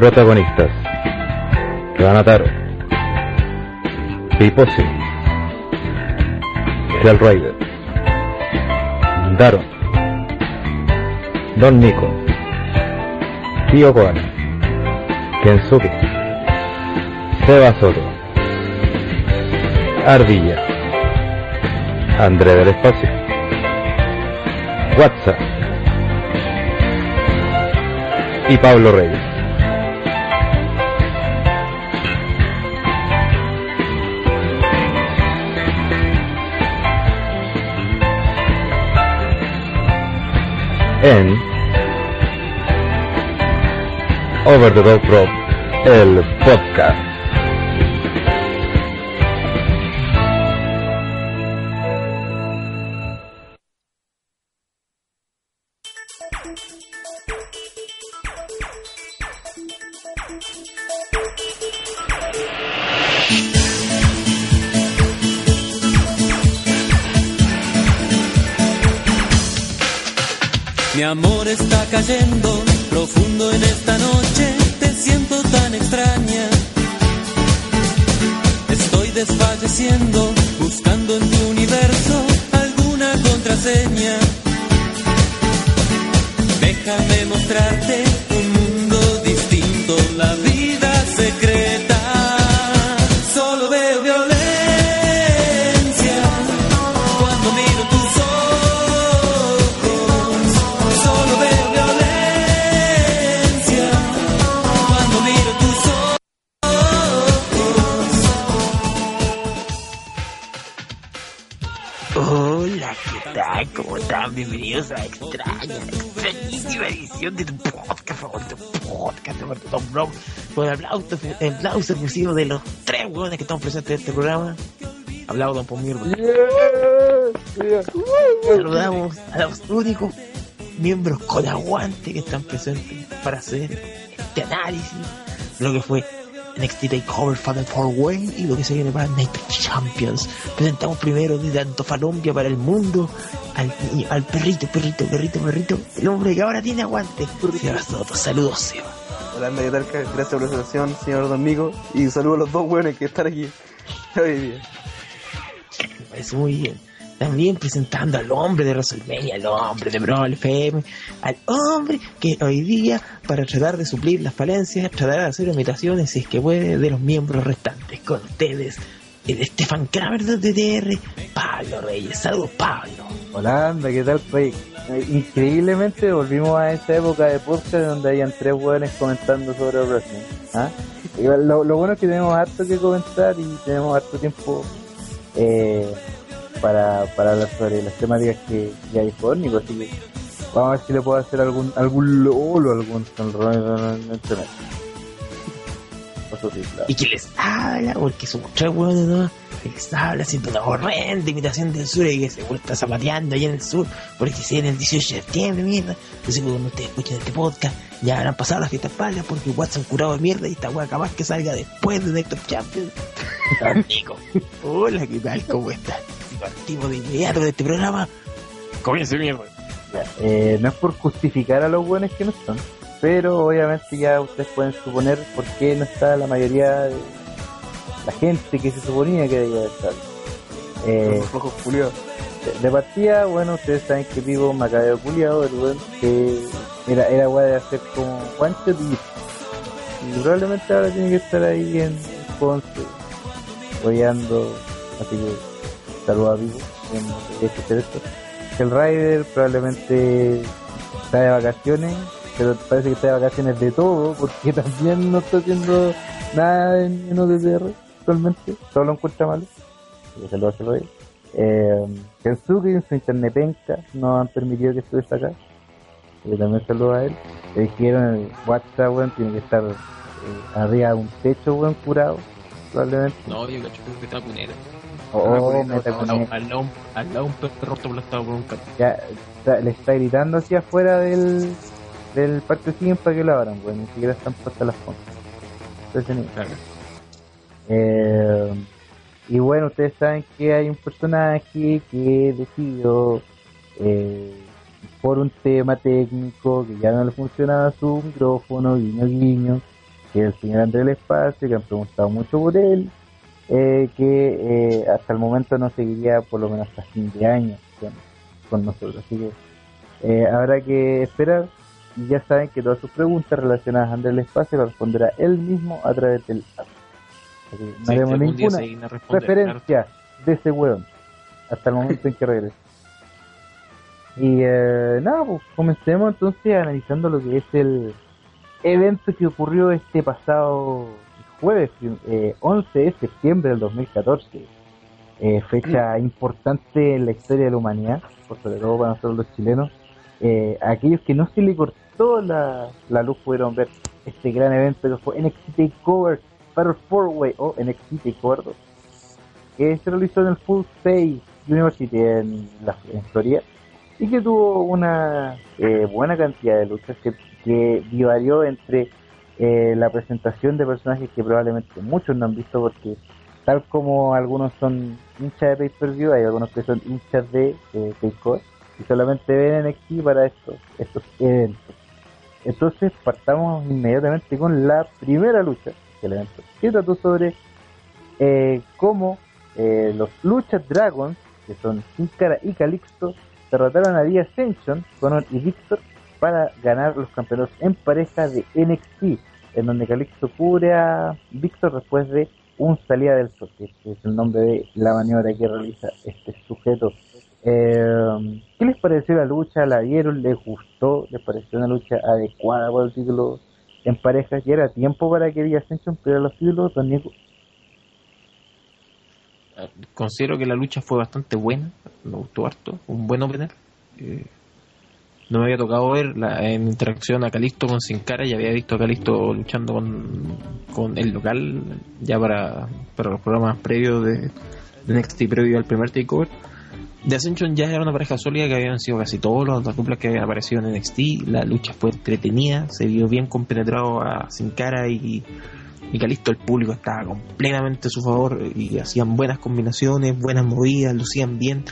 Protagonistas. Ranataro. Piposi. Real Raider. Daron. Don Nico. Tío Koala. Kensuke. Seba Soto. Ardilla. André del Espacio. WhatsApp. Y Pablo Reyes. En Over the Rock, el podcast. Aplauso, el aplauso efusivo de los tres huevones que están presentes en este programa. Aplaudan por mierda. Saludamos a los únicos miembros con aguante que están presentes para hacer este análisis de lo que fue NXT TakeOver Final Four Way y lo que se viene para Night Champions. Presentamos primero desde Antofalombia para el mundo al, perrito, perrito, perrito, perrito, el hombre que ahora tiene aguante. Seba Soto, saludos, Seba. Gracias por la presentación, señor Domingo. Y saludo a los dos buenos que están aquí hoy día. Parece muy bien. También presentando al hombre de WrestleMania, al hombre de Brawl FM, al hombre que hoy día, para tratar de suplir las falencias, tratará de hacer imitaciones, si es que puede, de los miembros restantes. Con ustedes, el Estefan Kramer de TTR, Pablo Reyes. Saludos, Pablo. Hola, anda, ¿qué tal? Pues, eh, increíblemente volvimos a esa época de podcast donde habían tres hueones comentando sobre wrestling. ¿ah? Lo, bueno es que tenemos harto que comentar y tenemos harto tiempo eh, para, para hablar sobre las temáticas que, que hay disponibles, así que vamos a ver si le puedo hacer algún algún lolo, algún Y que les habla, porque somos tres hueones, ¿no? Que les habla haciendo una horrenda imitación del sur y que seguro está zapateando allá en el sur, porque si en el 18 de septiembre, mierda. Entonces, cuando ustedes escuchen este podcast, ya habrán pasado las fiestas patrias porque se han curado de mierda y esta hueá capaz que salga después de Next Champions. Nico, hola, ¿qué tal? ¿Cómo estás? Partimos de inmediato de este programa. Comienza mierda. Eh, no es por justificar a los buenos que no están, pero obviamente ya ustedes pueden suponer por qué no está la mayoría de la gente que se suponía que debía estar. Eh, Los culiados. de, partida, bueno, ustedes saben que vivo Macabeo culiado, el weón que era, era weá de hacer como shot y, y probablemente ahora tiene que estar ahí en Ponce, apoyando, así que saludos a Vivo, en lo que. El Rider probablemente está de vacaciones, pero parece que está de vacaciones de todo, porque también no está haciendo nada en, en OTTR actualmente, todo lo encuentra malo. Que Saludos a Rider. Eh, Kensuke en su internet penca no han permitido que estuviese acá. Y también saludo a él. Le dijeron el WhatsApp, weón, tiene que estar eh, arriba de un techo, weón, curado, probablemente. No, yo cacho que está punera. O Ah, meta Al lado, un perro aplastado por un carro. ya le está gritando hacia afuera del, del parque siguen para que lo abran, weón, ni siquiera están puestas las fondas. Entonces, Claro. Eh, y bueno, ustedes saben que hay un personaje que decidió, eh, por un tema técnico, que ya no le funcionaba su micrófono, guiño guiño, que es el señor Andrés del Espacio, que han preguntado mucho por él, eh, que eh, hasta el momento no seguiría por lo menos hasta fin de año con, con nosotros. Así que eh, habrá que esperar y ya saben que todas sus preguntas relacionadas a Andrés Espacio las responderá él mismo a través del app. No haremos ninguna referencia de ese weón hasta el momento en que regrese. Y eh, nada, pues comencemos entonces analizando lo que es el evento que ocurrió este pasado jueves, eh, 11 de septiembre del 2014. Eh, fecha importante en la historia de la humanidad, por sobre todo para nosotros los chilenos. Eh, aquellos que no se le cortó la, la luz pudieron ver este gran evento que fue NXT TakeOver Battle 4-Way o NXT TakeOver 2 que se realizó en el Full Sail University en, la, en Florida y que tuvo una eh, buena cantidad de luchas que, que divarió entre eh, la presentación de personajes que probablemente muchos no han visto porque tal como algunos son hinchas de pay-per-view hay algunos que son hinchas de eh, Takeover y solamente ven NXT para estos, estos eventos entonces partamos inmediatamente con la primera lucha del evento que trató sobre eh, cómo eh, los Lucha Dragons, que son Sin y Calixto, derrotaron a The Ascension, Conor y Victor para ganar los campeonatos en pareja de NXT, en donde Calixto cubre a Victor después de un salida del sol, que es el nombre de la maniobra que realiza este sujeto. Eh, ¿Qué les pareció la lucha? ¿La vieron? ¿Les gustó? ¿Les pareció una lucha adecuada para el título en pareja? ¿Ya era tiempo para que The Ascension perdiera los títulos? Don Nico? Considero que la lucha fue bastante buena, me gustó harto, un buen opener. Eh, no me había tocado ver la, en interacción a Calisto con Sin Cara, ya había visto a Calisto luchando con, con el local ya para, para los programas previos de, de NXT previo al primer takeover. De Ascension ya era una pareja sólida que habían sido casi todos los las duplas que habían aparecido en NXT. La lucha fue entretenida, se vio bien compenetrado a Sin Cara y, y Calisto. El público estaba completamente a su favor y hacían buenas combinaciones, buenas movidas, lucían bien.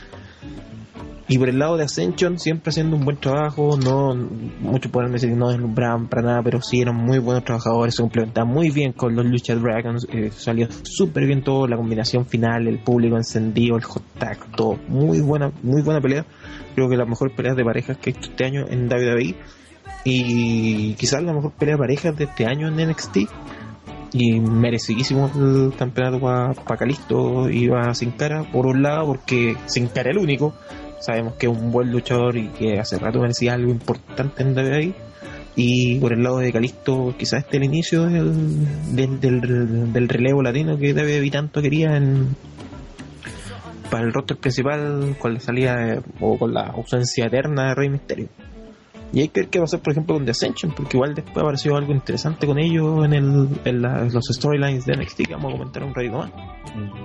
Y por el lado de Ascension, siempre haciendo un buen trabajo, no muchos podrán decir que no deslumbraban para nada, pero sí eran muy buenos trabajadores, se complementaban muy bien con los Lucha Dragons, eh, salió súper bien todo, la combinación final, el público encendido, el hot muy buena, muy buena pelea, creo que las mejores peleas de parejas que he visto este año en WWE, y quizás la mejor pelea de parejas de este año en NXT, y merecidísimo el campeonato para pa Calisto iba sin cara por un lado porque sin cara el único sabemos que es un buen luchador y que hace rato merecía algo importante en WWE y por el lado de Calisto quizás este es el inicio del, del, del, relevo latino que WWE tanto quería en para el roster principal con la salida o con la ausencia eterna de Rey Mysterio y hay que ver qué va a hacer, por ejemplo, con The Ascension, porque igual después apareció algo interesante con ellos en, el, en la- los storylines de NXT que vamos a comentar un ratito más.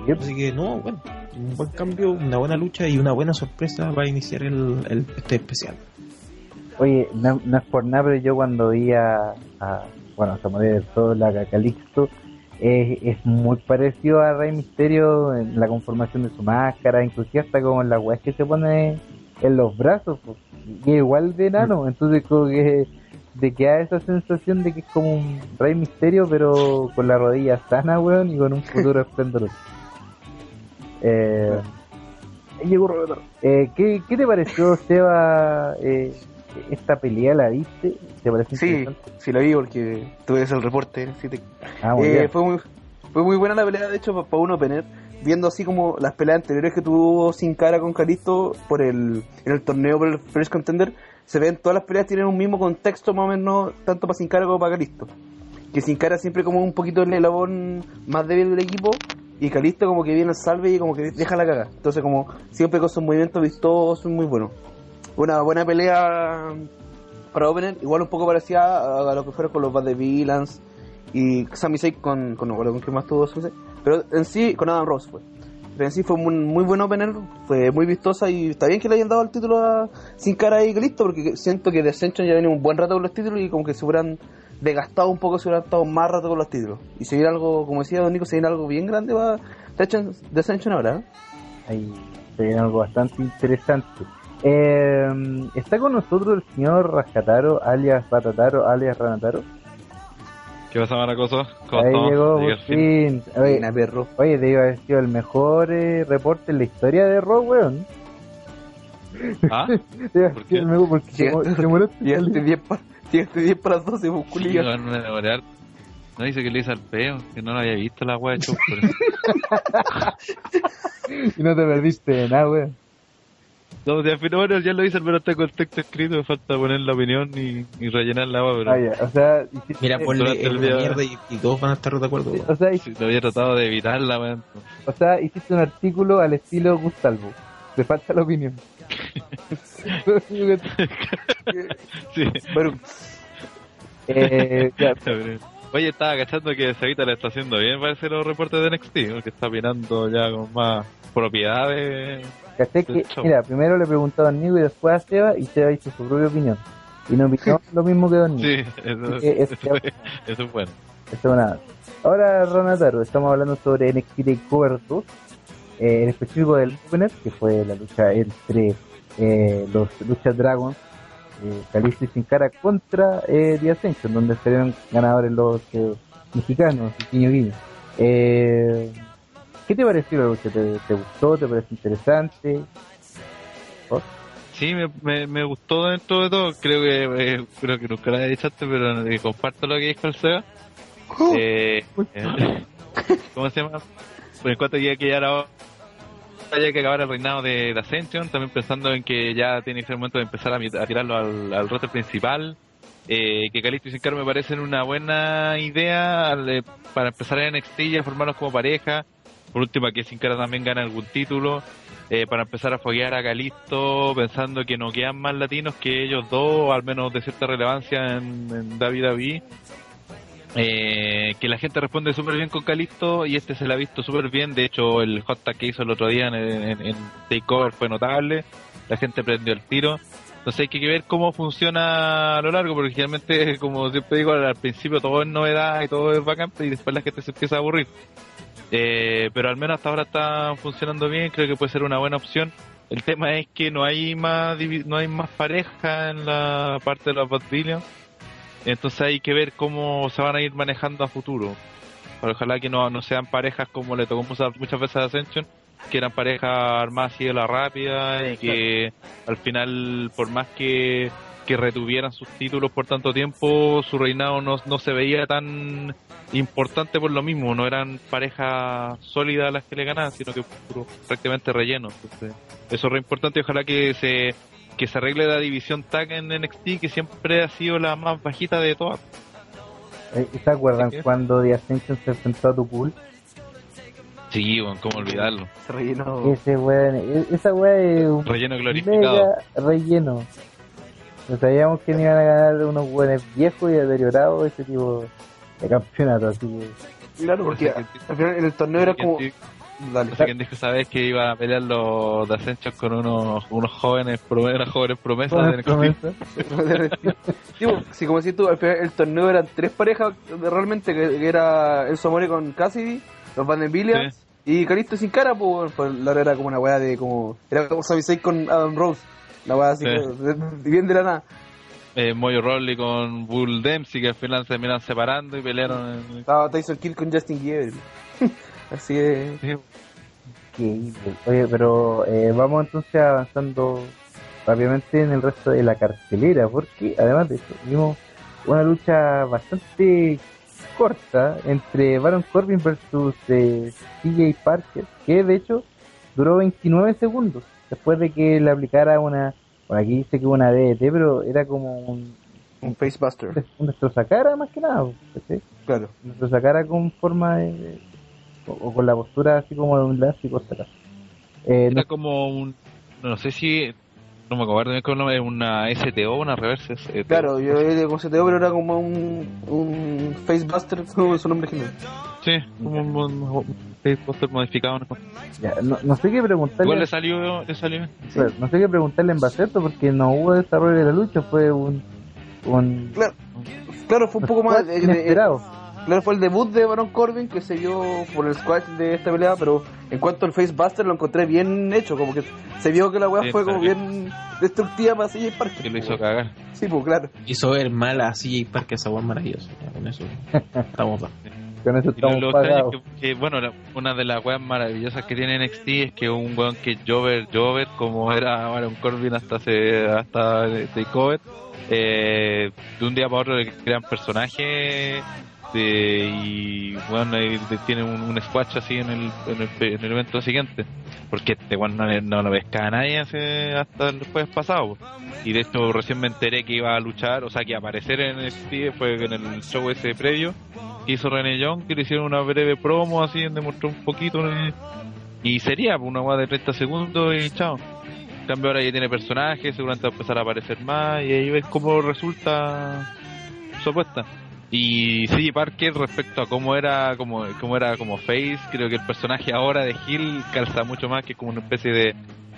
Yep. Así que, no, bueno, un buen cambio, una buena lucha y una buena sorpresa va a iniciar el, el- este especial. Oye, no, no es por nada, pero yo cuando vi a, a bueno, a Samuel del Sol, a Calixto, es, es muy parecido a Rey Misterio en la conformación de su máscara, inclusive hasta como en la weá que se pone en los brazos, pues, igual de enano, entonces como que de que da esa sensación de que es como un Rey Misterio, pero con la rodilla sana, weón, y con un futuro esplendoroso. Eh, llegó Roberto. Eh, ¿qué, ¿Qué te pareció, Seba, eh, esta pelea? ¿La viste? ¿Te pareció Sí, sí la vi porque tuve ese el reporte. sí te- Ah, muy Eh, fue, muy, fue muy buena la pelea, de hecho, para uno tener, viendo así como las peleas anteriores que tuvo Sin Cara con Calisto por el, en el torneo por el First Contender, se ven todas las peleas tienen un mismo contexto más o menos, tanto para Sin Cara como para Calisto. Que Sin Cara siempre como un poquito el eslabón más débil del equipo y Calisto como que viene al salve y como que deja la caga. Entonces como siempre con sus movimientos vistosos, muy buenos. Una buena pelea para Opener, igual un poco parecía a, lo que fueron con los Bad de Villains y Sami Zayn con, con recuerdo con quién más tuvo Sami pero en sí con Adam Rose fue. Pero en sí fue un muy buen opener, fue muy vistosa y está bien que le hayan dado el título a Sin Cara y Calisto porque siento que The Ascension ya viene un buen rato con los títulos y como que se hubieran desgastado un poco, se hubieran estado más rato con los títulos. Y se viene algo, como decía Don Nico, se viene algo bien grande para Ascension ahora. ¿eh? Ahí se viene algo bastante interesante. Eh, está con nosotros el señor Rascataro, alias Patataro, alias Ranataro. ¿Qué pasa, Maracoso? ¿Cómo Ahí estamos? llegó por fin. fin. Oye, perro. oye, te iba a haber sido el mejor eh, reporte en la historia de Raw, weón. ¿Ah? Te iba a ¿Por ser qué? el mejor porque se, Llegaste- Llegaste salir. 10 para, llegaste 10 para las 12, pues, Sí, me harto. No dice que le hice al peo, que no lo había visto la wea de y no te perdiste de nada, weón. No, de fin, bueno, ya lo hice, pero está con el texto escrito, me falta poner la opinión y, y rellenar la agua, pero Ah, o sea, hiciste- Mira, eh, ponle el mierda y, y todos van a estar de acuerdo. o, sea, sí, hiciste, lo había tratado de evitarla, weón. o sea, hiciste un artículo al estilo Gustavo. Te falta la opinión. Sí. Pero, eh, ya, Oye, estaba cachando que Sabita le está haciendo bien, parece los reportes de NXT, que está opinando ya con más propiedades. caché que, mira, primero le preguntaba a Nico y después a Seba y Seba hizo su propia opinión. Y no opinó lo mismo que Don Nico. Sí, eso, es- eso, eso es bueno. Eso es nada. Ahora, Ronataro, estamos hablando sobre NXT TakeOver 2, eh, en específico del Opener, que fue la lucha entre eh, los Lucha Dragons, eh, y Sin Cara contra eh, The Ascension, donde salieron ganadores los eh, mexicanos, guiño guiño. Eh, ¿Qué te pareció la lucha? ¿Te, te gustó? ¿Te pareció interesante? Sí, me, me, me gustó dentro de todo. Creo que eh, creo que nunca la he dicho antes, pero eh, comparto lo que dijo el Seba. Eh, eh, ¿Cómo se llama? Pues en cuanto a que ya era haya que acabar el reinado de, Ascension, también pensando en que ya tiene que ser el momento de empezar a, tirarlo al, al roster principal. Eh, que Calixto y Sin me parecen una buena idea al, eh, para empezar en NXT y a formarlos como pareja. Por último, que Sin Cara también gane algún título. eh, para empezar a foguear a Calisto pensando que no quedan más latinos que ellos dos, al menos de cierta relevancia en, en WWE. Eh, que la gente responde súper bien con Calisto y este se le ha visto súper bien. De hecho, el hot tag que hizo el otro día en, en, en Takeover fue notable. La gente prendió el tiro. Entonces hay que ver cómo funciona a lo largo, porque generalmente, como siempre digo, al principio todo es novedad y todo es bacán, y después la gente se empieza a aburrir. Eh, pero al menos hasta ahora está funcionando bien, creo que puede ser una buena opción. El tema es que no hay más no hay más pareja en la parte de los Bad. Entonces hay que ver cómo se van a ir manejando a futuro. Pero ojalá que no, no sean parejas como le tocó muchas, muchas veces a Ascension, que eran parejas armadas así de la rápida y que al final, por más que, que retuvieran sus títulos por tanto tiempo, su reinado no, no se veía tan importante por lo mismo. No eran parejas sólidas las que le ganaban, sino que prácticamente relleno. Entonces, eso es re importante y ojalá que se que se arregle la división tag en NXT que siempre ha sido la más bajita de todas. Eh, ¿Se acuerdan ¿Sí? cuando The Ascension se enfrentó a tu cool? Sí, bueno, cómo olvidarlo. se rellenó. Ese weón, e- esa weá es un Relleno glorificado. mega relleno. No sabíamos que iban a ganar unos buenos viejos y deteriorados ese tipo de campeonato, así que Claro, porque al final en el torneo era como. ¿Quién, Dale. no sé quién dijo esa vez que iban a pelear los de Ascension con unos, unos jóvenes, unas jóvenes promesas de NXT. promesa. Sí, pues, sí, como decís tú, al final el torneo eran tres parejas de- realmente, que, que era el Somore con Cassidy, los Van Villians y Calisto sin cara, pues, bueno, pues la era como una weá de como. Era como Zayn con Adam Rose, la weá así, Sí. que, bien de la nada. Eh, Moyo Rawley con Bull Dempsey que al final se terminaron separando y pelearon en... Estaba Tyson Kidd con Justin Gabriel. Así es. Sí, Increíble. Oye, pero eh, vamos entonces avanzando rápidamente en el resto de la cartelera, porque además de eso, vimos una lucha bastante corta entre Baron Corbin versus eh, CJ Parker, que de hecho duró 29 segundos después de que le aplicara una, por aquí dice que una DDT, pero era como un, Un Facebuster, un destrozacara más que nada, ¿cachai? claro. Un destrozacara con forma de, de- o, o con la postura así como de un lazo y cosas. Eh, no Era como un... No sé si... No me acuerdo bien con el nombre, una STO, una reverse STO. Claro, yo le consideré, pero era como un, un Facebuster, como su nombre general. Sí, como un, un, un poster modificado. ¿no? Ya, no, no sé qué preguntarle. Igual le salió, le salió claro, no sé qué preguntarle en Baceto porque no hubo desarrollo de la lucha, fue un. un Claro, claro fue un poco más. de- de- inesperado. Claro, fue el debut de Baron Corbin que se vio por el squash de esta pelea, pero en cuanto al Facebuster lo encontré bien hecho, como que se vio que la weá Sí, fue como bien destructiva para CJ Parker. Que lo hizo cagar. Sí, pues claro. Hizo ver mal a CJ Parker esa weá maravillosa. con eso estamos ba- Con eso Y lo, estamos lo es que, que, bueno, la- una de las weas maravillosas que tiene NXT es que un weón que Jover, Jover, como era Baron Corbin hasta hace, hasta Takeover, eh, de un día para otro le crean personajes de- y bueno, tiene un, un squash así en el, en el, en el evento siguiente. Porque este weón no, no lo pescaba a nadie hace, hasta el jueves pasado. Y de hecho recién me enteré que iba a luchar, o sea que aparecer en NXT fue en el show ese previo que hizo René Young, que le hicieron una breve promo así, demostró un poquito y sería una guada de 30 segundos y chao. En cambio ahora ya tiene personajes, seguramente va a empezar a aparecer más y ahí ves cómo resulta su apuesta. Y CJ Parker respecto a cómo era como cómo era como Face, creo que el personaje ahora de Hill calza mucho más que como una especie de,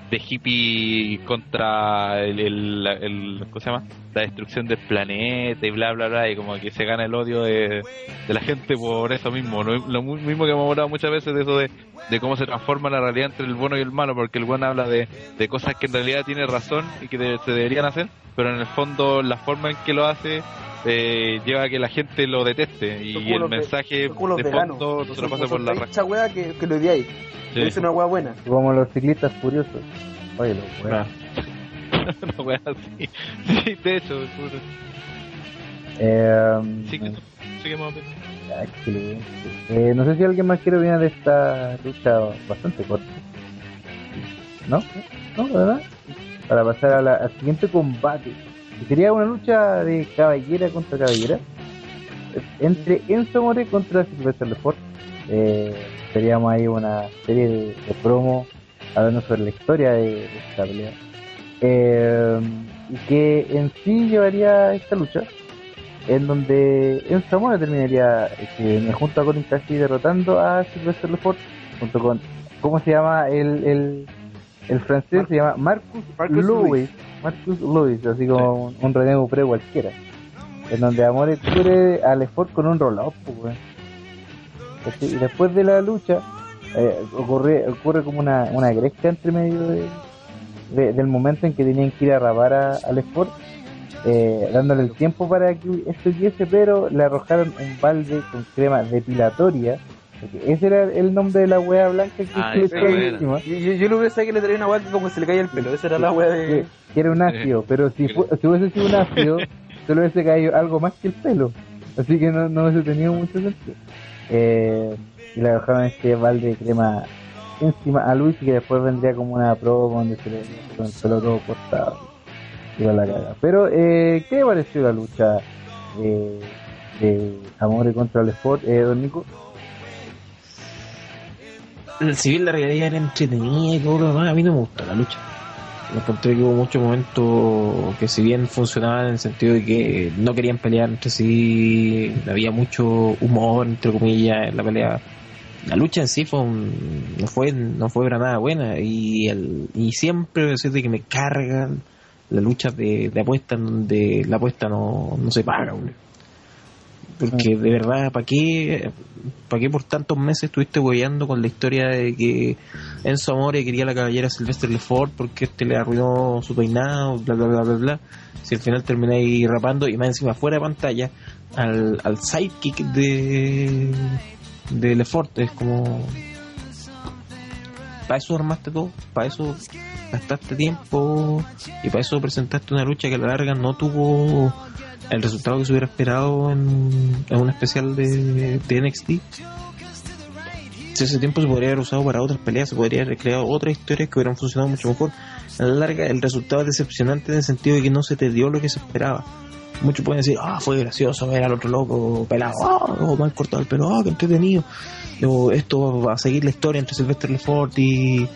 de hippie contra el, el, el- ¿cómo se llama? La destrucción del planeta y bla bla bla y como que se gana el odio de, de la gente por eso mismo lo, lo mismo que hemos hablado muchas veces de eso de, de cómo se transforma la realidad entre el bueno y el malo porque el bueno habla de, de cosas que en realidad tiene razón y que de- se deberían hacer pero en el fondo la forma en que lo hace eh, lleva a que la gente lo deteste y el mensaje de fondo se lo pasa por la raja Esa wea que, que lo odiáis. Sí. Es una wea buena. Como los ciclistas furiosos. Oye, los. Una wea así. sí de hecho puro. Eh, sí que sí que más o menos. excelente. Eh, no sé si alguien más quiere opinar de esta lucha bastante corta. ¿No? ¿No? ¿Verdad? Para pasar a la- al siguiente combate. Sería una lucha de caballera contra caballera. Entre Enzo More contra Sylvester Lefort. Eh, teníamos ahí una serie de, de promo hablando sobre la historia de, de esta pelea. Eh, que en sí llevaría esta lucha en donde Enzo Amore terminaría eh, junto a Colin Cassidy derrotando a Sylvester Lefort junto con ¿cómo se llama el, el, el francés? Mar- se llama Marcus, Marcus Lewis Lewis. Marcus Lewis así como un, un René Dupré cualquiera en donde Amore cubre a Lefort con un roll-up pues. ¿Cachai? y después de la lucha eh, ocurre, ocurre como una, una gresca entre medio de, de- del momento en que tenían que ir a rapar a, a Lefort eh, dándole el tiempo para que esto hiciese, pero le arrojaron un balde con crema depilatoria, porque ese era el nombre de la wea blanca que Ah, encima, Yo, yo, yo lo sabido que le traía una wea que como se le caía el pelo. Esa era la wea de. que, que era un ácido, pero si, fu- si hubiese sido un ácido, se le hubiese caído algo más que el pelo, así que no, no hubiese tenido mucho sentido. Eh, y le arrojaron este balde de crema encima a Luis y que después vendría como una promo donde se le con el pelo todo cortado. Iba la caga. Pero, eh, ¿qué pareció la lucha eh, de Amore contra el Sport, eh, don Nico? si bien la realidad era entretenida y todo a mí no me gustó la lucha. Me encontré que hubo muchos momentos que si bien funcionaban en el sentido de que no querían pelear entre sí, había mucho humor, entre comillas, en la pelea. La lucha en sí fue un- no fue no fue para nada buena y el, y siempre decir de que me cargan las luchas de, de apuesta en donde la apuesta no, no se paga, boludo. Porque de verdad, ¿para qué, ¿para qué por tantos meses estuviste hueveando con la historia de que Enzo Amore quería la caballera Sylvester Lefort porque este le arruinó su peinado, bla, bla, bla, bla, bla? Si al final termináis rapando y más encima fuera de pantalla al, al sidekick de, de Lefort, es como... Para eso armaste todo, para eso gastaste tiempo y para eso presentaste una lucha que a la larga no tuvo el resultado que se hubiera esperado en, en un especial de, de NXT. Si ese tiempo se podría haber usado para otras peleas, se podría haber creado otras historias que hubieran funcionado mucho mejor. A la larga, el resultado es decepcionante en el sentido de que no se te dio lo que se esperaba. Muchos pueden decir, ah, fue gracioso ver al otro loco pelado, ah, oh, mal cortado el pelo, ah, qué entretenido. O esto va a seguir la historia entre Sylvester Lefort y,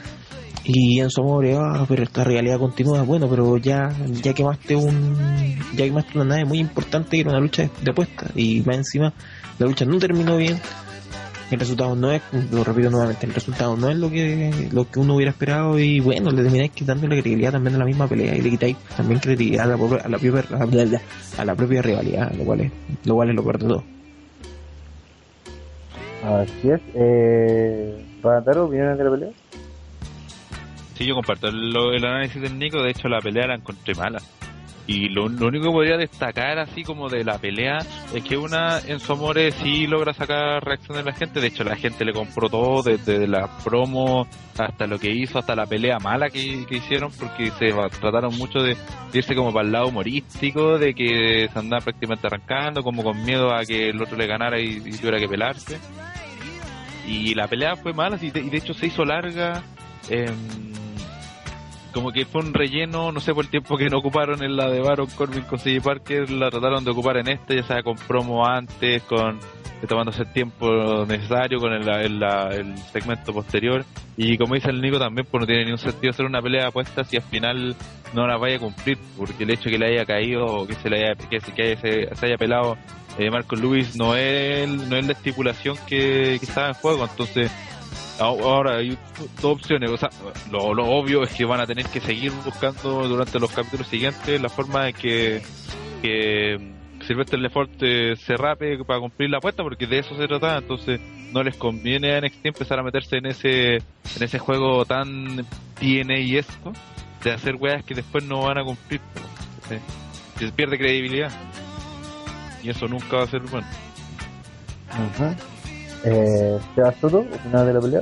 y Enzo Amore, ah, pero esta realidad continúa. Bueno, pero ya, ya quemaste un, ya quemaste una nave muy importante que era una lucha de, apuestas y más encima la lucha no terminó bien. El resultado no es, lo repito nuevamente, el resultado no es lo que lo que uno hubiera esperado y bueno, le termináis quitando la credibilidad también a la misma pelea y le quitáis también credibilidad a la propia, a la propia, a la, propia rivalidad, lo cual es, lo cual es lo peor de todo. Así es. Eh, ¿Para dar opiniones de la pelea? Sí, yo comparto el análisis del Nico. De hecho, la pelea la encontré mala. Y lo, lo único que podría destacar así como de la pelea es que una en Somore sí logra sacar reacción de la gente. De hecho, la gente le compró todo, desde la promo hasta lo que hizo, hasta la pelea mala que, que hicieron, porque se trataron mucho de irse como para el lado humorístico, de que se andaban prácticamente arrancando, como con miedo a que el otro le ganara y, y tuviera que pelarse. Y la pelea fue mala, y de, y de hecho se hizo larga. em, como que fue un relleno, no sé por el tiempo que no ocuparon en la de Baron Corbin con Parker, la trataron de ocupar en esta, ya sea con promo antes, con tomándose el tiempo necesario con el, el- el segmento posterior. Y como dice el Nico también, pues no tiene ningún sentido hacer una pelea de apuestas si al final no la vaya a cumplir, porque el hecho que le haya caído o que se le haya, que se, que haya- se, se haya pelado eh, Marco Lewis no es, no es la estipulación que estaba en juego, entonces Ahora hay dos opciones. O sea, lo, lo obvio es que van a tener que seguir buscando durante los capítulos siguientes la forma de que, que Sylvester Lefort se rape para cumplir la apuesta, porque de eso se trataba. Entonces, no les conviene a NXT empezar a meterse en ese en ese juego tan TNA y esto de hacer weas que después no van a cumplir. Se pierde credibilidad. Y eso nunca va a ser bueno. Ajá. Eh, Sebas Soto, opinado de la pelea.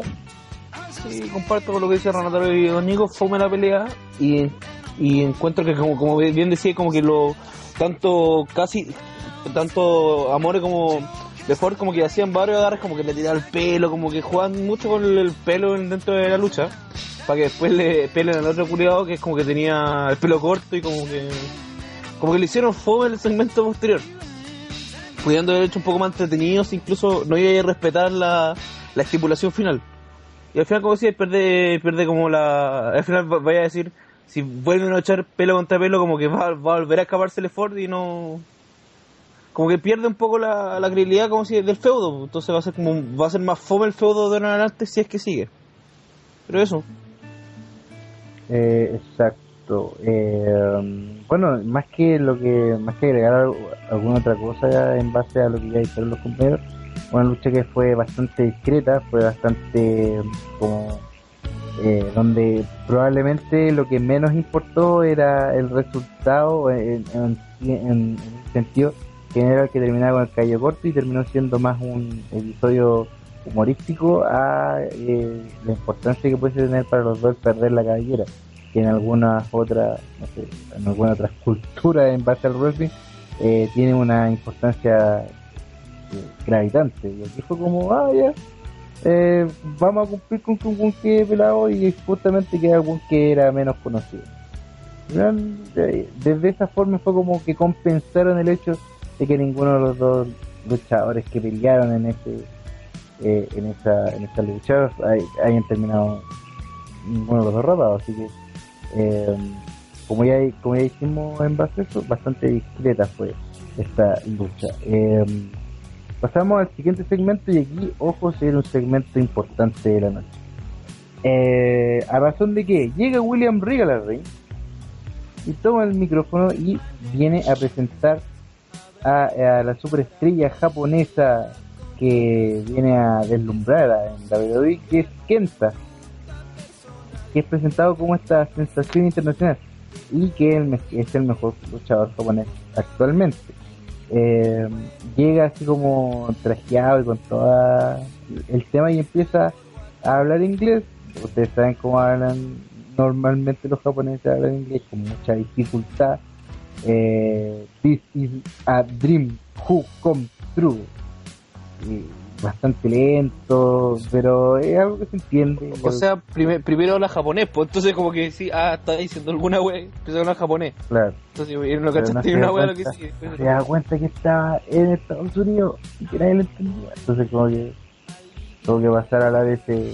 Sí, comparto con lo que dice Renato y Nico, fome la pelea y, y encuentro que como, como bien decía, como que lo tanto casi tanto Amore como Lefort como que hacían varios agarres, como que le tiraban el pelo, como que jugaban mucho con el, el pelo en- dentro de la lucha, para que después le pelen al otro culiado que es como que tenía el pelo corto y como que como que le hicieron fome el segmento posterior. Pudiendo haber hecho un poco más entretenidos, incluso no iba a respetar la, la estipulación final. Y al final, como decía, pierde, pierde como la. Al final va- vaya a decir, si vuelven a echar pelo contra pelo, como que va, va a volver a escapársele Ford y no. Como que pierde un poco la, la credibilidad como si del feudo. Entonces va a ser como va a ser más fome el feudo de ahora adelante si es que sigue. Pero eso. Eh, exacto. Eh, bueno, más que lo que más que agregar al- alguna otra cosa en base a lo que ya dijeron los compañeros, una lucha que fue bastante discreta, fue bastante como eh, donde probablemente lo que menos importó era el resultado en, en, en, en sentido que era el que terminaba con el cabello corto y terminó siendo más un episodio humorístico a eh, la importancia que puede tener para los dos perder la cabellera que en algunas otras no sé, en alguna otras culturas en base al wrestling eh, tiene una importancia eh, gravitante. Y aquí fue como ah ya eh, vamos a cumplir con con con que pelado y justamente que algún que era menos conocido. Eh, desde esa forma fue como que compensaron el hecho de que ninguno de los dos luchadores que pelearon en ese eh, en esa en esa lucha hay- hayan terminado ninguno de los dos derrotados así que eh, como ya como ya dijimos en base a eso bastante discreta fue esta lucha. Eh, pasamos al siguiente segmento y aquí ojo viene un segmento importante de la noche. Eh, a razón de que llega William Regal al ring y toma el micrófono y viene a presentar a, a la superestrella japonesa que viene a deslumbrar en WWE, que es Kenta, es presentado como esta sensación internacional y que es el mejor luchador japonés actualmente. Eh, llega así como trajeado y con toda el tema y empieza a hablar inglés. Ustedes saben cómo hablan normalmente los japoneses, hablan inglés con mucha dificultad. Eh, this is a dream who come true. Bastante lento, pero es algo que se entiende. O sea, prime- primero habla japonés, pues entonces como que sí, ah, está diciendo alguna wea, empieza a hablar japonés. claro. Entonces yo no cachaste no una wea lo que cuenta- sigue. se da cuenta que estaba en Estados Unidos y que nadie lo entendía. Entonces como que tuvo que pasar a hablar ese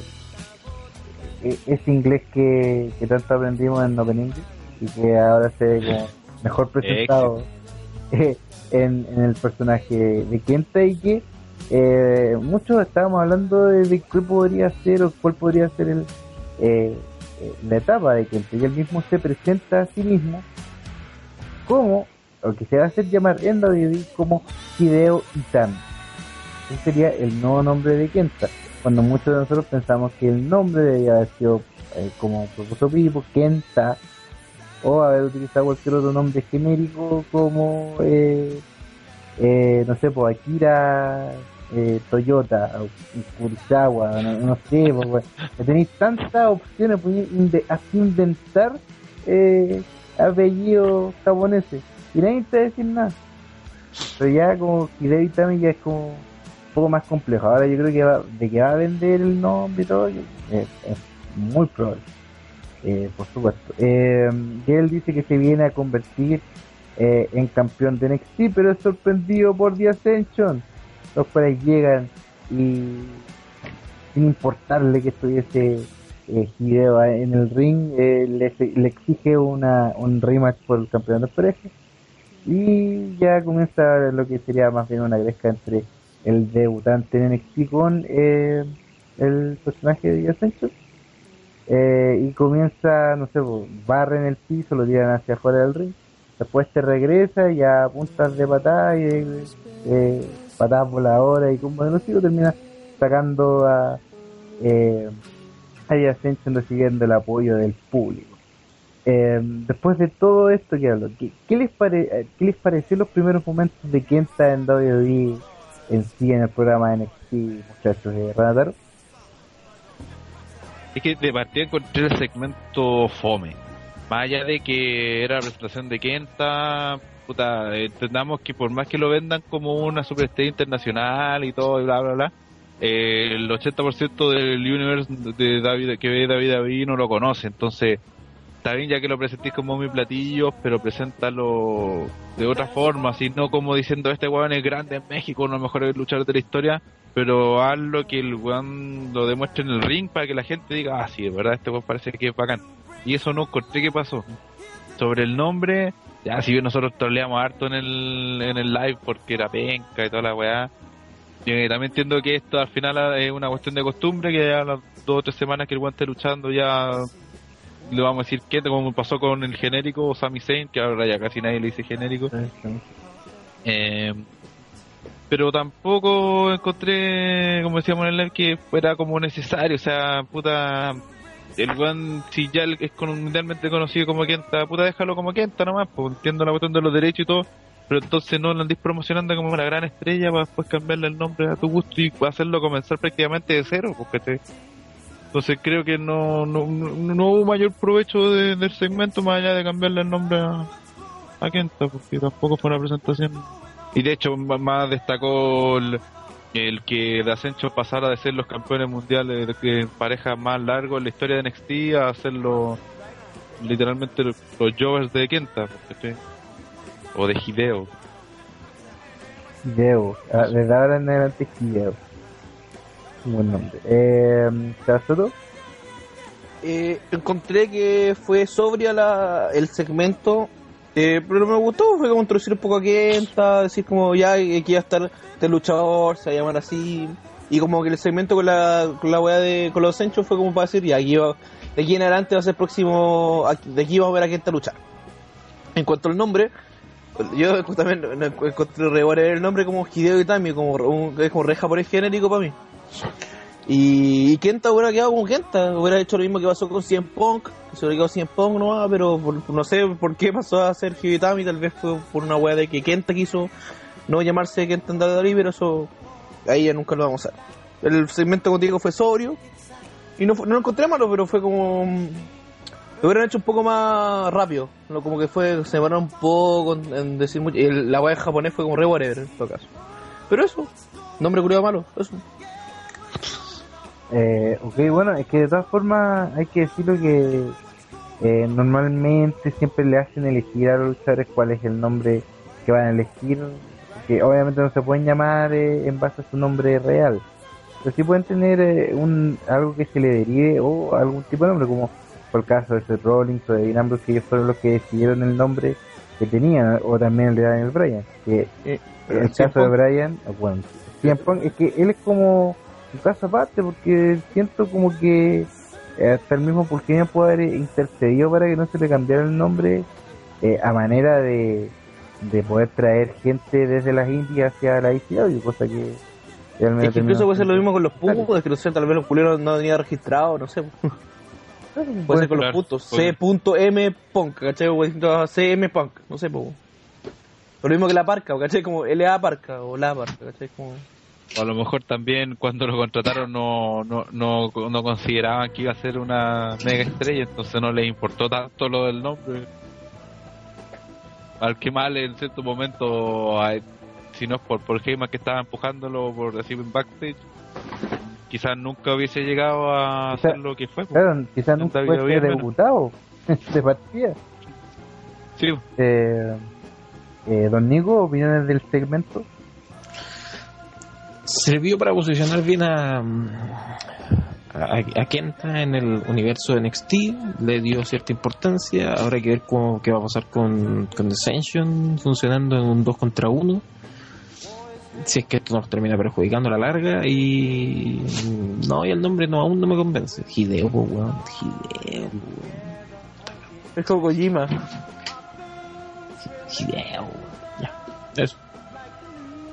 e- ese inglés que, que tanto aprendimos en Open English y que ahora se ve como mejor presentado en, en el personaje de Kenta y que eh, muchos estábamos hablando de, qué podría ser o cuál podría ser el eh, eh, la etapa de y él mismo se presenta a sí mismo como o que se va a hacer llamar en WWE como Hideo Itami. Ese sería el nuevo nombre de Kenta cuando muchos de nosotros pensamos que el nombre debía haber sido eh, como propuso Pipo, Kenta o haber utilizado cualquier otro nombre genérico como, eh, eh, no sé, pues Akira eh, Toyota, Kurosawa, no, no sé, pues, tenéis tantas opciones, inde- así inventar eh, apellidos japoneses y nadie te decir nada. Pero ya como Hideo Itami ya es como un poco más complejo. Ahora yo creo que va, de que va a vender el nombre y todo, es, es muy probable. Eh, por supuesto. Eh, él dice que se viene a convertir eh, en campeón de NXT, pero es sorprendido por The Ascension, los cuales llegan y sin importarle que estuviese eh, Hideo en el ring, eh, le, le exige una, un rematch por el campeonato de pareja y ya comienza lo que sería más bien una gresca entre el debutante en NXT con eh, el personaje de Ascension eh, y comienza, no sé, pues, barre en el piso, lo tiran hacia afuera del ring, después se regresa y a puntas de patada y eh, patadas voladoras y como de los hijos termina sacando a eh, Ascension recibiendo el apoyo del público. Eh, después de todo esto que hablo, ¿qué, les pare, eh, ¿qué les pareció los primeros momentos de Kenta en WWE en sí en el programa NXT, muchachos de Renataro? Es que de partida encontré el segmento fome. Más allá de que era la presentación de Kenta, puta, entendamos que por más que lo vendan como una superestrella internacional y todo, y bla, bla, bla, eh, el 80% del universe de David, que ve David David no lo conoce. Entonces, está bien ya que lo presentís como mi platillo, pero preséntalo de otra forma, así no como diciendo este weón es grande en México, uno de los mejores luchadores de la historia, pero hazlo que el weón lo demuestre en el ring para que la gente diga, ah, sí, de verdad, este weón parece que es bacán. Y eso no encontré que pasó. Sobre el nombre, ya si bien nosotros troleamos harto en el, en el live porque era penca y toda la weá, eh, también entiendo que esto al final es una cuestión de costumbre, que ya las dos o tres semanas que el esté luchando ya le vamos a decir que como pasó con el genérico Sami Zayn, que ahora ya casi nadie le dice genérico. Eh, pero tampoco encontré, como decíamos en el live, que fuera como necesario. O sea, puta, el weón, si ya es mundialmente conocido como Kenta, puta, déjalo como Kenta nomás, pues entiendo la cuestión de los derechos y todo. Pero entonces no lo andís promocionando como una gran estrella para después cambiarle el nombre a tu gusto y hacerlo comenzar prácticamente de cero, porque te, entonces creo que no, no, no, hubo mayor provecho de- del segmento más allá de cambiarle el nombre a, a Kenta, porque tampoco fue una presentación. Y de hecho, más destacó el, el que de Ascension pasara de ser los campeones mundiales de, pareja más largo en la historia de NXT a hacerlo literalmente los, los Jovers de Kenta, o de Hideo. Hideo, ah, desde ahora en adelante Hideo. Buen nombre. Eh, ¿Casoto? Eh, encontré que fue sobria la, el segmento, eh, pero me gustó, fue como introducir un poco a Kenta, decir como ya aquí iba a estar este luchador, se va a llamar así, y como que el segmento con la, con la weá de con los Senchos fue como para decir, ya aquí va- de aquí en adelante va a ser próximo, de aquí vamos a ver a Kenta luchar. En cuanto al nombre, yo también encontré el nombre como Hideo Itami, como, un- es como re japonés genérico para mí. Y, y Kenta hubiera quedado como Kenta, hubiera hecho lo mismo que pasó con CM Punk, que se hubiera quedado CM Punk nomás, pero por- no sé por qué pasó a ser Hideo Itami, tal vez fue por una wea de que Kenta quiso no llamarse Kenta en WWE, pero eso ahí ya nunca lo vamos a ver. El segmento contigo fue sobrio, y no, no lo encontré malo, pero fue como... Lo hubieran hecho un poco más rápido, ¿no? como que fue, se demoraron un poco en, decir mucho, la wea en japonés fue como re whatever en todo caso. Pero eso, nombre curioso malo, eso. Eh, ok, bueno, es que de todas formas hay que decirlo que eh, normalmente siempre le hacen elegir a los luchadores cuál es el nombre que van a elegir, que obviamente no se pueden llamar eh, en base a su nombre real, pero sí pueden tener eh, un algo que se le derive o algún tipo de nombre, como por el caso de Seth Rollins o de Dean Ambrose, que ellos fueron los que decidieron el nombre que tenían, o también el de Daniel Bryan, que Eh, el caso de. Brian, bueno, es que él es como un caso aparte porque siento como que eh, hasta el mismo Pulqueño puede haber intercedido para que no se le cambiara el nombre eh, a manera de, de poder traer gente desde las Indias hacia la ICW, cosa que realmente Es que incluso puede ser lo mismo con los pugos, es que no sé, tal vez los culeros no tenía registrado, no sé. Puede ser con Claro, los puntos. C.M Punk, ¿cachai? CM Punk, no sé, po. Lo mismo que la parca, ¿cachai? Como LA parca o la parca, ¿cachai? Como... O a lo mejor también cuando lo contrataron no, no, no, no consideraban que iba a ser una mega estrella, entonces no les importó tanto lo del nombre. Al que mal en cierto momento, si no es por, por Heyman que estaba empujándolo por decir en backstage, quizás nunca hubiese llegado a Quizá- hacer lo que fue. pues. Claro, quizás nunca fue bien, debutado de partida. Sí, Eh, eh, don Nico, opiniones del segmento. Sirvió para posicionar bien a, a, a Kenta en el universo de NXT, le dio cierta importancia, ahora hay que ver cómo, qué va a pasar con, con Ascension funcionando en un 2 contra 1. Si es que esto nos termina perjudicando a la larga y no, y el nombre no aún no me convence. Hideo, weón, Hideo. Es como Kojima. Hideo. Ya, eso.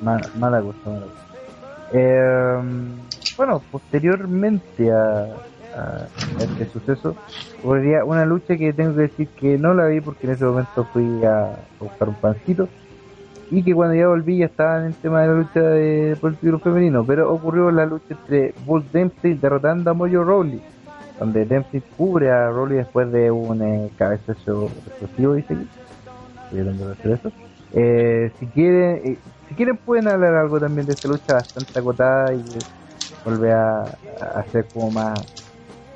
Mala, mala cosa, mala cosa. Eh, bueno, posteriormente a, este suceso, ocurriría una lucha que tengo que decir que no la vi porque en ese momento fui a buscar un pancito y que cuando ya volví ya estaba en el tema de la lucha de, por el título femenino, pero ocurrió la lucha entre Bull Dempsey derrotando a Mojo Rawley, donde Dempsey cubre a Rawley después de un eh, cabezazo explosivo, dice aquí. Estoy hablando de hacer eso. Eh, si quieren, eh, si quieren pueden hablar algo también de esta lucha bastante acotada y volver a, hacer como más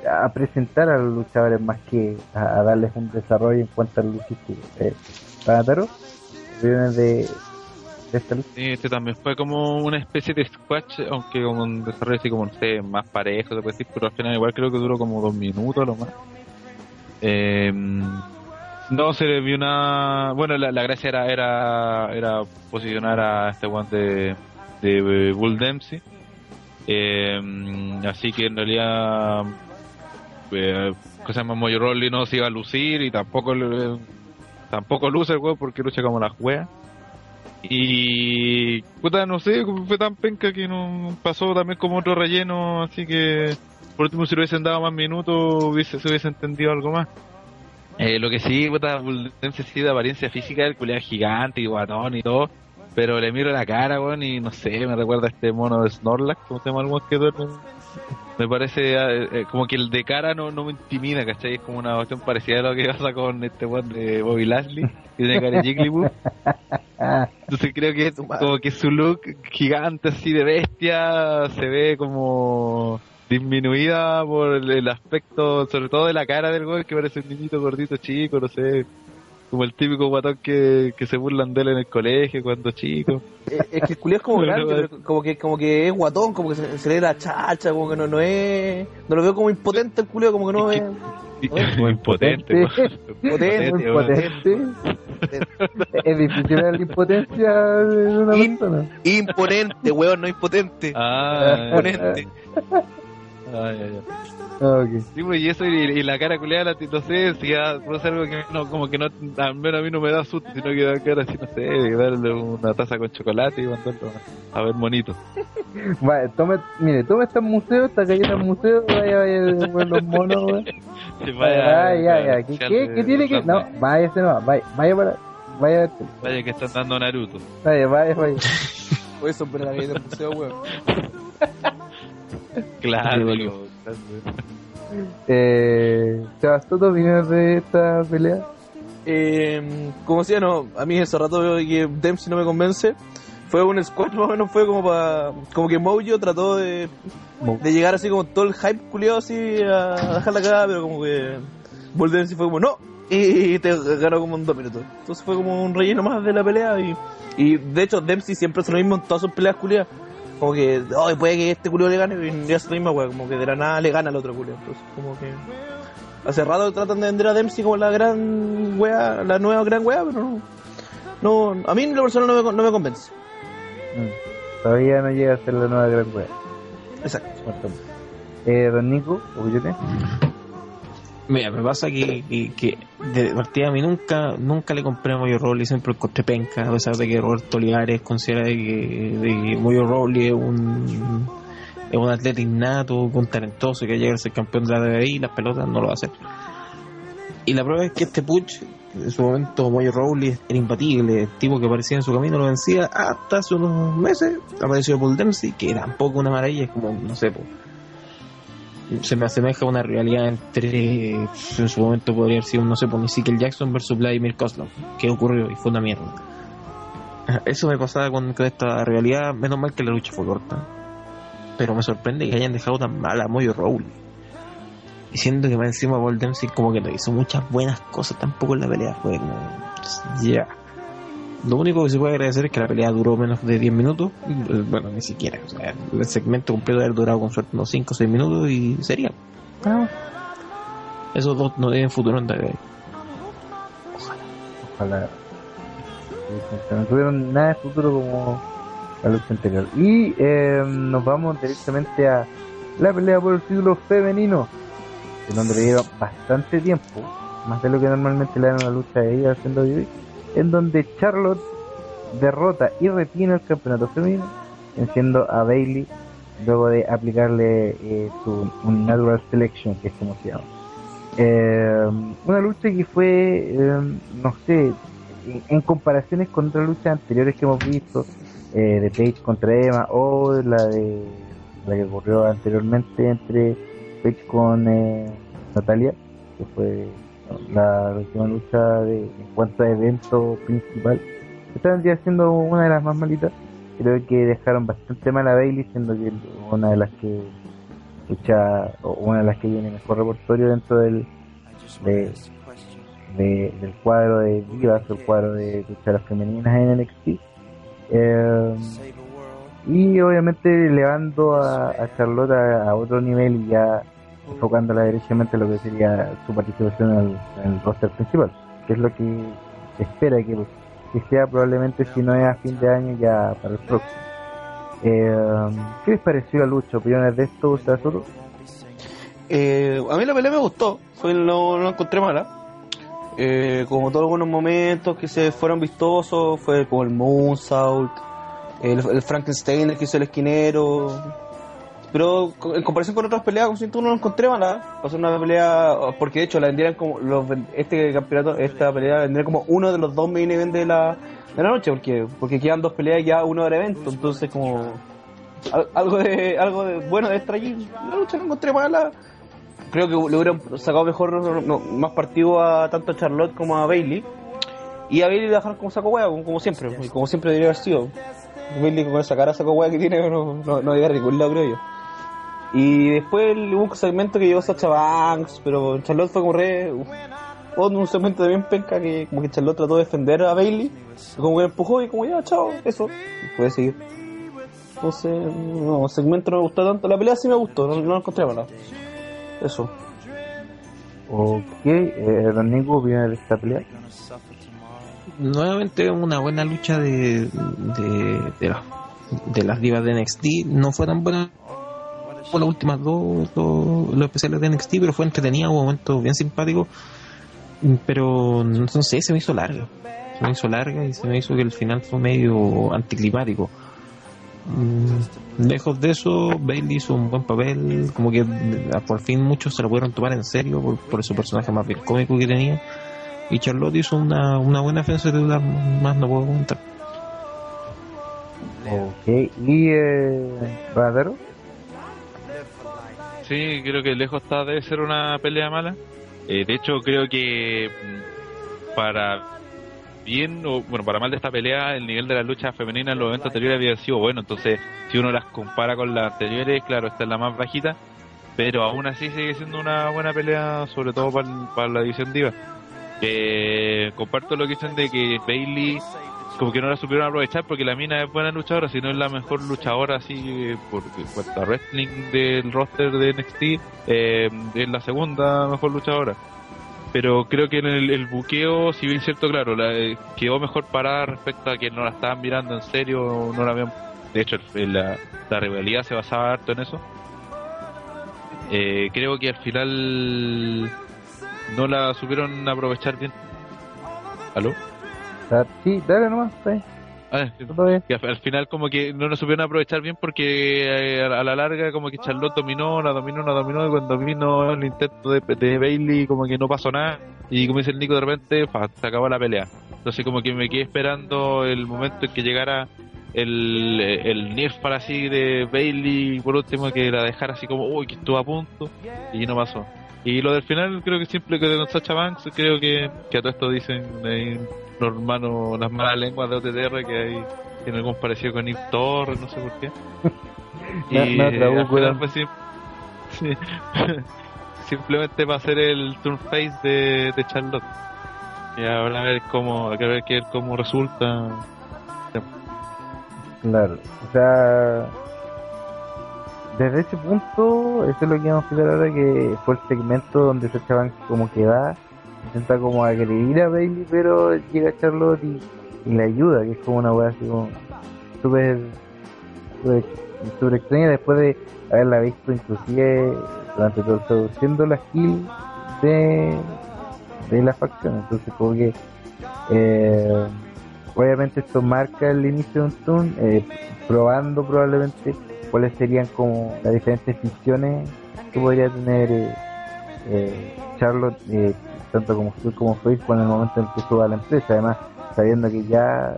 a presentar a los luchadores más que a, darles un desarrollo en cuanto a lucha eh, para Taro de, de esta lucha este también fue como una especie de squash, aunque con un desarrollo así como, no sé, más parejo, pero al final igual creo que duró como dos minutos lo más. Eh, no se le vio una... Bueno, la, gracia era, era era posicionar a este one de, de Bull Dempsey. Eh, así que en realidad... Eh, cosa más Mojo Rawley no se iba a lucir y tampoco le- tampoco luce el juego porque lucha como la juega. Y puta, no sé, fue tan penca que no pasó también como otro relleno, así que por último si le hubiesen dado más minutos hubiese, se hubiese entendido algo más. Eh, lo que sí, puta, Buldense sí de apariencia física, el culiado gigante y guatón y todo, pero le miro la cara, weón, y no sé, me recuerda a este mono de Snorlax, como se llama el que duerme. Me parece eh, eh, como que el de cara no, no me intimida, ¿cachai? Es como una cuestión parecida a lo que pasa con este weón de Bobby Lashley, que tiene cara de Jigglypuff. Entonces creo que como que su look gigante así de bestia se ve como disminuida por el, el aspecto, sobre todo de la cara del güey que parece un niñito gordito chico, no sé, como el típico guatón que, que se burlan de él en el colegio cuando chico. Eh, es que el culiao es como grande, pero como que, como que es guatón, como que se, se le da chacha, como que no, no es. No lo veo como impotente el culiao, como que no Es es. que- Muy impotente, güey. Potente, muy güey. potente es difícil ver la impotencia de una In- persona Imponente, weón, no impotente. Ah, Imponente. Ah, ya, ya. Ah, ok. Sí, pues, y eso, y, y la cara culeada, no sé, si ya produce algo que no, como que no, al menos a mí no me da susto, sino que da cara así, no sé, de darle una taza con chocolate y mandarlo a ver monito. Vale, tome, mire, tome este museo, esta galleta museo, vaya, vaya, los monos. Sí, Vaya, vaya, ya, ya. ¿Qué, qué, qué tiene que.? No, váyase no, vaya, vaya para. Vaya, Vaya que están dando Naruto. vaya, vaya, vaya. Por eso, del museo, weón. Claro. Eh, Sebas, ¿tú opinas de esta pelea? Eh, como decía, no, a mí ese rato veo que Dempsey no me convence. Fue un squad más o menos, fue como para. Como que Mojo trató de, de llegar así como todo el hype culiado así a dejar la cagada, pero como que. Bull Dempsey fue como no, y te ganó como en dos minutos. Entonces fue como un relleno más de la pelea. Y, y de hecho, Dempsey siempre hace lo mismo en todas sus peleas culiadas. Como que, oh, puede que este culiado le gane, y hace la misma wea, como que de la nada le gana al otro culiado. Entonces, como que. Hace rato tratan de vender a Dempsey como la gran wea, la nueva gran wea, pero no. no a mí en lo personal no me, no me convence. Mm, Todavía no llega a ser la nueva gran wea. Exacto. Eh, don Nico, opiniones. Mira, me pasa que, que, que de partida a mí nunca, nunca le compré a Moyo Rowley, siempre lo encontré penca, a pesar de que Roberto Olivares considera de que, de que Moyo Rowley es un, es un atleta innato, un talentoso que llega a ser campeón de la DBI las pelotas no lo va a hacer. Y la prueba es que este Puch, en su momento Moyo Rowley era imbatible, el tipo que aparecía en su camino lo vencía hasta hace unos meses, apareció Paul Dempsey, que tampoco una maravilla, es como, no sé, po, se me asemeja a una realidad entre, en su momento podría haber sido, no sé, por Ezekiel Jackson versus Vladimir Kozlov, que ocurrió y fue una mierda. Eso me pasaba con, con esta realidad, menos mal que la lucha fue corta. Pero me sorprende que hayan dejado tan mal a Moyo Rowley. Y siento que más encima Paul Dempsey como que no hizo muchas buenas cosas tampoco en la pelea. Fue como... Ya. Lo único que se puede agradecer es que la pelea duró menos de 10 minutos. Eh, Bueno, ni siquiera. O sea, el segmento completo debe haber durado con suerte unos 5 o 6 minutos y sería. Ah. Esos dos no tienen futuro en WWE. Ojalá. No tuvieron nada de futuro como la lucha anterior. Y eh, nos vamos directamente a la pelea por el título femenino, en donde le dieron bastante tiempo, más de lo que normalmente le dan a la lucha de ella haciendo WWE, en donde Charlotte derrota y retiene el campeonato femenino, venciendo a Bailey luego de aplicarle eh, su natural selection, que es como se llama. Eh, una lucha que fue, eh, no sé, en, comparaciones con otras luchas anteriores que hemos visto, eh, de Paige contra Emma o la de la que ocurrió anteriormente entre Paige con eh, Natalia, que fue la última lucha de, en cuanto a evento principal. Esta vendría siendo una de las más malitas. Creo que dejaron bastante mal a Bailey, siendo que una de las que lucha, o una de las que tiene mejor repertorio dentro del de, de- del cuadro de divas, el cuadro de luchadoras femeninas en NXT. Eh, y obviamente elevando a, a Charlotte a, a otro nivel y ya enfocándola derechamente en lo que sería su participación en el, roster principal, que es lo que espera que, que sea probablemente si no es a fin de año ya para el próximo. Eh, ¿Qué les pareció la lucha? ¿Opiniones de esto, otros? Eh, a mí la pelea me gustó, fue, no, no encontré mala. Eh, como todos algunos momentos que se fueron vistosos, fue como el Moonsault, el, el Frankenstein el que hizo el esquinero. Pero en comparación con otras peleas, como siento, no la encontré mala. Pasó una pelea, porque de hecho la vendieran como, los, este campeonato, esta pelea vendría como uno de los dos main event de la, de la noche, porque, porque quedan dos peleas ya uno era evento, entonces como al- algo de algo de bueno de extra. La lucha no encontré mala creo que le hubieran sacado mejor más partido a tanto a Charlotte como a Bailey y a Bailey le dejaron como saco hueá como, siempre como siempre debería haber sido Bailey con esa cara saco hueá que tiene no, no, no debe ningún lado creo yo y después hubo un segmento que llevó Sacha Banks pero Charlotte fue como re un segmento de bien penca que como que Charlotte trató de defender a Bailey como que la empujó y como ya chao eso y puede seguir entonces no el segmento no me gustó tanto la pelea sí me gustó no, no la encontré mala eso Ok, eh, Don Nico, esta pelea? nuevamente una buena lucha de, de, de, las- de las divas de NXT. No fue tan buena las últimas dos, dos- los especiales de NXT, pero fue entretenida, hubo momentos bien simpáticos. Pero no sé, se me hizo larga. Se me hizo larga y se me hizo que el final fue medio anticlimático. Mm, lejos de eso, Bailey hizo un buen papel, como que eh, por fin muchos se lo pudieron tomar en serio por, por su personaje más bien cómico que tenía. Y Charlotte hizo una, una buena defensa de duda, más no puedo comentar. Ok, y eh? Sí, creo que lejos está de ser una pelea mala. Eh, de hecho, creo que mm, para bien o bueno, para mal de esta pelea, el nivel de la lucha femenina en los eventos anteriores había sido bueno. Entonces, si uno las compara con las anteriores, claro, esta es la más bajita. Pero aún así sigue siendo una buena pelea, sobre todo para, para la división diva. Eh, comparto lo que dicen de que Bailey como que no la supieron aprovechar porque la mina es buena luchadora, si no es la mejor luchadora así eh, por en cuanto a wrestling del roster de NXT, eh, es la segunda mejor luchadora. Pero creo que en el, buqueo, si bien cierto, claro, la, eh, quedó mejor parada respecto a que no la estaban mirando en serio, no la habían... De hecho, la rivalidad se basaba harto en eso. Eh, creo que al final no la supieron aprovechar bien. ¿Aló? Sí, dale nomás, bien. Ah, que al al final como que no lo supieron aprovechar bien porque eh, a la larga como que Charlotte dominó, la dominó, la dominó y cuando vino el intento de, de Bailey como que no pasó nada y como dice el Nico de repente fa, se acabó la pelea. Entonces como que me quedé esperando el momento en que llegara el, el Nerf para así de Bailey por último que la dejara así como uy que estuvo a punto y no pasó. Y lo del final creo que siempre que con Sacha Banks creo que, que a todo esto dicen ahí los hermanos, las malas lenguas de OTTR que hay tiene algún parecido con Eve Torres, no sé por qué. Eh, al final fue sim- sí. simplemente va a ser el turn face de, de Charlotte. Y ahora a ver cómo, a ver qué- cómo resulta. Claro, o sea, desde ese punto, eso es lo que vamos a explicar ahora, que fue el segmento donde Sacha Banks como que va, intenta como agredir a Bailey, pero llega Charlotte y, le ayuda, que es como una weá así como súper, súper, extraña después de haberla visto inclusive durante todo siendo la skill de, de la facción, entonces como que eh, obviamente esto marca el inicio de un turn, eh, probando probablemente cuáles serían como las diferentes funciones que podría tener eh, eh, Charlotte, eh, tanto como Stu como Face, en el momento en que suba la empresa. Además, sabiendo que ya,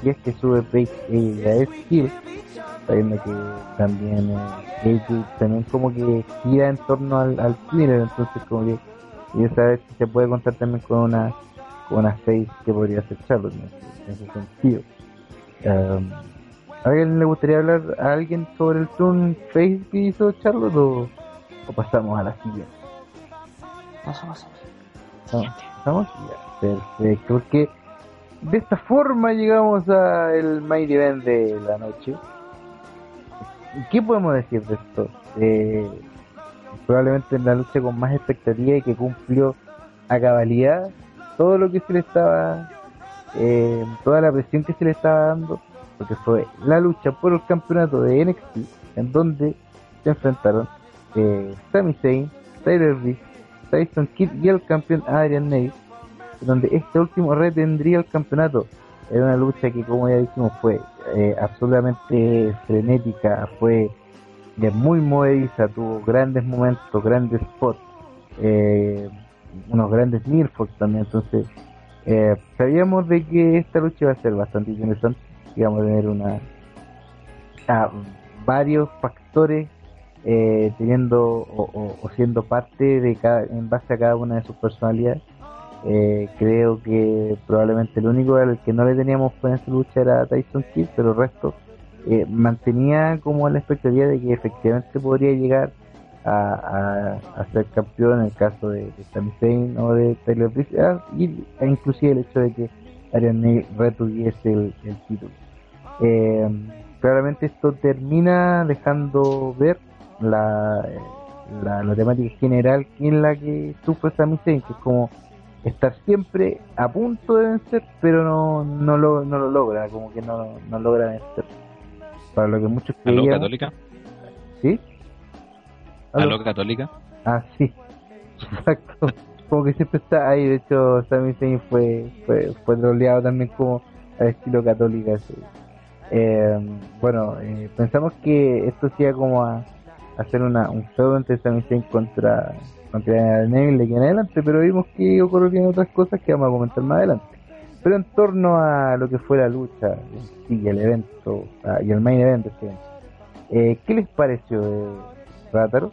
si es que sube Face, ella es Hill, sabiendo que también eh, AJ también como que gira en torno al, al entonces como que y saber si se puede contar también con una con una face que podría ser Charlotte ese, en ese sentido. ¿A alguien le gustaría hablar a alguien sobre el turn face que hizo Charlotte o, o pasamos a la siguiente? Paso, paso. No, ¿Pasamos? Ya, perfecto. Porque de esta forma llegamos al main event de la noche. ¿Qué podemos decir de esto? Eh, probablemente la lucha con más expectativa y que cumplió a cabalidad todo lo que se le estaba, eh, toda la presión que se le estaba dando, porque fue la lucha por el campeonato de NXT, en donde se enfrentaron eh, Sami Zayn, Tyler Reese, Tyson Kidd y el campeón Adrian Neville, donde este último retendría el campeonato. Era una lucha que, como ya dijimos, fue eh, absolutamente frenética, fue de muy movediza, tuvo grandes momentos, grandes spots, eh, unos grandes Mirfox también, entonces eh, sabíamos de que esta lucha iba a ser bastante interesante, íbamos a tener una varios factores eh, teniendo o, siendo parte de cada, en base a cada una de sus personalidades. Eh, creo que probablemente el único al que no le teníamos en esta lucha era Tyson Kidd, pero el resto eh, mantenía como la expectativa de que efectivamente podría llegar a, a- ser campeón en el caso de, de Sami Zayn o de Tyler Breeze ah, y, e inclusive el hecho de que Arian Neville retuviese el, el título. Eh, claramente esto termina dejando ver la, la, la temática general en la que sufre Sami Zayn, que es como estar siempre a punto de vencer, pero no, no, lo, no lo logra, como que no, no logra vencer. Para lo que muchos ¿Aló, creían, Católica? ¿sí? ¿Aló? ¿Aló, Católica? Ah, sí, exacto. Como que siempre está ahí. De hecho, Sami Zayn fue, fue, fue troleado también como al estilo católica. sí. Eh, bueno, eh, pensamos que esto sea como a hacer una, un feudo entre Sami contra, contra Neville aquí en adelante, pero vimos que ocurrieron otras cosas que vamos a comentar más adelante. Pero en torno a lo que fue la lucha y el evento, ah, y el main evento, eh, ¿qué les pareció de Rátaro?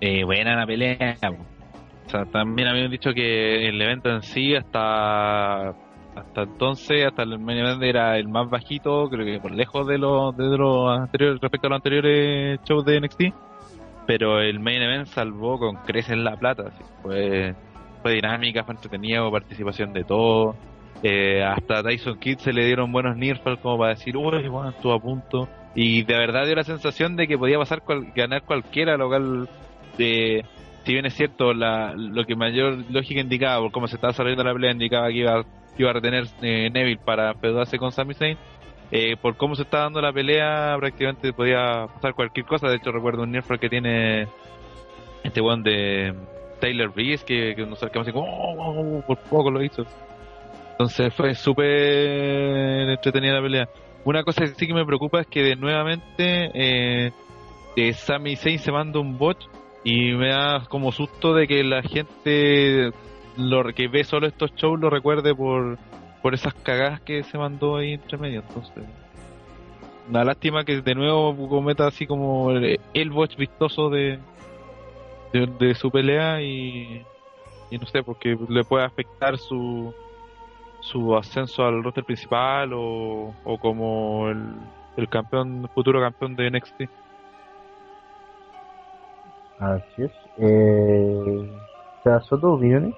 Eh, buena la pelea. O sea, también habían dicho que el evento en sí hasta hasta entonces, hasta el main event era el más bajito, creo que por lejos de los de los anteriores respecto a los anteriores shows de NXT. Pero el main event salvó con creces la plata, fue fue dinámica, fue entretenido, participación de todo. Eh, hasta Tyson Kidd se le dieron buenos nearfalls como para decir, uy, bueno, estuvo a punto. Y de verdad dio la sensación de que podía pasar cual- ganar cualquiera local de si bien es cierto la, lo que mayor lógica indicaba por cómo se estaba desarrollando la pelea indicaba que iba, iba a retener eh, Neville para feudarse con Sami Zayn. Eh, por cómo se está dando la pelea prácticamente podía pasar cualquier cosa. De hecho recuerdo un Nerf que tiene este one de Taylor Breeze que, que nos acercamos así como "Oh, oh, oh", por poco lo hizo Entonces fue súper entretenida la pelea. Una cosa que sí que me preocupa es que de nuevamente eh, Sami Zayn se manda un bot y me da como susto de que la gente lo que ve solo estos shows lo recuerde por, por esas cagadas que se mandó ahí entre medio. Entonces, una lástima que de nuevo cometa así como el, el bot vistoso de, de, su pelea y, y no sé, porque le puede afectar su su ascenso al roster principal o, o como el, el campeón futuro campeón de NXT. Así es. Eh, ¿Te Soto, opiniones?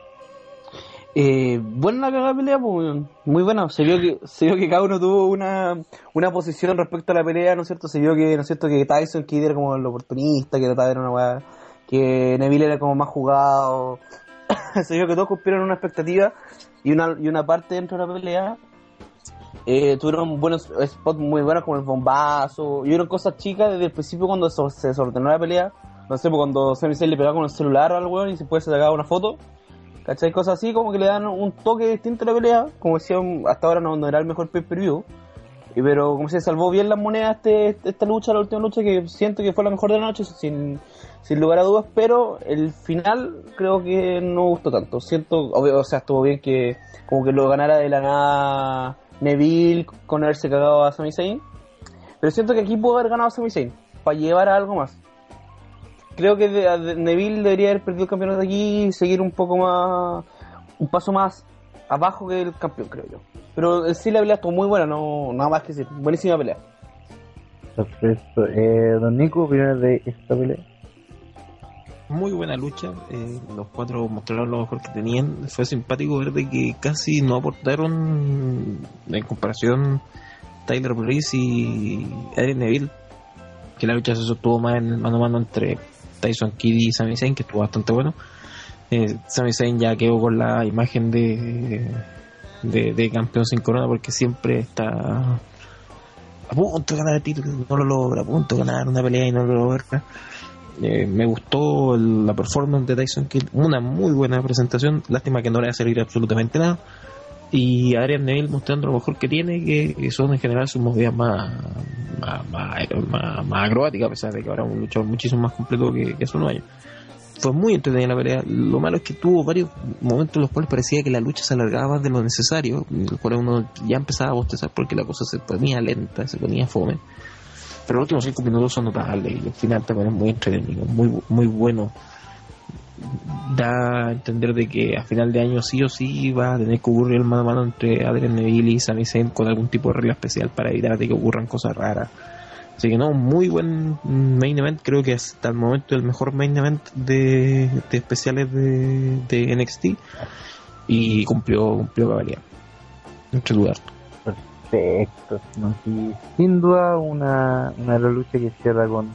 Eh, buena la pelea, pues, muy buena. Se vio que se vio que cada uno tuvo una, una posición respecto a la pelea, ¿no es cierto? Se vio que, ¿no es cierto? Que Tyson Kidd era como el oportunista, que trataba una weá, que Neville era como más jugado. se vio que todos cumplieron una expectativa y una, y una parte dentro de la pelea eh, tuvieron buenos spots muy buenos como el bombazo y hubieron cosas chicas desde el principio cuando se desordenó la pelea no sé, pues cuando Sami le pegaba con el celular al weón y se sacaba una foto ¿cachai? cosas así como que le dan un toque distinto a la pelea como decía hasta ahora no, no era el mejor pay-per-view pero como se salvó bien las monedas este, esta lucha, la última lucha que siento que fue la mejor de la noche sin, sin lugar a dudas, pero el final creo que no gustó tanto. Siento, obvio, o sea, estuvo bien que como que lo ganara de la nada Neville con haberse cagado a Sami Zayn, pero siento que aquí pudo haber ganado a Sami Zayn para llevar a algo más. Creo que de- de- Neville debería haber perdido el campeonato aquí y seguir un poco más, un paso más abajo que el campeón, creo yo. Pero sí la pelea estuvo muy buena, no nada más que decir. Buenísima pelea. Perfecto. Eh, don Nico, opiniones de esta pelea. Muy buena lucha, eh, los cuatro mostraron lo mejor que tenían. Fue simpático ver de que casi no aportaron en comparación Tyler Breeze y Adrian Neville. Que la lucha se sostuvo más en mano a mano entre Tyson Kidd y Sami Zayn, que estuvo bastante bueno. Eh, Sami Zayn ya quedó con la imagen de, de, campeón sin corona porque siempre está a punto de ganar el título, no lo logra, a punto de ganar una pelea y no lo logra. Eh, me gustó la performance de Tyson Kidd, una muy buena presentación, lástima que no le va a servir absolutamente nada. Y Adrian Neville mostrando lo mejor que tiene, que, que son en general sus movidas más, más, más, más- más acrobáticas, a pesar de que ahora un luchador muchísimo más completo que, que hace unos años. Fue muy entretenida la pelea. Lo malo es que tuvo varios momentos en los cuales parecía que la lucha se alargaba más de lo necesario, en los cuales uno ya empezaba a bostezar porque la cosa se ponía lenta, se ponía fome. Pero los últimos cinco minutos son notables y el final también es muy entretenido, muy, muy bueno. Da a entender de que a final de año sí o sí va a tener que ocurrir el mano a mano entre Adrian Neville y Sami Zayn con algún tipo de regla especial para evitar de que ocurran cosas raras. Así que no, muy buen main event, creo que hasta el momento el mejor main event de, especiales de, NXT y cumplió, cumplió cabalidad. Entre dudar. Perfecto. ¿no? Sin duda una, una luchas que cierra con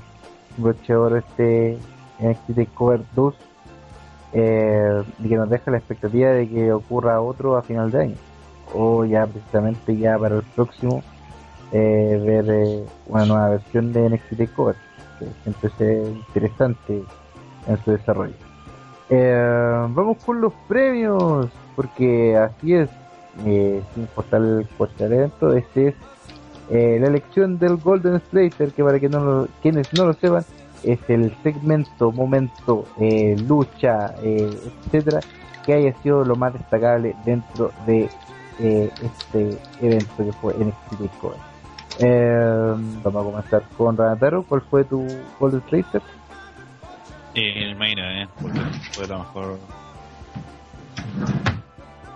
broche oro este NXT Takeover 2 eh, y que nos deja la expectativa de que ocurra otro a final de año. O ya precisamente ya para el próximo eh, ver eh, una nueva versión de NXT Takeover que siempre es interesante en su desarrollo. Eh, vamos con los premios porque así es eh, sin importar el del evento, este es eh, la elección del Golden Slater, que para que no lo- quienes no lo sepan, es el segmento, momento, eh, lucha, eh, etcétera, que haya sido lo más destacable dentro de eh, este evento que fue NXT Takeover. Eh, vamos a comenzar con Ranataro, ¿cuál fue tu Golden Slater? El main event, porque fue la mejor.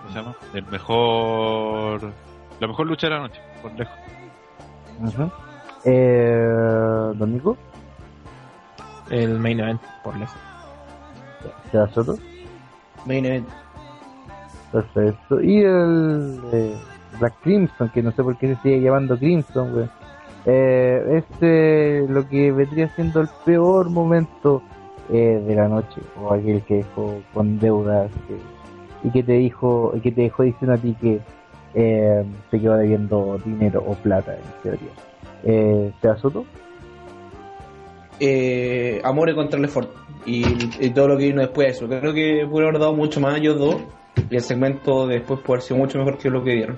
¿Cómo se llama? El mejor. La mejor lucha de la noche, por lejos. Ujú. eh, Nico, El main event, por lejos. Seba Soto. Main event. Perfecto. Y el eh, Black Crimson, que no sé por qué se sigue llamando Crimson, güey. Eh, es eh, lo que vendría siendo el peor momento eh, de la noche, o aquel que dejó con deudas que- y que te dijo, y que te dejó diciendo a ti que eh, te quedó debiendo dinero o plata, en teoría. Eh, ¿Te Soto? Eh, Amore contra Lefort y, y todo lo que vino después de eso. Creo que pudieron haber dado mucho más ellos dos. Y el segmento de después puede haber sido mucho mejor que lo que dieron.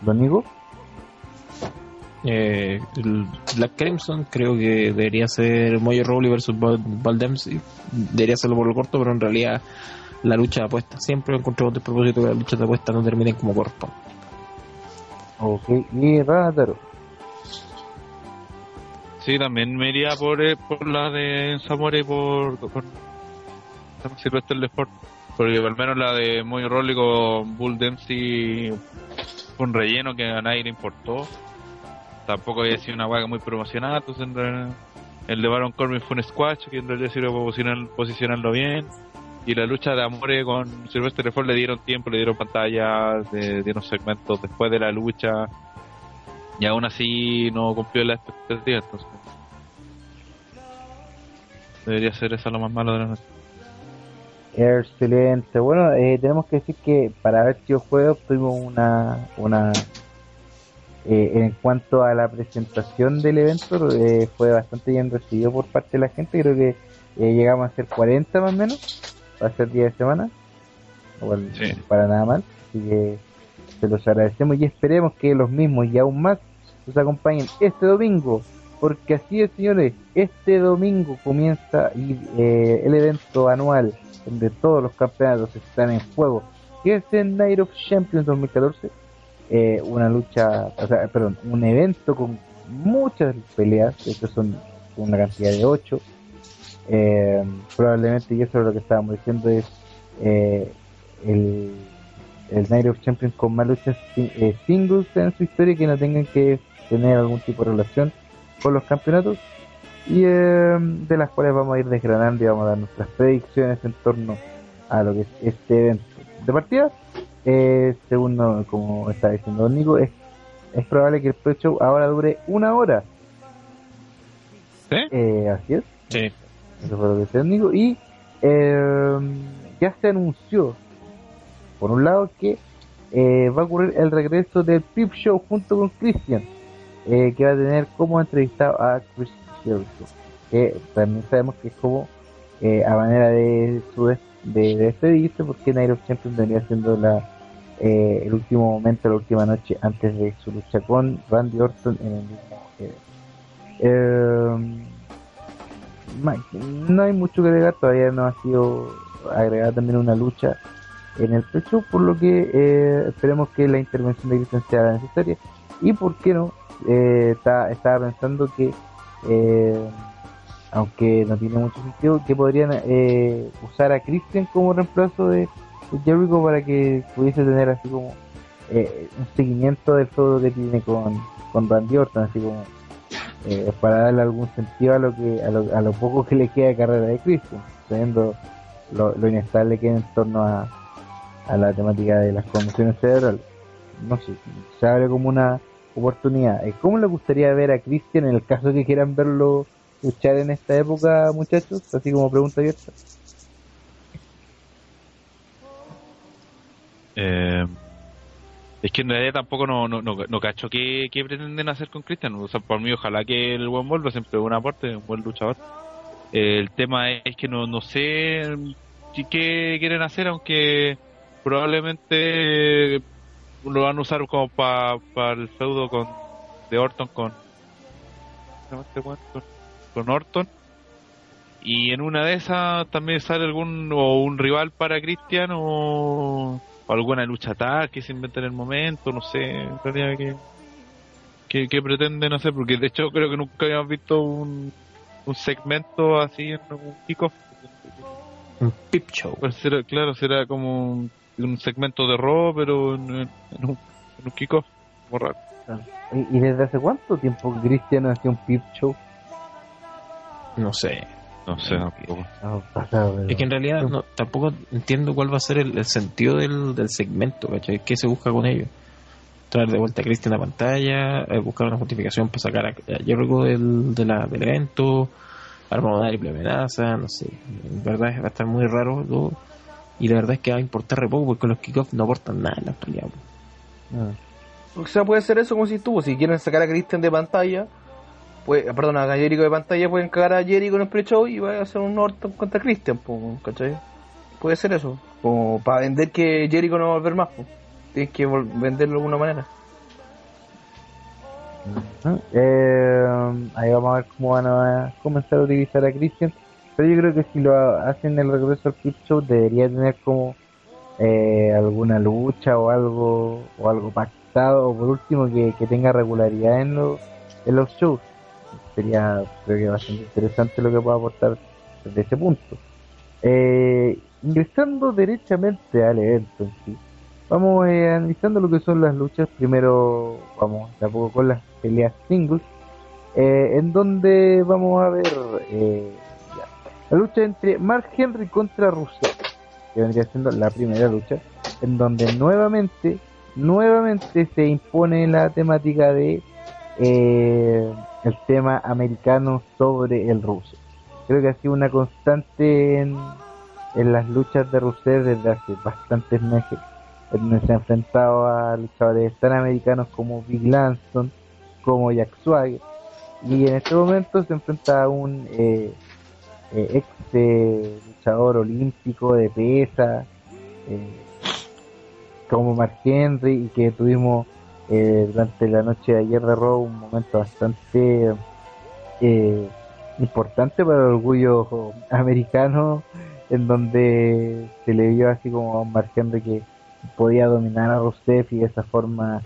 ¿Don Nico? Eh, el Black Crimson creo que debería ser Moyo Rowley versus Val Dempsey. Debería serlo por lo corto, pero en realidad la lucha de apuestas siempre encontré un despropósito que las luchas de apuestas no terminen como corresponde. Ok, y Ranataro. Sí, también me iría por, eh, por la de Zamora y por, por Silvestre Lefort. Porque al menos la de Moy Rolly con Bull Dempsey fue un relleno que a nadie le importó. Tampoco había sido una vaga muy promocionada, entonces el de Baron Corbin fue un squash que en realidad sirvió para posicionar- posicionarlo bien. Y la lucha de Amore con Silvestre Lefort le dieron tiempo, le dieron pantallas, le dieron segmentos después de la lucha. Y aún así no cumplió la expectativa, entonces. Debería ser esa lo más malo de la noche. Excelente. Bueno, eh, tenemos que decir que para haber sido jueves tuvimos una, una eh, en cuanto a la presentación del evento, eh, fue bastante bien recibido por parte de la gente. Creo que eh, llegamos a ser 40 más o menos, para ser día de semana. Sí. para nada mal. Así que se los agradecemos y esperemos que los mismos y aún más nos acompañen este domingo. Porque así es, señores, este domingo comienza eh, el evento anual donde todos los campeonatos están en juego, que es el Night of Champions 2014. Eh, una lucha, o sea, perdón, un evento con muchas peleas, hecho son una cantidad de 8. probablemente, y eso es lo que estábamos diciendo, es eh, el, el Night of Champions con más luchas eh, singles en su historia que no tengan que tener algún tipo de relación con los campeonatos y eh, de las cuales vamos a ir desgranando y vamos a dar nuestras predicciones en torno a lo que es este evento. De partida, eh, según no- como está diciendo Nico, es, es probable que el pre-show ahora dure una hora. ¿Sí? Eh, así es. Sí. Eso fue lo que decía Nico. Y eh, ya se anunció, por un lado, que eh, va a ocurrir el regreso del Pip Show junto con Christian, eh, que va a tener como entrevistado a Chris Jericho, que también sabemos que es como eh, a manera de su de, de despedirse, porque Night of Champions venía siendo la eh, el último momento, la última noche antes de su lucha con Randy Orton en el mismo evento. Ma- no hay mucho que agregar, todavía no ha sido agregada también una lucha en el pecho, por lo que eh, esperemos que la intervención de Christian sea necesaria. Y por qué no, eh, estaba pensando que, eh, aunque no tiene mucho sentido, que podrían eh, usar a Christian como reemplazo de, de Jericho para que pudiese tener así como eh, un seguimiento del feudo que tiene con, con Randy Orton, así como eh, para darle algún sentido a lo que a lo, a lo poco que le queda de carrera de Christian, sabiendo lo, lo inestable que es en torno a, a la temática de las conmociones cerebrales. No sé, se abre como una oportunidad. Eh, ¿Cómo le gustaría ver a Christian en el caso que quieran verlo luchar en esta época, muchachos? Así como pregunta abierta. Eh, es que en realidad tampoco no, no, no, no cacho qué, qué pretenden hacer con Christian. O sea, por mí, ojalá que el buen vuelva, siempre un aporte, un buen luchador. Eh, el tema es que no, no sé qué quieren hacer, aunque probablemente lo van a usar como para el feudo con de Orton con, ¿cómo se llama este con, con Orton. Y en una de esas también sale algún o un rival para Christian o, o alguna lucha tag que se inventa en el momento, no sé, en realidad que, que, que pretenden hacer, porque de hecho creo que nunca habíamos visto un, un segmento así en un kickoff. Un Pip Show. Pues será, claro, será como un, un segmento de Raw, pero en, en- en un, en un kickoff, como raro. ¿Y, y desde hace cuánto tiempo Christian hacía un pip show? No sé. No sé, tampoco. No, pasado, pero- Es que en realidad no, tampoco entiendo cuál va a ser el, el sentido del, del segmento, ¿cachai? ¿Qué se busca con ello? Traer de vuelta a Cristian a la pantalla, eh, buscar una justificación para sacar a, a Jericho del, de la, del evento, armar una triple amenaza, no sé. En verdad va a estar muy raro todo. Y la verdad es que va a importar re poco porque los kickoffs no aportan nada en la actualidad. Ah. O sea, puede ser eso como si tú, si quieren sacar a Christian de pantalla, pues, perdón, a Jericho de pantalla, pueden cagar a Jericho en el pre-show y va a hacer un Orton contra Christian, po, ¿cachai? Puede ser eso. Como para vender que Jericho no va a volver más. po. Tienes que venderlo de alguna manera. Ujú. Eh, ahí vamos a ver cómo van a comenzar a utilizar a Christian. Pero yo creo que si lo hacen el regreso al Clip Show, debería tener como eh, alguna lucha o algo o algo pactado. O por último, que, que tenga regularidad en, los en los shows. Sería, creo que bastante interesante lo que pueda aportar desde ese punto. Eh, ingresando derechamente al evento. Vamos eh, analizando lo que son las luchas. Primero vamos de a poco con las peleas singles. eh, en donde vamos a ver eh, la lucha entre Mark Henry contra Rusev. Que vendría siendo la primera lucha. En donde nuevamente, nuevamente se impone la temática de eh, el tema americano sobre el ruso. Creo que ha sido una constante en, en las luchas de Rusev desde hace bastantes meses en donde se ha enfrentado a luchadores tan americanos como Big Lanston, como Jack Swagger, y en este momento se enfrenta a un eh, eh, ex eh, luchador olímpico de pesa, eh, como Mark Henry, y que tuvimos eh, durante la noche de ayer de Raw un momento bastante importante para el orgullo americano, en donde se le vio así como a Mark Henry que podía dominar a Rusev y de esa forma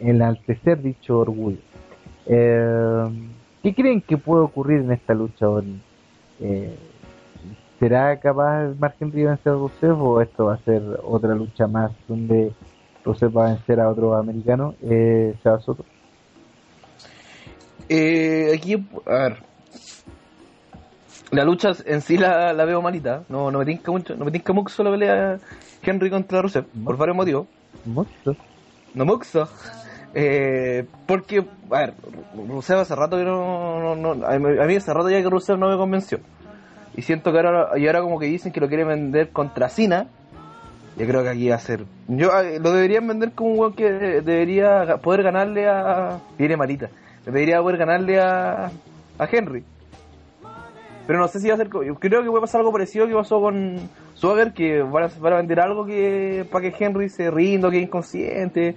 enaltecer, dicho orgullo. ¿Qué creen que puede ocurrir en esta lucha, Oni? Eh, ¿Será capaz Mark Henry de vencer a Rusev o esto va a ser otra lucha más donde Rusev va a vencer a otro americano? Eh, Soto. Eh, aquí, a ver. La lucha en sí la, la veo malita. No, no me tinca mucho. No me tinca mucho la pelea Henry contra Rusev. Por varios motivos. Mucho. No mucho. Eh, porque, a ver, Rusev hace rato que no, no, no- a, mí, hace rato ya que Rusev no me convenció. Y siento que ahora, y ahora como que dicen que lo quieren vender contra Cena. Yo creo que aquí va a ser. Yo eh, lo deberían vender como un weón que de- debería poder ganarle a. Viene malita. Debería poder ganarle a. a Henry. Pero no sé si va a ser. creo que puede pasar algo parecido que pasó con Swagger, que van a, vender algo que para que Henry se rinda, que inconsciente,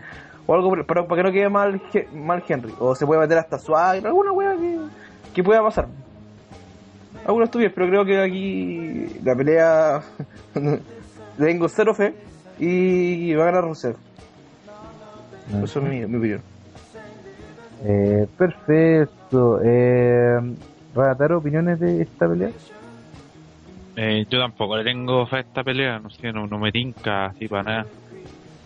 o algo por- para, que no quede mal, mal Henry. O se puede meter hasta Swagger, alguna wea que, que pueda pasar. Alguna estupidez, pero creo que aquí la pelea. le tengo cero fe y va a ganar Rusev. Eso es mi, mi opinión. Eh, perfecto. Eh, Radataro, ¿opiniones de esta pelea? Eh, yo tampoco le tengo fe a esta pelea, no sé, no, no me tinca así para nada.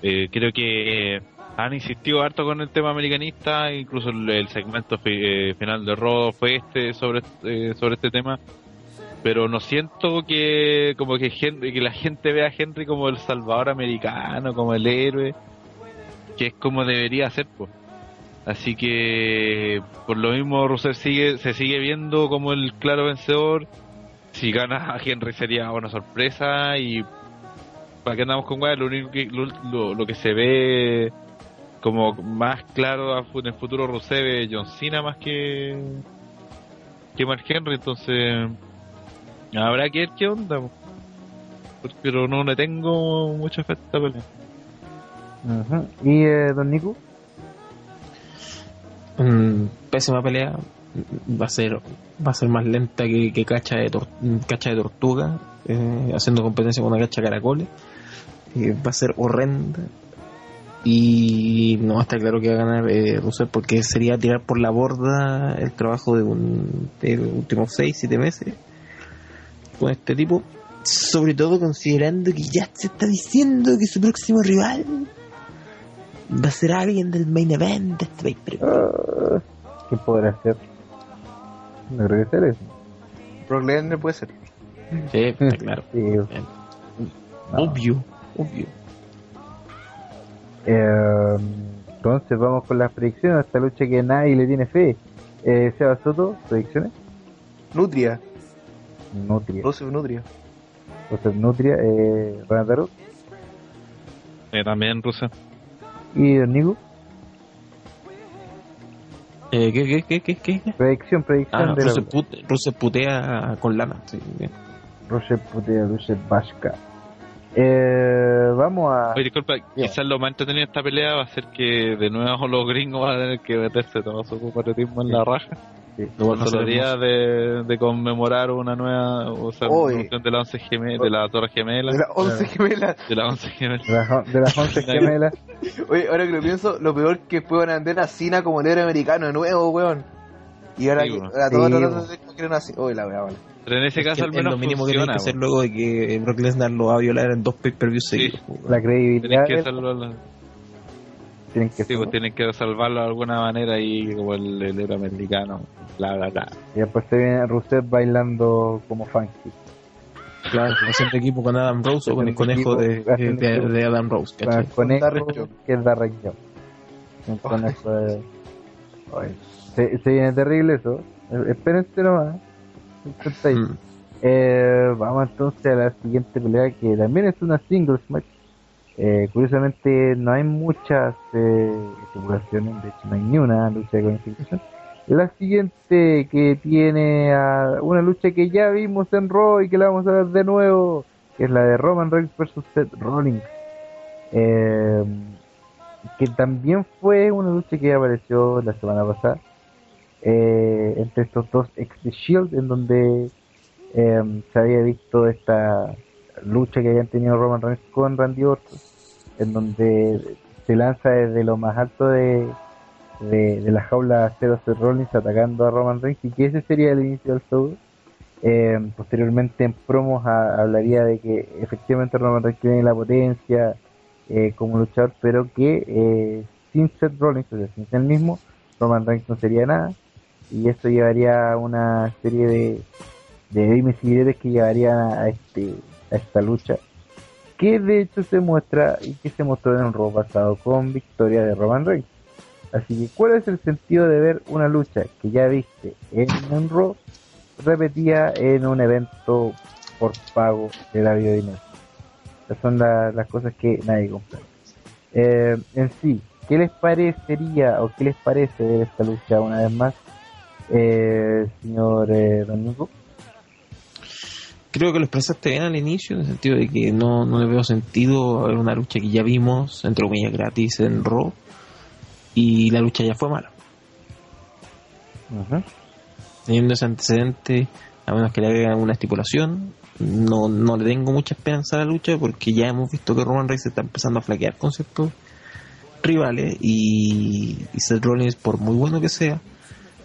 Eh, creo que han insistido harto con el tema americanista, incluso el, segmento eh, final de Raw fue este sobre eh, sobre este tema, pero no siento que como que, Henry, que la gente vea a Henry como el salvador americano, como el héroe, que es como debería ser, pues. Así que por lo mismo Rusev sigue, se sigue viendo como el claro vencedor. Si gana a Henry sería una sorpresa y para qué andamos con weá, lo único que lo, lo- lo que se ve como más claro en el futuro Rusev John Cena más que que Mark Henry, entonces habrá que ver qué onda. Pero no le tengo mucha fe a esta pelea. ¿Y eh, Don Nico? Mm, pésima pelea. Va a ser va a ser más lenta que, que cacha, de tor- cacha de tortuga, eh, haciendo competencia con una cacha de caracoles. Eh, va a ser horrenda. Y no está claro que va a ganar eh, porque sería tirar por la borda el trabajo de, un, de los últimos 6, 7 meses con este tipo. Sobre todo considerando que ya se está diciendo que su próximo rival va a ser alguien del main event de este pay-per-view. Ah, ¿Qué podrá ser? No creo que sea eso. Brock Lesnar puede ser. Sí, está claro. Sí, no. Obvio, obvio. Eh, entonces vamos con las predicciones. Esta lucha que nadie le tiene fe. Eh, Seba Soto, predicciones. Nutria. Nutria. Rusev Nutria. Entonces Nutria, eh, Renataro Eh, también Rusev. y Don Nico. Eh, ¿qué, qué, qué, qué, qué? Predicción, predicción Ah, de la Rusev, pute- Rusev putea con lana. Sí, bien. Roger Putea, Roger Vashka. Eh, vamos a. Oye, disculpa, quizás lo más entretenido de esta pelea va a ser que de nuevo los gringos van a tener que meterse todo su patriotismo en la raja. Sí. Solo día de, de conmemorar una nueva, o sea, de la once gemela, de la torre gemela, De las 11 gemelas. de la once gemela. De las, de las 11 gemelas. Oye, ahora que lo pienso, lo peor que después van a vender a Cena como el héroe americano de nuevo, weón. Y ahora, Sí, que, weón. ahora todos Sí, los weón. otros no quieren así. Oye, la weá, vale. Pero en ese Es, caso que al es menos lo mínimo que funciona, tiene que hacer luego de que Brock Lesnar lo va a violar en dos pay-per-views Sí. seguidos. La credibilidad Tienen que la- tienen que sí, pues tienen que salvarlo de alguna manera y como el, el héroe americano, bla bla bla. Y después se viene Rusev bailando como funky. Claro, haciendo equipo con Adam Rose o con el conejo de, de, de- de Adam Rose, Con el conejo que es Darren Young. Un conejo de... Se, se viene terrible eso. Espérense nomás. Mm. Eh, vamos entonces a la siguiente pelea que también es una singles match. Eh, curiosamente no hay muchas eh, estipulaciones, de hecho no hay ni una lucha de clasificación. La siguiente que tiene a una lucha que ya vimos en Raw y que la vamos a ver de nuevo, que es la de Roman Reigns versus Seth Rollins. Eh, que también fue una lucha que apareció la semana pasada eh, entre estos dos ex Shield en donde eh, se había visto esta lucha que habían tenido Roman Reigns con Randy Orton en donde se lanza desde lo más alto de, de, la jaula 0 Seth Rollins atacando a Roman Reigns y que ese sería el inicio del feudo eh, posteriormente en promos hablaría de que efectivamente Roman Reigns tiene la potencia eh, como luchador, pero que eh, sin Seth Rollins, o sea, sin el mismo, Roman Reigns no sería nada. Y esto llevaría a una serie de, de dimes que llevarían a, este, a esta lucha. Que de hecho se muestra y que se mostró en un Raw pasado con victoria de Roman Reigns. Así que, ¿cuál es el sentido de ver una lucha que ya viste en un Raw repetida en un evento por pago de la biodinámica? Esas son la- las cosas que nadie compra. Eh, en sí, ¿qué les parecería o qué les parece ver esta lucha una vez más, eh, señor eh, Don Nico? Creo que lo expresaste bien al inicio, en el sentido de que no, no le veo sentido a una lucha que ya vimos, entre comillas, gratis en Raw, y la lucha ya fue mala. Teniendo ese antecedente, a menos que le hagan una estipulación, no, no le tengo mucha esperanza a la lucha porque ya hemos visto que Roman Reigns está empezando a flaquear con ciertos rivales y, y Seth Rollins, por muy bueno que sea,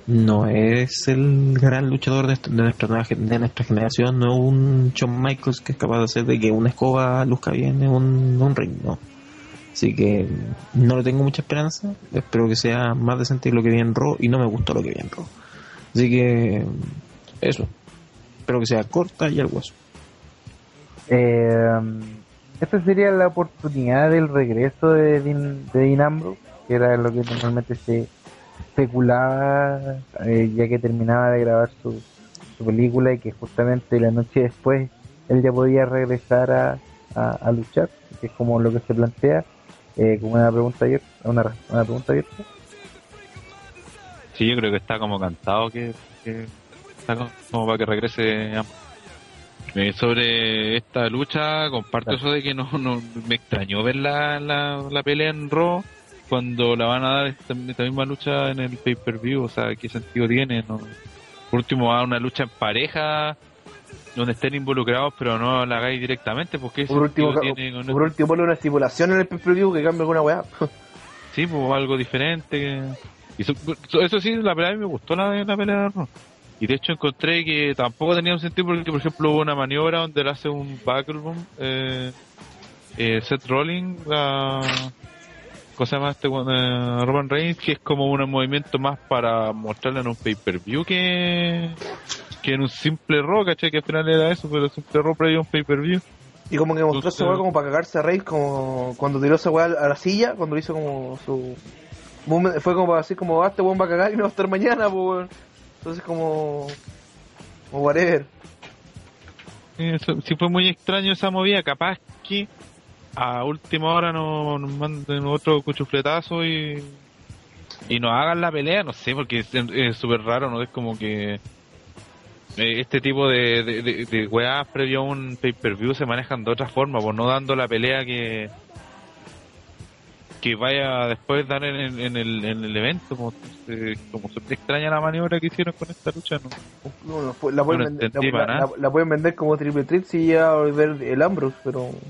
no es el gran luchador de, de nuestra, de nuestra generación, no un Shawn Michaels que es capaz de hacer de que una escoba luzca bien en un, un ring, no. Así que no le tengo mucha esperanza, espero que sea más decente de lo que vi en Raw y no me gustó lo que vi en Raw. Así que eso, espero que sea corta y al hueso. Eh, esta sería la oportunidad del regreso de Dean, de Dean que era lo que normalmente se especulaba eh, ya que terminaba de grabar su, su película y que justamente la noche después él ya podía regresar a, a, a luchar, que es como lo que se plantea, eh, como una pregunta abierta, una, una pregunta abierta. Sí, yo creo que está como cantado que, que está como, para que regrese. a- Eh, sobre esta lucha, comparto Claro. eso de que no, no me extrañó ver la, la, la pelea en Raw cuando la van a dar esta, esta misma lucha en el pay-per-view. O sea, ¿qué sentido tiene? No? Por último, haga una lucha en pareja donde estén involucrados, pero no la hagáis directamente. Porque Por último, tiene con por último una estipulación en el pay-per-view que cambie alguna weá. Sí, pues algo diferente. que- Y eso, eso sí, la pelea a mí me gustó la, la pelea de Raw. Y de hecho encontré que tampoco tenía un sentido porque, por ejemplo, hubo una maniobra donde él hace un backrub, eh, eh, Seth Rollins, a, ¿cómo se llama este? Eh, Roman Reigns, que es como un movimiento más para mostrarle en un pay-per-view que, que en un simple Raw, ¿cachai? Que al final era eso, pero simple Raw previo a un pay-per-view. Y como que mostró esa weá como para cagarse a Rey, como cuando tiró esa weá a la silla, cuando hizo como su. Fue como para decir, como, ah, este weón va a cagar y no va a estar mañana, pues. Entonces, como. Como whatever. Sí, eso- sí fue muy extraño esa movida, capaz que a última hora nos, nos manden otro cuchufletazo y, y nos hagan la pelea, no sé, porque es súper raro, ¿no? Es como que eh, este tipo de, de, de, de weas previo a un pay-per-view se manejan de otra forma, por no dando la pelea que que vaya después dar en, en- en el, en el evento. Como, eh, como se extraña la maniobra que hicieron con esta lucha, ¿no? No, no, pues, la, pueden no vender, la, la- pueden vender como triple threat si ya volver el Ambrose, pero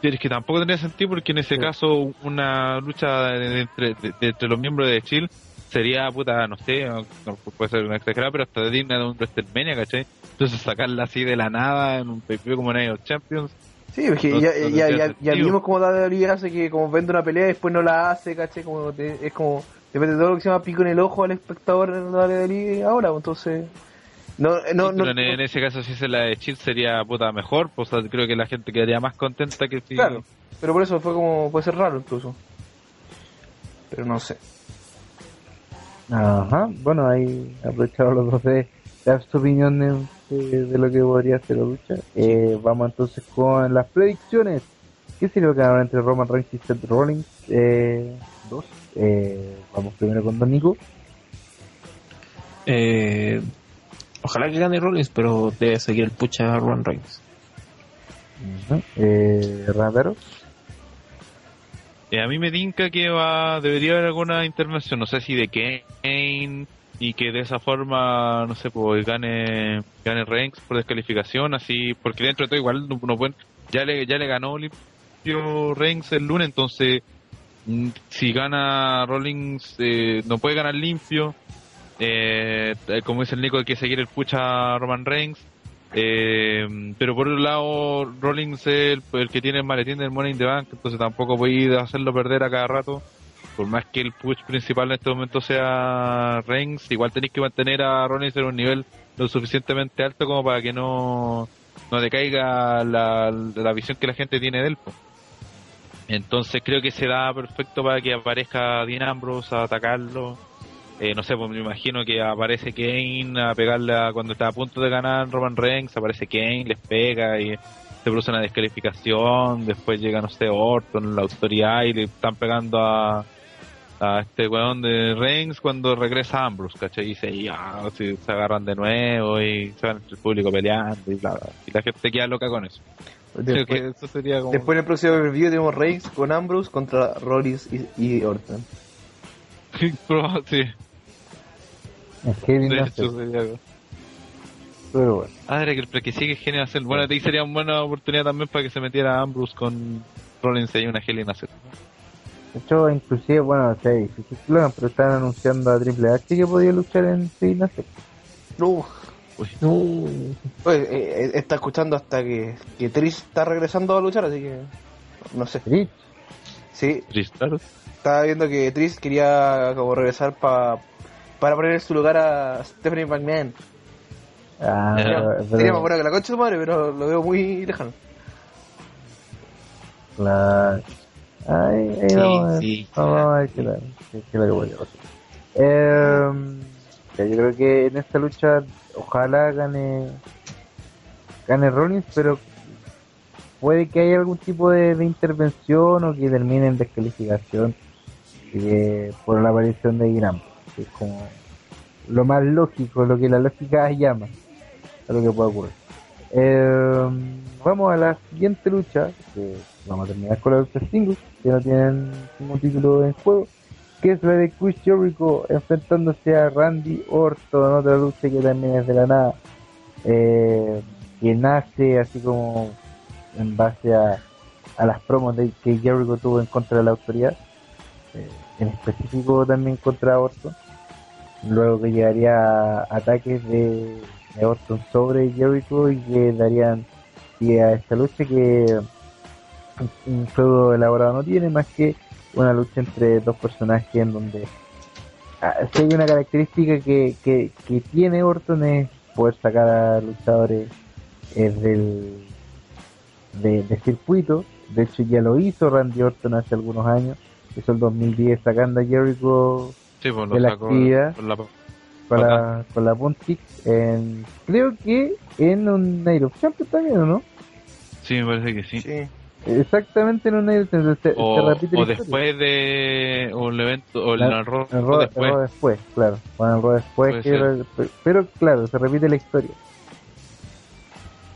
Pero es que tampoco tendría sentido porque en ese Sí. caso una lucha entre, de- de entre los miembros de Chill sería puta, no sé, no, puede ser una exagerada, pero hasta digna de un WrestleMania, ¿cachai? Entonces sacarla así de la nada en un pay como Night of Champions, sí, es que No- ya, no ya, ya, ya vimos cómo WWE hace que como vende una pelea y después no la hace, caché, como te- es como depende de todo lo que se llama pico en el ojo al espectador en WWE ahora, pues, entonces no, eh, no, Sí, no, pero en, en ese caso si se la de Chill sería puta mejor, pues o sea, creo que la gente quedaría más contenta que si... claro, pero por eso fue como puede ser raro incluso, pero no sé. Ajá, bueno, ahí aprovecharon los dos de dar su opinión de, de- de lo que podría ser la lucha. Eh, vamos entonces con las predicciones. ¿Qué sería lo que ganará entre Roman Reigns y Seth Rollins? Eh, dos. Eh, vamos primero con Don Nico. Eh, ojalá que gane Rollins, pero debe seguir el pucha a Roman Reigns. Ujú. Eh. Eh, a mí me tinca que va, debería haber alguna intervención, no sé si de Kane y que de esa forma, no sé, pues gane, gane Reigns por descalificación, así, porque dentro de todo igual no, no pueden, ya le, ya le ganó limpio Reigns el lunes, entonces mm, si gana Rollins eh, no puede ganar limpio, eh, eh, como dice el Nico hay que seguir el pucha a Roman Reigns, eh, pero por un lado, Rollins es el, que tiene el maletín del Money in the Bank, entonces tampoco voy a hacerlo perder a cada rato. Por más que el push principal en este momento sea Reigns, igual tenéis que mantener a Rollins en un nivel lo suficientemente alto como para que no, no decaiga la, la visión que la gente tiene de él. Entonces creo que se da perfecto para que aparezca Dean Ambrose a atacarlo. Eh, no sé, pues me imagino que aparece Kane a pegarle a- cuando está a punto de ganar Roman Reigns, aparece Kane, les pega y se produce una descalificación, después llega, no sé, Orton, la autoridad y le están pegando a, a este weón de Reigns cuando regresa Ambrose, ¿cachai? Y se, ya, se, se agarran de nuevo y se van entre el público peleando y bla, bla. Y la gente queda loca con eso. Creo que Después, eso sería como... después en el próximo review tenemos Reigns con Ambrose contra Rollins y, y Orton. Sí, Es Kevin de no hecho sé, sería algo. pero bueno. Ah, era que el que sigue genial hacer. Bueno, ahí sería una buena oportunidad también para que se metiera Ambrose con Rollins y una a Cell. De hecho, inclusive, bueno, es hagan, pero están anunciando a Triple H que podía luchar en Signature. No, No, Oye, eh, eh, está escuchando hasta que, que Trish está regresando a luchar, así que no sé. Rich. Sí, Tristar. estaba viendo que Trish quería como regresar pa, para poner en su lugar a Stephanie McMahon. Ah, pero- Sería más bueno que la concha de su madre, pero lo veo muy lejano. Claro. Ay, ay, Sí, vamos a ver. sí. Vamos a ver qué tal. qué- qué es lo que puede pasar. Eh, ya, yo creo que en esta lucha ojalá gane gane Rollins, pero puede que haya algún tipo de, de intervención o que termine en descalificación eh, por la aparición de Guinam. Que es como lo más lógico, lo que la lógica llama a lo que puede ocurrir. Eh, vamos a la siguiente lucha, que vamos a terminar con la lucha singles, que no tienen ningún título en juego, que es la de Chris Jericho enfrentándose a Randy Orton, otra lucha que también es de la nada, eh, que nace así como en base a, a las promos de que Jericho tuvo en contra de la autoridad, eh, en específico también contra Orton, luego que llegaría ataques de, de Orton sobre Jericho y que darían pie a esta lucha que un- juego elaborado no tiene más que una lucha entre dos personajes en donde ah, si hay una característica que, que, que tiene Orton es poder sacar a luchadores del de, de circuito. De hecho ya lo hizo Randy Orton hace algunos años hizo el 2010 sacando a Jericho Sí, pues De la sacó actividad. por la- con la, con la Pontic en creo que en un Night of Champions también ¿o no? Sí, me parece que sí. Sí. Exactamente en un Night Defense se, se O, o después de un evento, o el, el Raw El el después. Raw después, claro. Bueno, el Raw después, que pero claro, se repite la historia.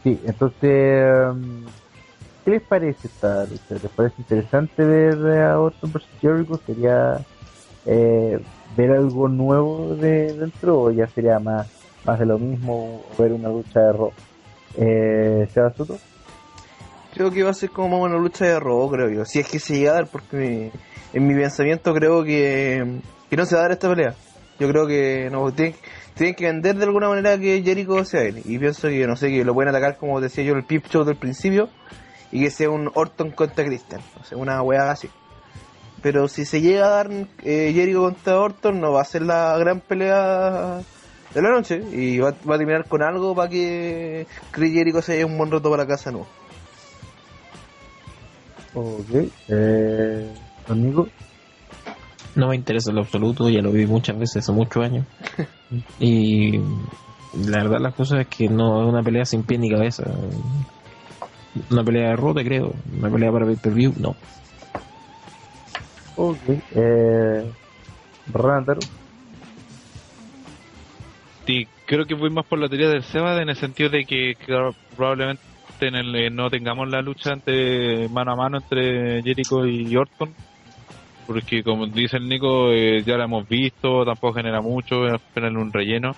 Sí, entonces, um, ¿qué les parece esta lucha? ¿Les parece interesante ver a Orton vs Jericho? ¿Sería eh, ver algo nuevo de dentro o ya sería más, más de lo mismo ver una lucha de Raw? Eh, ¿Seba Soto? Creo que va a ser como una lucha de robo, creo yo. Si es que se llega a dar, porque mi- en mi pensamiento creo que, que no se va a dar esta pelea. Yo creo que no tienen, que vender de alguna manera que Jericho sea él. Y pienso que, no sé, que lo pueden atacar como decía yo el Pip Show del principio. Y que sea un Orton contra Christian. O sea, una weá así. Pero si se llega a dar eh, Jericho contra Orton, no va a ser la gran pelea de la noche. Y va, va a terminar con algo para que Chris Jericho se lleve un buen rato para casa nuevo. Ok. Eh, ¿Conmigo? No me interesa en lo absoluto, ya lo vi muchas veces hace muchos años. y la verdad las cosas es que no es una pelea sin pie ni cabeza. Una pelea de rote creo, una pelea para pay-per-view, no. Ok. Eh, Randall. Sí, creo que voy más por la teoría del Seba en el sentido de que, probablemente en el, eh, no tengamos la lucha entre mano a mano entre Jericho y Orton. Porque como dice el Nico, eh, ya la hemos visto, tampoco genera mucho, es un relleno.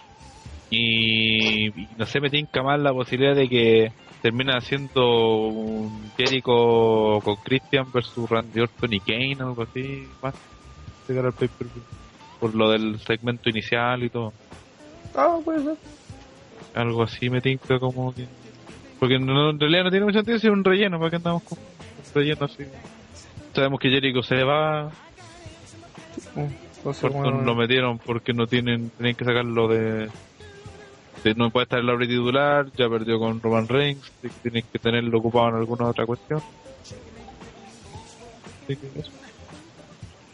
Y, y no sé, me tinca más la posibilidad de que termina siendo un Jericho con Christian versus Randy Orton y Kane, algo así, más cara al pay-per-view. Por lo del segmento inicial y todo. Ah, puede ser. Algo así me tinca como que... Porque no, en realidad no tiene mucho sentido si es un relleno, ¿para qué andamos con un relleno así? Sabemos que Jericho se va, Orton bueno, lo metieron porque no tienen, tienen que sacarlo de- No puede estar en la hora titular, ya perdió con Roman Reigns, así que tenerlo ocupado en alguna otra cuestión. Así que eso.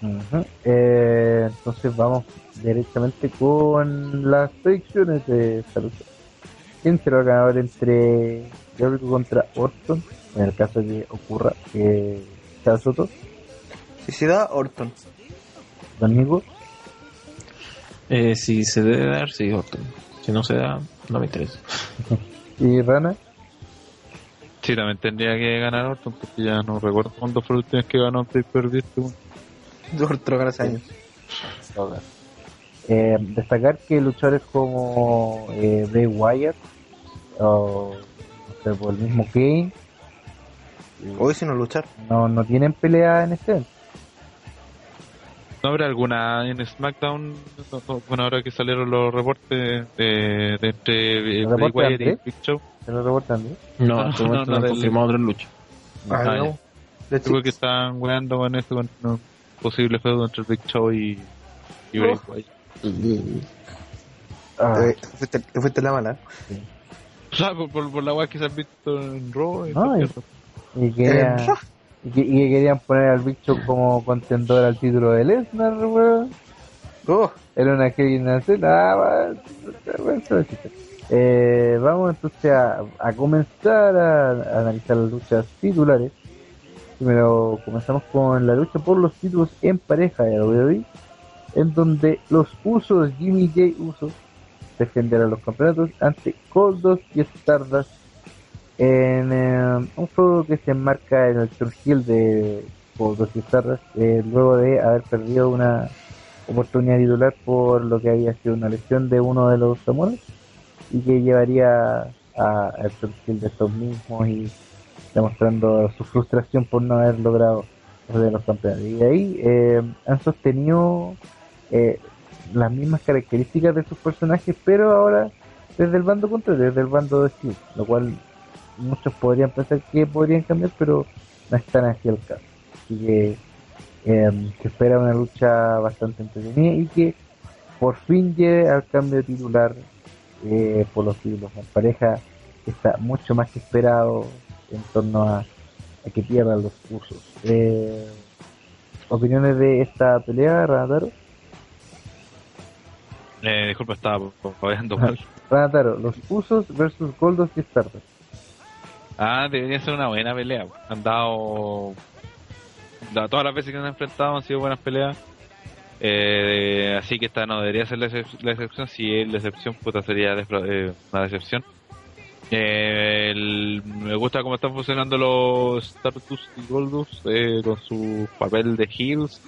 Ujú. Eh, entonces vamos directamente con las predicciones de lucha. ¿Quién será el ganador entre Jericho contra Orton? En el caso de que ocurra que sea Soto, si se da, Orton. Don Nico, Eh, si se debe dar, sí, Orton. Si no se da, no me interesa. y Rana. Sí, también tendría que ganar Orton porque ya no recuerdo cuándo fue la última que ganó un pay-per-view. este weón. Orton hace años. Eh, destacar que luchadores como eh, Bray Wyatt o no sé, por el mismo Kane Hoy si no luchar. no, no tienen pelea en este evento. ¿No habrá alguna en SmackDown? No, no, Bueno, ahora que salieron los reportes de, de entre eh, ¿Los Bray reportes Wyatt y? Big Show. No, No, en este no, no, no, han del- confirmado otra lucha. Ah, Ah, no. ya. Let's Yo creo que están weando con eso, con un posible feudo entre Big Show y, y Bray Oh. Wyatt. Ah, Eh, fuiste, fuiste la mala. O sea, por, por, por la weá que se han visto en Raw. y y- querían, Eh, y, que, y que querían poner al bicho como contendor al título de Lesnar, weón. Oh, Era una que nacer. Ah, eh, vamos entonces a, a comenzar a, a analizar las luchas titulares. Primero comenzamos con la lucha por los títulos en pareja de WWE, en donde los usos Jimmy J. Uso defenderán los campeonatos ante Goldos y Stardust en eh, un juego que se enmarca en el surgir de Goldos y Stardust eh, luego de haber perdido una oportunidad titular por lo que había sido una lesión de uno de los samuráis y que llevaría a- al surgir de estos mismos y demostrando su frustración por no haber logrado de los campeones. Y de ahí eh, han sostenido eh, las mismas características de sus personajes, pero ahora desde el bando contrario, desde el bando de Steve, lo cual muchos podrían pensar que podrían cambiar, pero no es tan así el caso. Así que eh, se espera una lucha bastante entretenida y que por fin lleve al cambio de titular eh, por los títulos en pareja que está mucho más que esperado en torno a, a que pierdan los usos. Eh, ¿Opiniones de esta pelea, Ranataro? Eh, disculpa, estaba pagando mal. Ranataro, los usos versus Goldos y Stardust. Ah, debería ser una buena pelea. Han dado. da- Todas las veces que han enfrentado han sido buenas peleas. Eh, así que esta no debería ser la, excep- la excepción. Si es la excepción, puta, sería eh, una decepción. Eh, me gusta cómo están funcionando los Stardust y Goldust eh, con su papel de heels.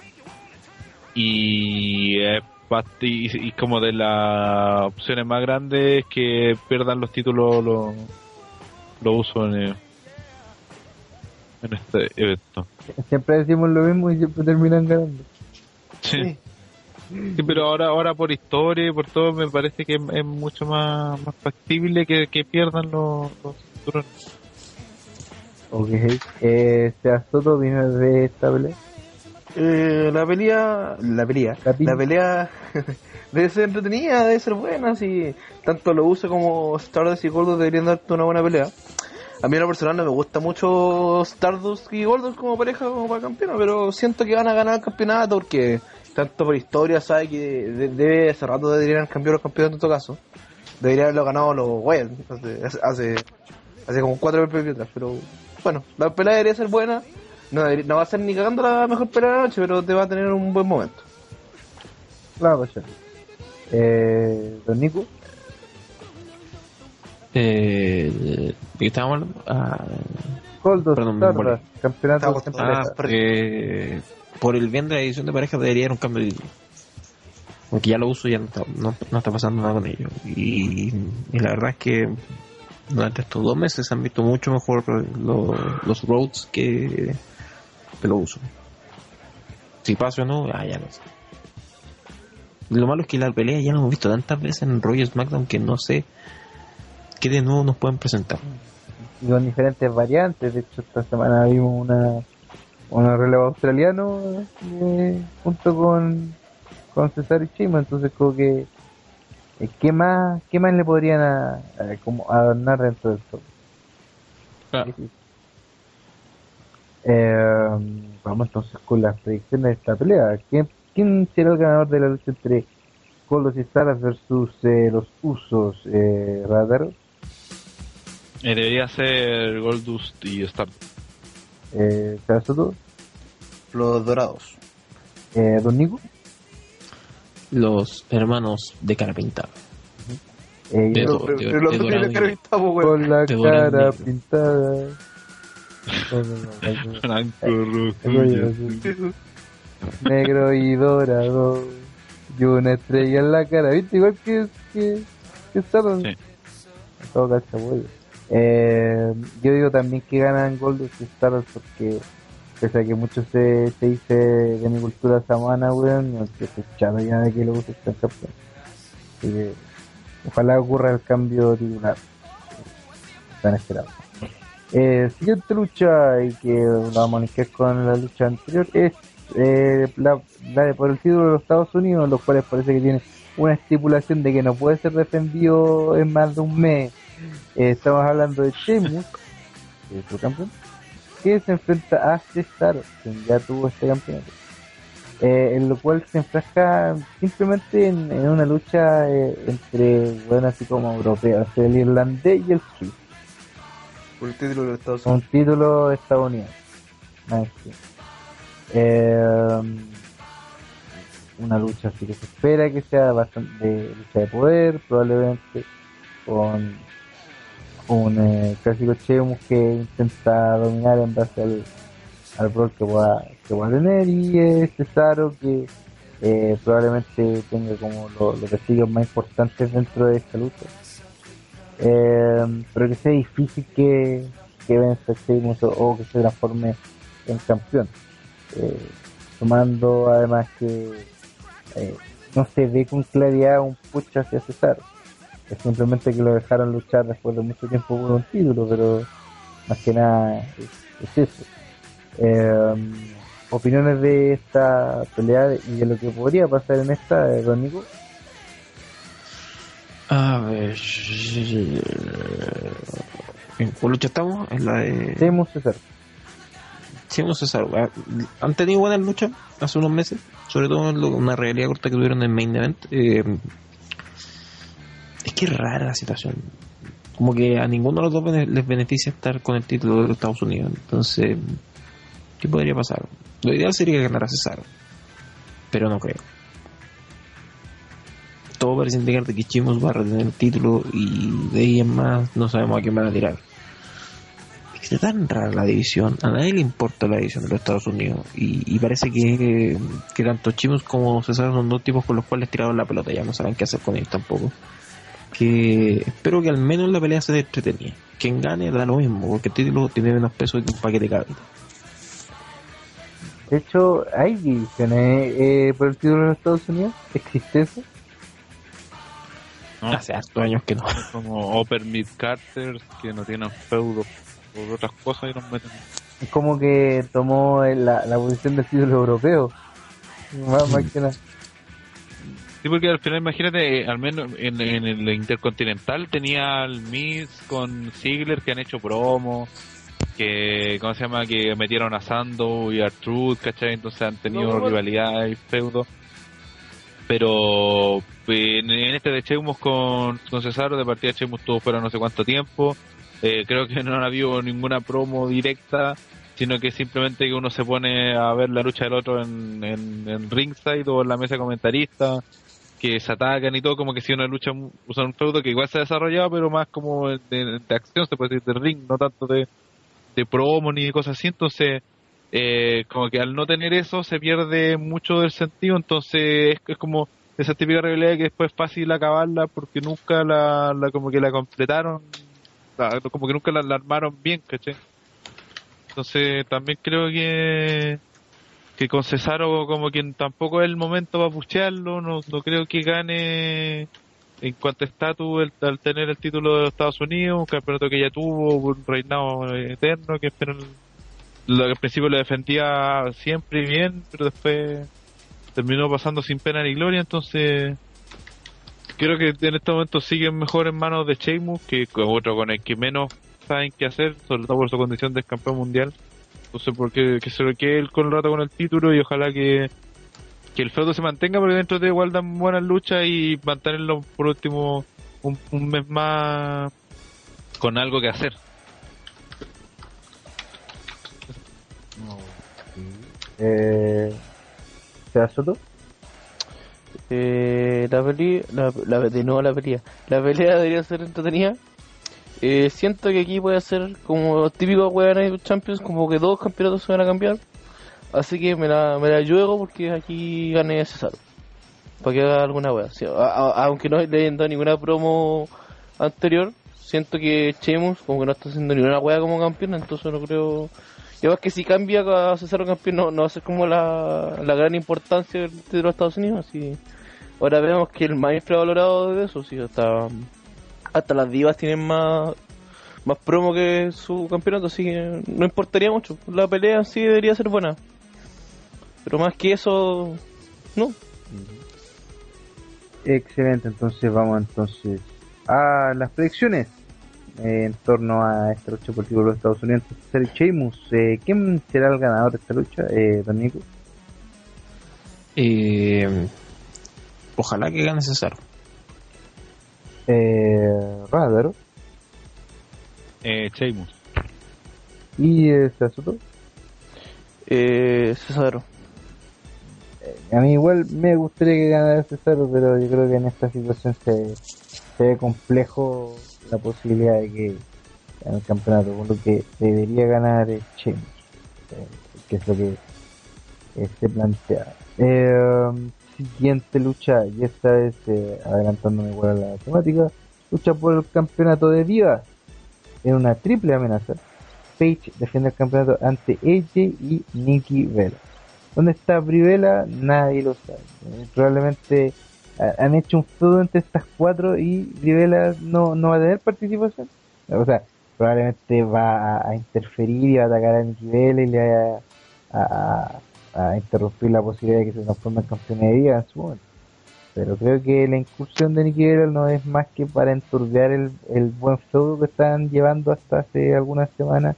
Y, y, y como de las opciones más grandes que pierdan los títulos los lo uso en, eh, en este evento. Siempre decimos lo mismo y siempre terminan ganando. Sí. Sí, pero ahora ahora por historia y por todo me parece que es, es mucho más, más factible que, que pierdan los, los cinturones. Ok. Eh, Soto viene de esta pelea. Eh, la pelea, la pelea, La pelea debe ser entretenida, debe ser buena, si tanto lo uso como Stardust y Goldust deberían darte una buena pelea. A mí en lo personal no me gusta mucho Stardust y Goldust como pareja como para campeona, pero siento que van a ganar el campeonato porque tanto por historia sabe que de- debe hace rato deberían cambiado los campeones en todo caso. Deberían haberlo ganado los Wild hace, hace, hace como cuatro veces atrás, pero bueno, la pelea debería ser buena. No, va a ser ni cagando la mejor pelea de la noche, pero te va a tener un buen momento. Claro, pues. Eh, Don Nico. Eh, ¿De qué estábamos hablando? Ah, Goldos, Perdón, molé. campeonato Ah, eh, por el bien de la edición de pareja debería haber un cambio de título. Porque ya lo uso y ya no está, no, no está pasando nada con ello. Y, y la verdad es que durante estos dos meses se han visto mucho mejor lo- los roads que, que lo uso. Si paso o no, ah, ya no sé. Lo malo es que la pelea ya la hemos visto tantas veces en Royal SmackDown que no sé qué de nuevo nos pueden presentar. y con diferentes variantes. De hecho, esta semana vimos una, una relevo australiano eh, junto con, con Cesaro y Chima. Entonces, como que, eh, ¿qué más qué más le podrían a, a- como adornar dentro del show? Eh, vamos entonces con las predicciones de esta pelea. ¿Quién, quién será el ganador de la lucha entre Colos y Saras versus eh, los Usos eh, Radar? Eh, debería ser Goldust y Stardust. Eh, Sarasota, Los dorados. eh, Don Nico, Los hermanos de cara pintada. eh, De yo- do- Pero- de- pero los de y- estamos, weón. con la Te cara negro. pintada. No, no, no, no, Blanco, no, rojo no. Negro y dorado. Y una estrella en la cara. ¿Viste? Igual que, que, que. Sí. Todo güey. Eh, yo digo también que ganan Gold y Stardust porque pese a que mucho se, se dice de mi cultura samana, weón, no se chato ya de que lo usen campeón. Así ojalá ocurra el cambio titular. Tan esperado. Eh, siguiente lucha y que la vamos a linkar con la lucha anterior es eh, la, la de por el título de los Estados Unidos, los cuales parece que tiene una estipulación de que no puede ser defendido en más de un mes. Eh, estamos hablando de Sheamus, su campeón, que se enfrenta a Cesaro, quien ya tuvo este campeonato. Eh, en lo cual se enfrasca simplemente en, en una lucha eh, entre, bueno, así como europeos, el irlandés y el suizo Por el título de los Estados un Unidos. título estadounidense. Que. Eh, una lucha así que se espera que sea bastante de lucha de poder, probablemente con un eh, clásico Sheamus que intenta dominar en base al, al rol que pueda, que pueda tener y eh, Cesaro que probablemente tenga como lo- los testigos más importantes dentro de esta lucha. Eh, pero que sea difícil que, que venza a Sheamus o, o que se transforme en campeón. Eh, tomando además que eh, no se ve con claridad un push hacia Cesaro. Es simplemente que lo dejaron luchar después de mucho tiempo por un título, pero más que nada es, es eso. Eh, opiniones de esta pelea y de lo que podría pasar en esta, eh, Don Nico. A ver. ¿En cuál lucha estamos? En la de. Sheamus Cesaro. Sheamus Cesaro. Ah, Han tenido buenas luchas hace unos meses, sobre todo en una realidad corta que tuvieron en Main Event. Eh, es que rara la situación. como que a ninguno de los dos les beneficia estar con el título de los Estados Unidos. Entonces, ¿qué podría pasar? Lo ideal sería que ganara Cesaro, pero no creo. Todo parece indicar que Chimos va a retener el título y de ahí en más no sabemos a quién van a tirar. Es que está tan rara la división, a nadie le importa la división de los Estados Unidos y, y parece que, que tanto Chimos como Cesaro son dos tipos con los cuales tiraron la pelota, ya no saben qué hacer con ellos tampoco que espero que al menos la pelea se entretenida. Quien gane da lo mismo, porque el título tiene menos peso que un paquete de carne. De hecho, hay divisiones eh, por el título de los Estados Unidos. ¿Existe eso? ¿no? Hace hartos años que no. Como Upper Mid Carters que no tienen feudo por otras cosas y nos meten. Es como que tomó la, la posición del título europeo. Más, más que nada. Sí, porque al final, imagínate, eh, al menos en, en el Intercontinental tenía al Miz con Ziggler que han hecho promo, que, ¿cómo se llama? Que metieron a Sando y a Truth, ¿cachai? Entonces han tenido rivalidad y feudo. Pero eh, en, en este de Sheamus con, con Cesaro, de partida Sheamus estuvo fuera no sé cuánto tiempo. Eh, creo que no ha habido ninguna promo directa, sino que simplemente que uno se pone a ver la lucha del otro en, en, en ringside o en la mesa comentarista, que se atacan y todo, como que si una lucha mu- usa un feudo que igual se ha desarrollado, pero más como de, de acción, se puede decir, de ring, no tanto de, de promo ni de cosas así, entonces eh, como que al no tener eso se pierde mucho del sentido, entonces es, como esa típica rivalidad que después es fácil acabarla porque nunca la, como que la completaron, como que nunca la, la armaron bien, ¿cachai? Entonces también creo que que con Cesaro como que tampoco es el momento para puchearlo, no, no creo que gane en cuanto a estatus al tener el título de Estados Unidos, un campeonato que ya tuvo, un reinado eterno, que pero lo que al principio lo defendía siempre bien, pero después terminó pasando sin pena ni gloria, entonces creo que en este momento siguen mejor en manos de Sheamus, que con otro con el que menos saben qué hacer, sobre todo por su condición de campeón mundial. Entonces, porque que se lo quede él con el rato con el título y ojalá que, que el feudo se mantenga, porque dentro de igual dan buenas luchas y mantenerlo por último un, un mes más con algo que hacer. Eh, ¿Se Soto? Eh, la pelea, la, la, de nuevo la pelea. La pelea debería ser entretenida. Eh, siento que aquí puede ser como típico weón Champions, como que dos campeonatos se van a cambiar. Así que me la, me la juego porque aquí gane Cesaro. Para que haga alguna wea. Aunque no le hayan dado ninguna promo anterior, siento que Sheamus como que no está haciendo ninguna wea como campeón, entonces no creo... Y además que si cambia a Cesaro campeón no, no va a ser como la, la gran importancia del título de los Estados Unidos, así... Ahora vemos que el más infravalorado de eso, sí, hasta, hasta las divas tienen más, más promo que su campeonato, así que no importaría mucho. La pelea en sí debería ser buena. Pero más que eso, no. Excelente, entonces vamos entonces a las predicciones eh, en torno a esta lucha por título de los Estados Unidos entre Sheamus. Eh, ¿Quién será el ganador de esta lucha, eh, Don Nico? Eh, ojalá que gane Cesaro. Eh, Rádaro Eh, Sheamus. y eh, Sasuto. Eh, Cesaro. A mí igual me gustaría que ganara Cesaro, pero yo creo que en esta situación se, se ve complejo la posibilidad de que gane el campeonato, lo que debería ganar eh, Sheamus, eh, que es lo que eh, se plantea. Eh, siguiente lucha, y esta vez eh, adelantándome igual a la temática, lucha por el campeonato de Divas en una triple amenaza. Paige defiende el campeonato ante AJ y Nikki Vela. ¿Dónde está Brivela? Nadie lo sabe. Eh, Probablemente ha- han hecho un feudo entre estas cuatro y Brivela no, no va a tener participación. O sea, probablemente va a, interferir y va a atacar a Nikki Vela y le va a- a interrumpir la posibilidad de que se transforme en campeón de vida en su momento. Pero creo que la incursión de Nikki Bella no es más que para enturbiar el, el buen feudo que están llevando hasta hace algunas semanas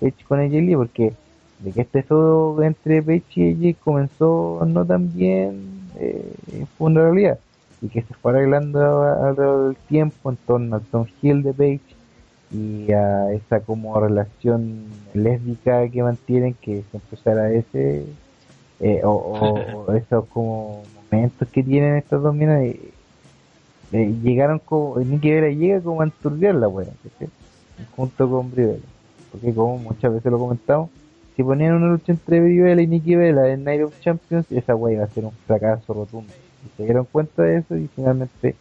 Paige con AJ Lee, porque de que este feudo entre Paige y AJ comenzó no tan bien, eh, fue una realidad. Y que se fue arreglando alrededor del tiempo en torno al Tom Hill de Paige y a esa como relación lésbica que mantienen que siempre será ese eh, o, o- o esos como momentos que tienen estas dos minas eh, eh, llegaron como Nicky Vera llega como a enturbiar la wea ¿cachai? junto con Brivela porque como muchas veces lo comentamos si ponían una lucha entre Brivela y Nicky Vela en Night of Champions esa wea iba a ser un fracaso rotundo. Y se dieron cuenta de eso y finalmente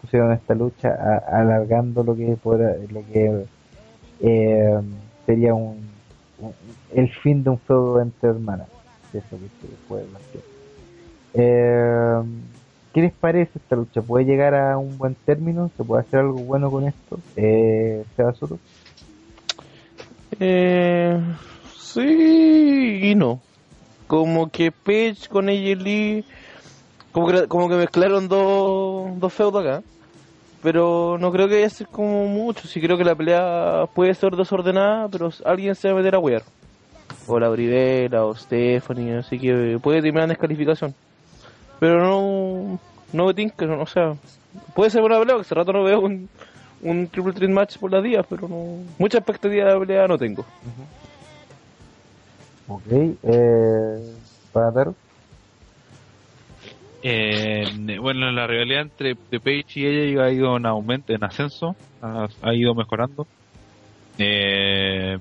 pusieron esta lucha a- alargando lo que fuera lo que eh, sería un, un- el fin de un feudo entre hermanas eso que se plantear. Eh, ¿Qué les parece esta lucha? ¿Puede llegar a un buen término? ¿Se puede hacer algo bueno con esto? Eh, Soto. Eh, sí y no. Como que Page con AJ Lee, como que, mezclaron dos, dos feudos acá. Pero no creo que vaya a ser como mucho. Sí creo que la pelea puede ser desordenada, pero alguien se va a meter a wear. O la Brivela o Stephanie, así que puede terminar en descalificación. Pero no, no me tinca, o sea, puede ser buena pelea, porque hace rato no veo un, un triple threat match por las días, pero no, mucha expectativa de la pelea no tengo. Ok. Eh, para Taro. Eh, bueno, la rivalidad entre de Page y ella ha ido en aumento, en ascenso, ha, ha ido mejorando. Eh,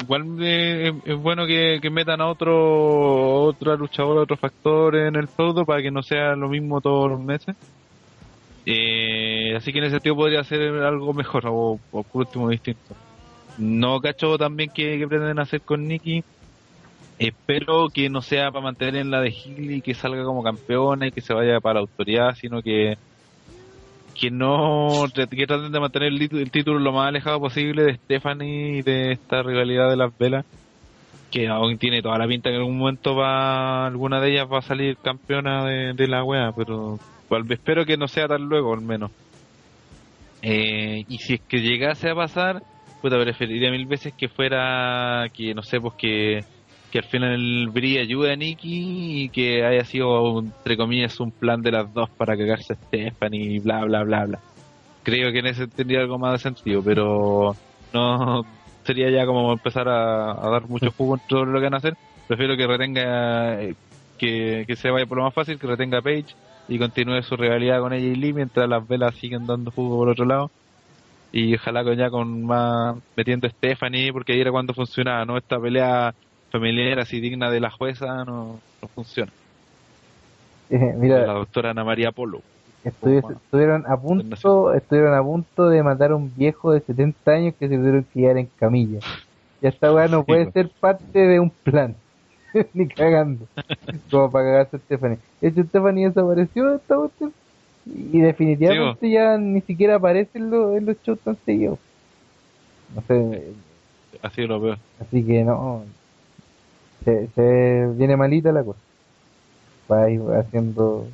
igual es, bueno que, metan a otro otra luchadora, otro factor en el feudo para que no sea lo mismo todos los meses. Eh, así que en ese sentido podría ser algo mejor o, por último distinto. No cacho también que, que pretenden hacer con Nikki. Espero que no sea para mantener en la de Hill y que salga como campeona y que se vaya para la autoridad, sino que que no que traten de mantener el, título lo más alejado posible de Stephanie y de esta rivalidad de las velas que aún tiene toda la pinta que en algún momento va alguna de ellas va a salir campeona de, la wea pero espero que no sea tan luego al menos. Eh, y si es que llegase a pasar puta preferiría mil veces que fuera que no sé pues que que al final Brie ayude a Nikki y que haya sido, entre comillas, un plan de las dos para cagarse a Stephanie y bla, bla, bla, bla. Creo que en ese tendría algo más de sentido, pero no sería ya como empezar a, dar mucho jugo en todo lo que van a hacer. Prefiero que retenga, eh, que, que se vaya por lo más fácil, que retenga a Page y continúe su rivalidad con ella y Lee mientras las velas siguen dando jugo por otro lado. Y ojalá con ya con más metiendo a Stephanie, porque ahí era cuando funcionaba, ¿no? Esta pelea familiar así digna de la jueza no, no funciona. Eh, La mira, doctora Ana María Polo. estuvi- estuvieron a punto, estuvieron a punto de matar a un viejo de 70 años que se tuvieron que quedar en camilla. Y esta weá no puede pues. ser parte de un plan. Ni cagando. Como para cagarse a Stephanie. De hecho, Stephanie desapareció de esta cuestión. Y definitivamente ya ni siquiera aparece en, los- en los shows tan seguidos. No sé, Así lo veo. así que no. Se, se viene malita la cosa. Va a ir haciendo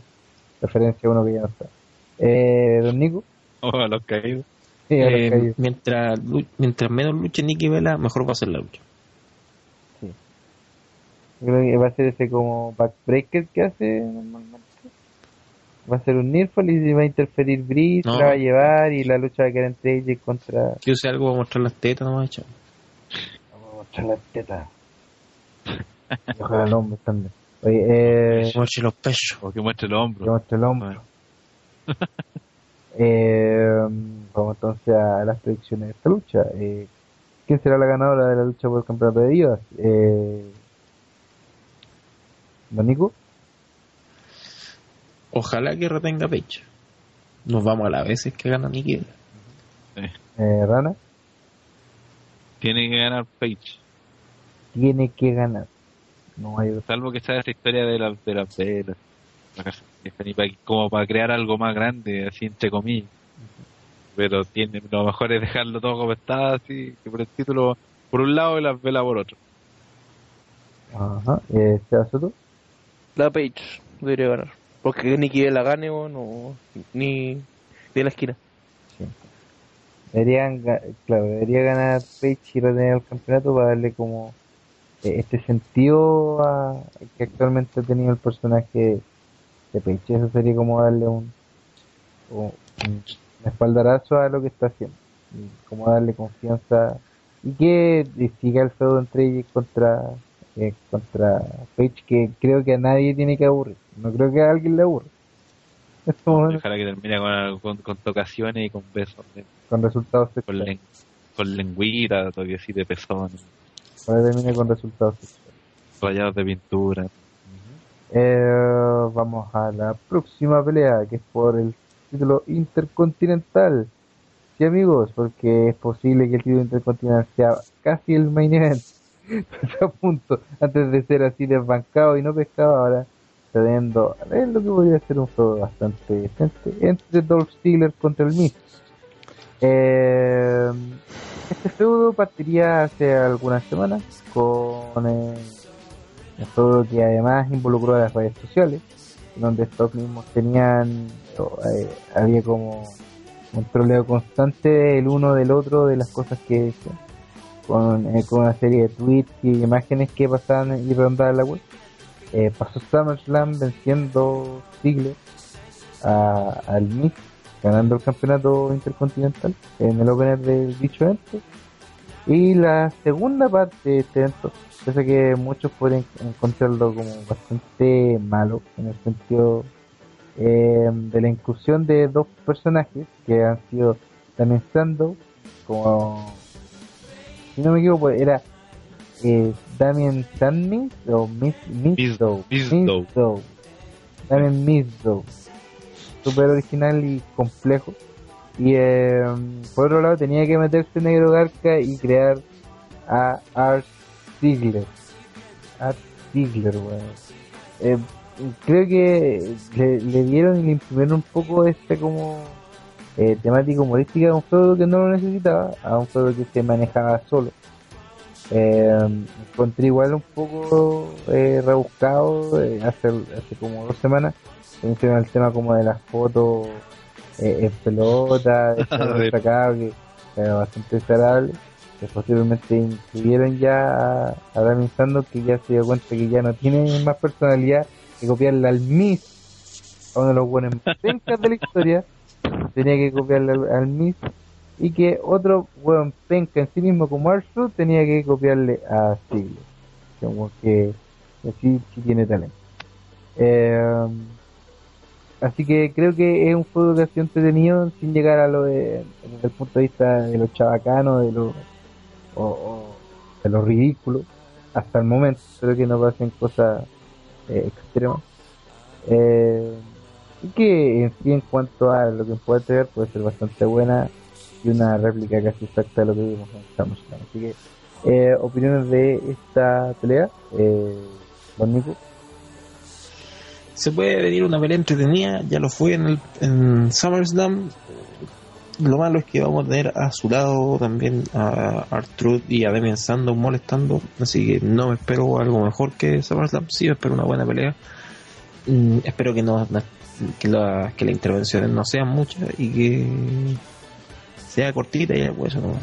referencia a uno que ya no está. Eh, don Nico. Oh, a los caídos. Sí, a los Eh, caídos. mientras, mientras menos luche Nicky Vela, mejor va a ser la lucha. Yo creo que va a ser ese como backbreaker que hace normalmente. Va a ser un Nirfall y va a interferir Breeze, No. la va a llevar y la lucha va a quedar entre ella contra. Que use algo para mostrar las tetas nomás, chao. Vamos a mostrar las tetas. Ojalá el hombre también. Oye, eh. Muestre los pechos. O que muestre los que hombros. muestre el hombro. Eh, vamos entonces a las predicciones de esta lucha. Eh, ¿Quién será la ganadora de la lucha por el campeonato de divas? Eh, ¿Don Nico? Ojalá que retenga pecho. Nos vamos a las veces que gana Nicky Vela. Eh, ¿Rana? Tiene que ganar Page. Tiene que ganar. No hay. Salvo que sea esta historia de las de las velas. La de pa- como para crear algo más grande, así entre comillas. Pero tiene, lo mejor es dejarlo todo como está, así, que por el título por un lado y las velas por otro. Ajá. ¿Seba Soto? La Page debería ganar. Porque ni que la gane o no, ni de la esquina. Deberían, ga- claro, debería ganar Page y retener el campeonato para darle como este sentido a, que actualmente ha tenido el personaje de Page. Eso sería como darle un, un, espaldarazo a lo que está haciendo. y como darle confianza y que siga el feudo entre ellos contra eh, contra Page que creo que a nadie tiene que aburrir no creo que a alguien le aburra Ojalá que termine con, con, con tocaciones y con besos. de- con resultados Con, sexuales len- con lengüita, todavía así de pezones, Ojalá termine con resultados sexuales rayados de pintura. Eh, vamos a la próxima pelea, que es por el título intercontinental. Sí, amigos, porque es posible que el título intercontinental sea casi el main event. Está a punto, antes de ser así desbancado y no pescado, ahora cediendo ver lo que podría ser un juego bastante decente entre Dolph Ziggler contra el Miz. Eh, este feudo partiría hace algunas semanas con eh, un feudo que además involucró a las redes sociales, donde estos mismos tenían, eh, había como un troleo constante el uno del otro de las cosas que decían, con, eh, con una serie de tweets y imágenes que pasaban y rondaban la web. Eh, pasó SummerSlam venciendo Ziggler al Miz, ganando el campeonato intercontinental en el opener del dicho evento. Y la segunda parte de este evento, pese a que muchos pueden encontrarlo como bastante malo, en el sentido eh, de la inclusión de dos personajes que han sido también Sandow, como si no me equivoco, era eh, Damien Sanmis o Miss. Mizdow. Damien Mizdow. Super original y complejo. Y eh, por otro lado tenía que meterse Negro Garca y crear a Art Ziegler. Art Ziegler, weón. Eh, creo que le, le dieron y le imprimieron un poco este como eh, temática humorística a un juego que no lo necesitaba, a un juego que se manejaba solo. Eh, encontré igual un poco eh, rebuscado eh, hace, hace como dos semanas. Mencioné el tema como de las fotos eh, en pelota, de ser Sí. destacado, que era bastante desagradable. Que posiblemente incluyeron ya a, a que ya se dio cuenta que ya no tiene más personalidad que copiarle al Miss, a uno de los buenos más pencas de la historia. Tenía que copiarle al, al Miss y que otro weón penca en sí mismo como Arthur tenía que copiarle a Ziggler como que que sí, sí tiene talento Eh, así que creo que es un juego que ha sido entretenido sin llegar a lo de el punto de vista de lo chabacano de lo o, de lo ridículo hasta el momento creo que no pasen cosas eh, extremas Eh, y que en sí en cuanto a lo que puede tener puede ser bastante buena y una réplica casi exacta de lo que vimos en SummerSlam. Así que, eh, opiniones de esta pelea, eh. Se puede venir una pelea entretenida, ya lo fue en, el, en SummerSlam. Lo malo es que vamos a tener a su lado también a Artruth y a Demian Sandow molestando, así que no me espero algo mejor que SummerSlam. Sí, espero una buena pelea. Mm, espero que no, que, la- que las intervenciones no sean muchas y que sea cortita y ya, pues eso no.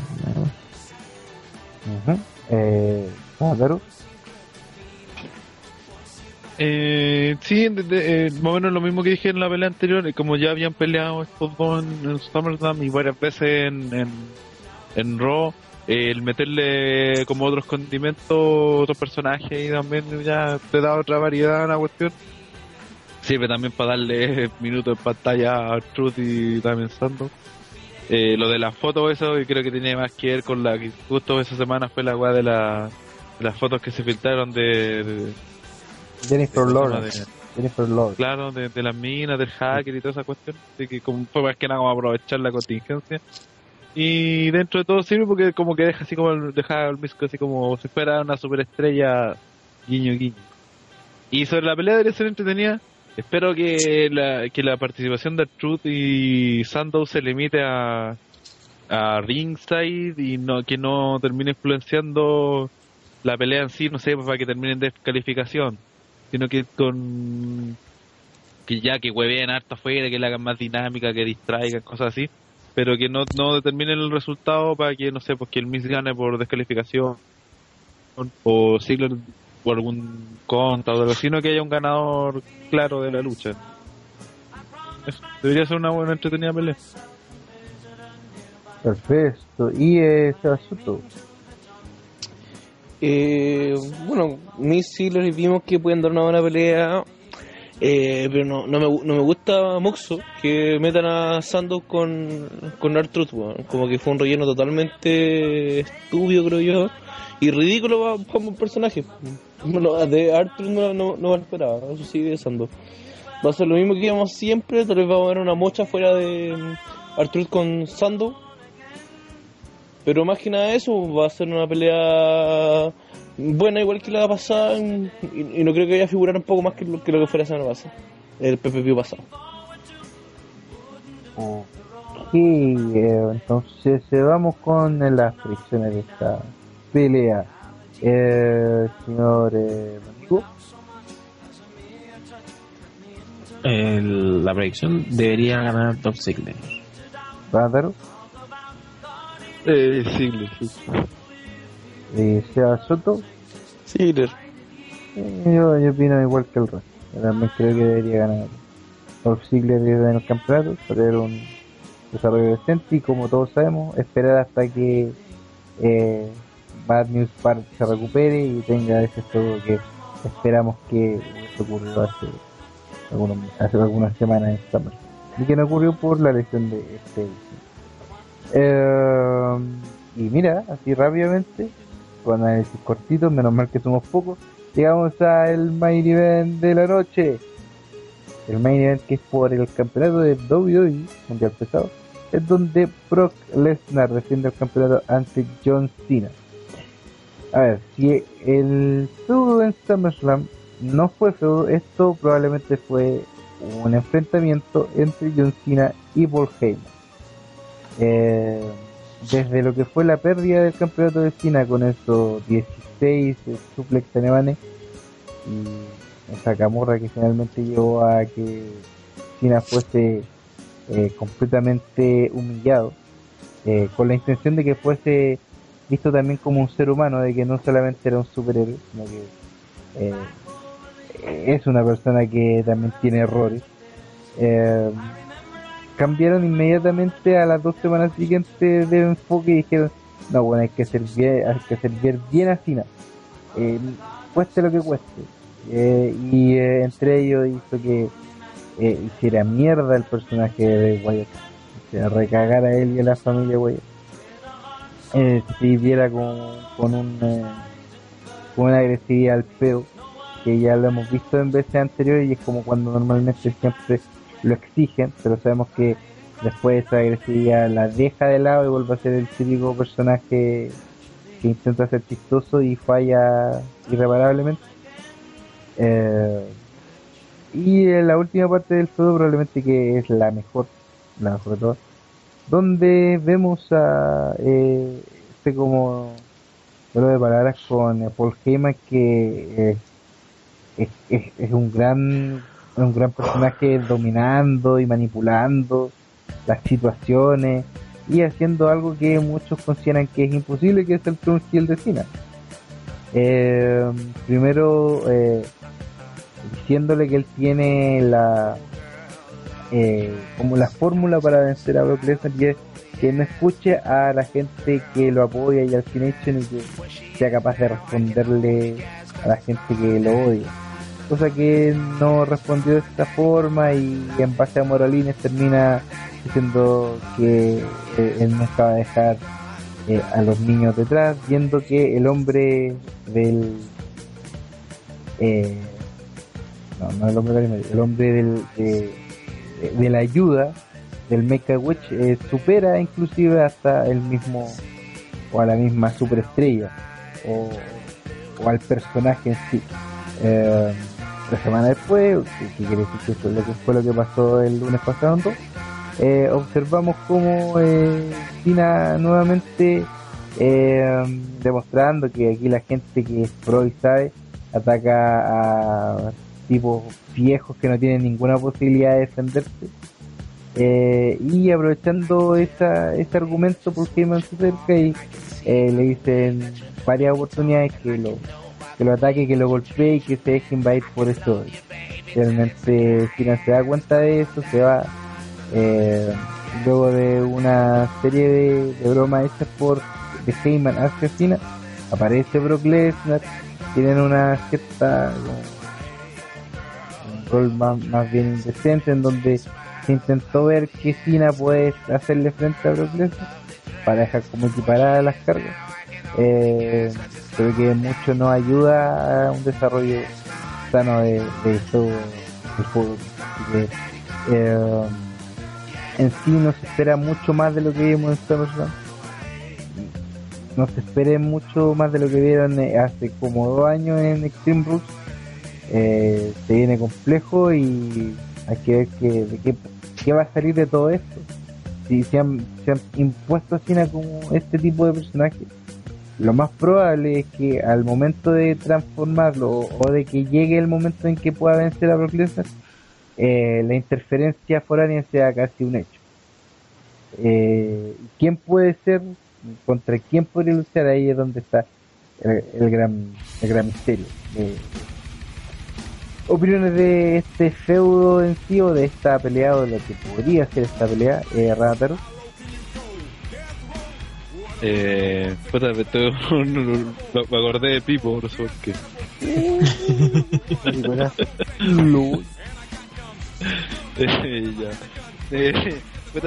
Eh, sí, eh, más o menos lo mismo que dije en la pelea anterior, y como ya habían peleado dos en, SummerSlam y varias veces en, en, en Raw, eh, el meterle como otros condimentos, otros personajes y también ya te da otra variedad a la cuestión. Sirve también para darle minutos de pantalla a Truth y también Sandow. Eh, lo de las fotos, eso y creo que tiene más que ver con la que justo esa semana fue la weá de, la, las fotos que se filtraron de- Jennifer de- Lawrence. Jennifer Lawrence. claro, de, de las minas, del hacker y toda esa cuestión. Así que como fue más que nada como aprovechar la contingencia. Y dentro de todo sirve porque como que deja así como el- deja al Misco así como si fuera una superestrella guiño guiño. Y sobre la pelea debería ser entretenida. Espero que la, que la participación de Truth y Sandow se limite a, a ringside y no que no termine influenciando la pelea en sí, no sé, para que termine en descalificación, sino que con que ya que hueveen harto afuera, que la hagan más dinámica, que distraigan, cosas así, pero que no, no determinen el resultado para que, no sé, pues que el Miss gane por descalificación o Ziggler por algún contra o algo, sino que haya un ganador claro de la lucha. Eso, debería ser una buena entretenida pelea. Perfecto. Y eh, Sebasuto. Eh, bueno, mis Ziggler vimos que pueden dar una buena pelea, eh, pero no, no, me, no me gusta Moxo que metan a Sandow con, con R-Truth, weón. como que fue un relleno totalmente estúpido, creo yo, y ridículo como un personaje. Bueno, de R-Truth no, no, no me esperaba, eso sí, de Sandow. Va a ser lo mismo que íbamos siempre, tal vez vamos a ver una mocha fuera de mm, R-Truth con Sandow. Pero más que nada eso, va a ser una pelea buena igual que la pasada y, y no creo que vaya a figurar un poco más que lo que, lo que fue la semana pasada, el PPP pasado. Ok, eh, entonces eh, vamos con las predicciones de esta pelea. Eh, señor eh, El- la predicción debería ganar Top Ziggler. Rádaro, Eh, Ziggler, sí. eh, Seba Soto. Ziggler. Eh, yo, yo opino igual que el resto. También creo que debería ganar. Dolph Ziggler en el campeonato, tener un desarrollo decente y como todos sabemos, esperar hasta que eh, Bad News Bar se recupere y tenga ese todo que esperamos que ocurrido hace, algunos, hace algunas semanas en Summer. Y que no ocurrió por la lesión de este. Eh, y mira, así rápidamente, con análisis cortitos, menos mal que somos pocos, llegamos al main event de la noche. El main event que es por el campeonato de WWE Mundial Pesado, es donde Brock Lesnar defiende el campeonato ante John Cena. A ver, si el feudo en SummerSlam no fue feudo, esto probablemente fue un enfrentamiento entre John Cena y Paul Heyman. Eh, desde lo que fue la pérdida del campeonato de Cena con esos 16 eh, suplex alemanes y esa camorra que finalmente llevó a que Cena fuese eh, completamente humillado eh, con la intención de que fuese visto también como un ser humano de que no solamente era un superhéroe sino que eh, es una persona que también tiene errores cambiaron inmediatamente a las dos semanas siguientes de enfoque y dijeron no bueno hay que bien hay que hacer bien, a Cena eh, cueste lo que cueste Eh, y eh, entre ellos hizo que eh, hiciera mierda el personaje de Wyatt se recagara él y a la familia eh, se viera con, con un con una agresividad al peo que ya lo hemos visto en veces anteriores y es como cuando normalmente siempre lo exigen, pero sabemos que después esa agresividad la deja de lado y vuelve a ser el típico personaje que intenta ser chistoso y falla irreparablemente. Eh, y en la última parte del todo probablemente que es la mejor, la mejor de todas, donde vemos a eh, este como vuelo de palabras con Paul Heyman que es- es un gran un gran personaje dominando y manipulando las situaciones y haciendo algo que muchos consideran que es imposible que es el Trump Hill de Cena Eh, primero diciéndole que él tiene la eh, como la fórmula para vencer a Brock Lesnar y es que no escuche a la gente que lo apoya y al Nation y que sea capaz de responderle a la gente que lo odia cosa que no respondió de esta forma y en base a Moralines termina diciendo que eh, él nunca va a dejar eh, a los niños detrás, viendo que el hombre del eh, no, no el hombre del el hombre del, de, la ayuda del Make a Witch eh, supera inclusive hasta el mismo o a la misma superestrella o, o al personaje en sí. Eh, la semana después, que, quiere decir que eso es lo que fue lo que pasó el lunes pasado, eh, observamos como eh, China nuevamente eh, demostrando que aquí la gente que es pro y sabe ataca a tipos viejos que no tienen ninguna posibilidad de defenderse. Eh, y aprovechando esa, ese argumento por Heyman se acerca y eh, le dicen varias oportunidades que lo que lo ataque, que lo golpee y que se deje invadir por eso. Realmente Cena se da cuenta de eso, se va, eh, luego de una serie de, de bromas hechas por The Heyman Cena, aparece Brock Lesnar, tienen una cierta un rol más, bien indecente en donde se intentó ver que Cena puede hacerle frente a Brock Lesnar para dejar como equiparadas las cargas. Eh, creo que mucho no ayuda a un desarrollo sano de, de todo el juego. Que, eh, en sí no se espera mucho más de lo que vimos en SummerSlam. No se espere mucho más de lo que vieron eh, hace como dos años en Extreme Rules. Eh, se viene complejo y hay que ver que, de qué, va a salir de todo esto. Si se han, se han impuesto a Cena como este tipo de personaje, lo más probable es que al momento de transformarlo o de que llegue el momento en que pueda vencer a Brock eh, la interferencia foránea sea casi un hecho. Eh, ¿Quién puede ser? ¿Contra quién podría luchar? Ahí es donde está el, gran, el gran misterio. Eh, opiniones de este feudo en sí o de esta pelea o de lo que podría ser esta pelea, eh. Eh, puta, me, me acordé de Pipo, por qué. Eh, ya. Eh,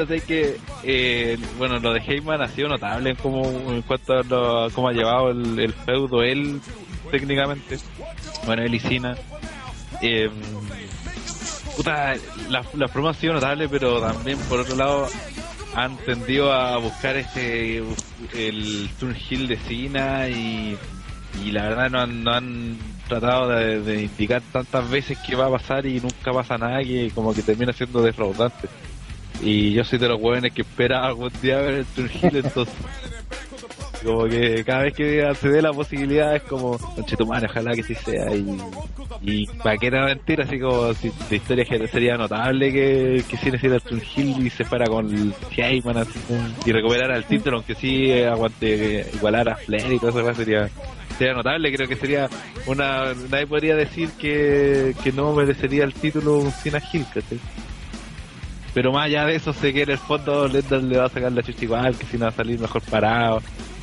sé que, eh, bueno, lo de Heyman ha sido notable en, como, en cuanto a lo- cómo ha llevado el, el feudo él, técnicamente. Bueno, él y. Eh, puta, la, la forma ha sido notable, pero también, por otro lado, han tendido a buscar este el turn heel de Cena y, y la verdad no han, no han tratado de, indicar tantas veces qué va a pasar y nunca pasa nada que como que termina siendo defraudante. Y yo soy de los hueones que espera algún día ver el turn heel entonces como que cada vez que se dé la posibilidad es como conche tu madre, ojalá que sí sea y, y para que era mentira así como si de historia sería notable que que el turn heel y se fuera con Heyman así, y recuperara el título aunque sí aguante igualar a Flair y todo eso pues, sería sería notable creo que sería una nadie podría decir que, que no merecería el título un Cena ¿cachai? pero más allá de eso sé que en el fondo Lesnar le va a sacar la chucha igual que si no va a salir mejor parado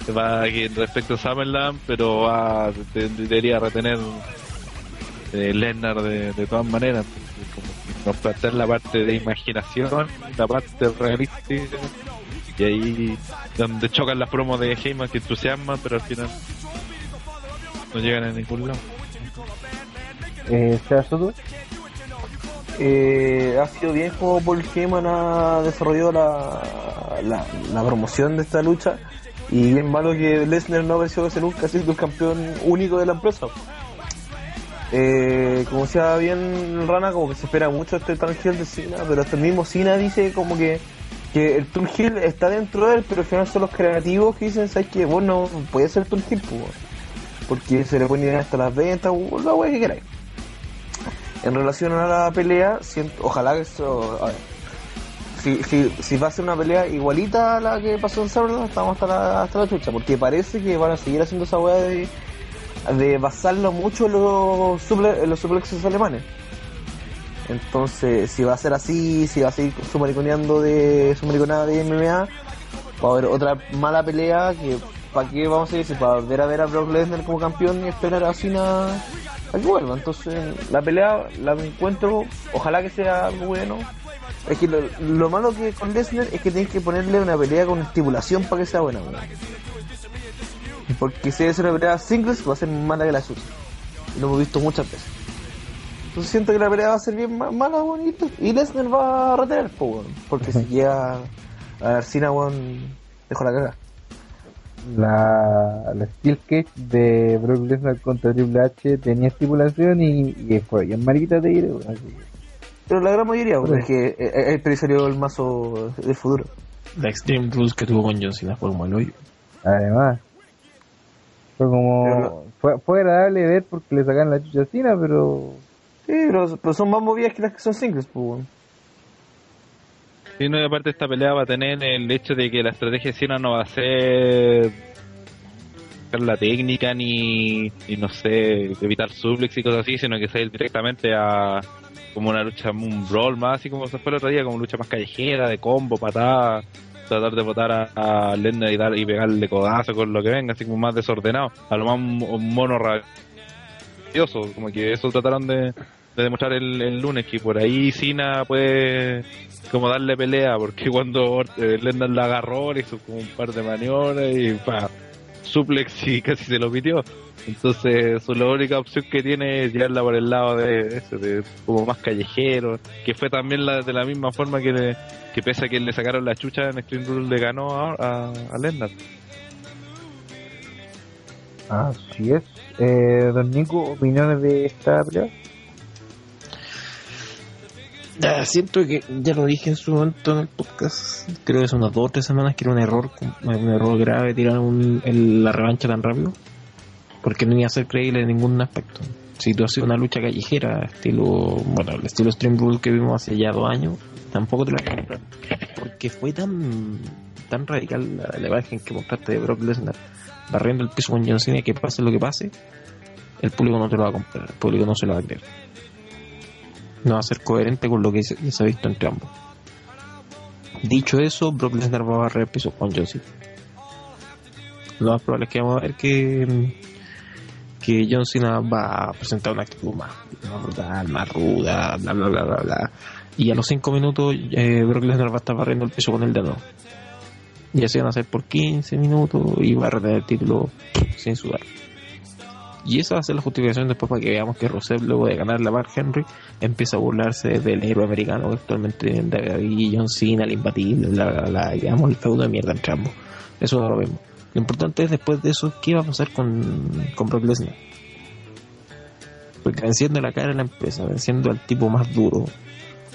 va que respecto a Summerland pero va de- debería retener eh, Lesnar de, de todas maneras como nos plantean la parte de imaginación la parte realística y ahí donde chocan las promos de Heyman que entusiasman pero al final no llegan a ningún lado Eh, Soto. Eh, ha sido bien como Paul Heyman ha desarrollado la, la, la promoción de esta lucha y bien malo que Lesnar no apareció ese nunca siendo el campeón único de la empresa. Eh, como decía bien Rana, como que se espera mucho este turn heel de Cena, pero hasta el mismo Cena dice como que, que el turn heel está dentro de él, pero al final son los creativos que dicen, ¿sabes qué? Bueno, puede ser turn heel, pues, porque se le ir hasta las ventas, o la wea que queráis. En relación a la pelea, siento, ojalá que eso. Si, si, si va a ser una pelea igualita a la que pasó en Summerland, estamos hasta la, hasta la chucha, porque parece que van a seguir haciendo esa weá de, de basarlo mucho en los, suple, los suplexos alemanes. Entonces, si va a ser así, si va a seguir su mariconeando de su de MMA, va a haber otra mala pelea que ¿para qué vamos a decir? Para volver a ver a Brock Lesnar como campeón y esperar a Cena a que vuelva. Entonces, la pelea la encuentro, ojalá que sea algo bueno. Es que lo, lo malo que con Lesnar es que tienes que ponerle una pelea con estipulación para que sea buena, weón. Porque si es una pelea singles va a ser mala que la suya. Lo hemos visto muchas veces. Entonces siento que la pelea va a ser bien ma- mala, weón, y, Lesnar va a retener, po, weón. Porque si llega a ver Cena, weón, dejo la caga. La, la Steel Cage de Brock Lesnar contra Triple H tenía estipulación y, y fue bien mariquita de ir. así Pero la gran mayoría, Sí. es que eh, eh, el salió el mazo del futuro. La Extreme Rules que tuvo con John Cena fue como el hoyo. Además, fue como. Fue, fue agradable ver porque le sacan la chucha a Cena, pero. Sí, pero, pero son más movidas que las que son singles, pues. Sí, no, y aparte esta pelea va a tener el hecho de que la estrategia de Cena no va a ser la técnica ni, no sé, evitar suplex y cosas así, sino que sea ir directamente a, como una lucha, un brawl más, así como se fue el otro día, como lucha más callejera, de combo, patada, tratar de botar a, a Lesnar y, dar, y pegarle codazo con lo que venga, así como más desordenado, a lo más mo- mono rabioso, como que eso trataron de, de demostrar el, el lunes, que por ahí Cena puede como darle pelea, porque cuando eh, Lesnar la agarró, le hizo como un par de maniobras y pa, suplex y casi se lo pitió. Entonces, su, la única opción que tiene es llevarla por el lado de ese, de como más callejero, que fue también la, de la misma forma que, le, que pese a que le sacaron la chucha en Extreme Rules, le ganó a, a, a Lesnar. Así es. Eh, don opiniones de esta pelea. Ah, siento que ya lo dije en su momento en el podcast, creo que hace unas dos o tres semanas que era un error, un error grave tirar un- la revancha tan rápido, porque no iba a ser creíble en ningún aspecto. Si tú haces una lucha callejera, estilo, bueno, el estilo Stream Rule que vimos hace ya dos años, tampoco te la comprar, porque fue tan, tan radical la, la imagen que mostraste de Brock Lesnar barriendo el piso con John Cena que pase lo que pase, el público no te lo va a comprar, el público no se lo va a creer no va a ser coherente con lo que se, se ha visto entre ambos. Dicho eso, Brock Lesnar va a barrer el piso con Cena. Lo más probable es que vamos a ver que, John Cena va a presentar una actitud más, brutal, más ruda, bla bla bla bla bla. Y a los 5 minutos eh, Brock Lesnar va a estar barriendo el piso con el de nuevo. Y así van a hacer por 15 minutos y va a retener el título sin sudar. Y esa va a ser la justificación después para que veamos que Rusev, luego de ganar la Mark Henry, empieza a burlarse del héroe americano que actualmente en WWE, John Cena, el imbatible, bla, bla, bla, digamos el feudo de mierda entre ambos. Eso no lo vemos. Lo importante es después de eso, ¿qué va a pasar con, con Brock Lesnar? Porque venciendo la cara de la empresa, venciendo al tipo más duro,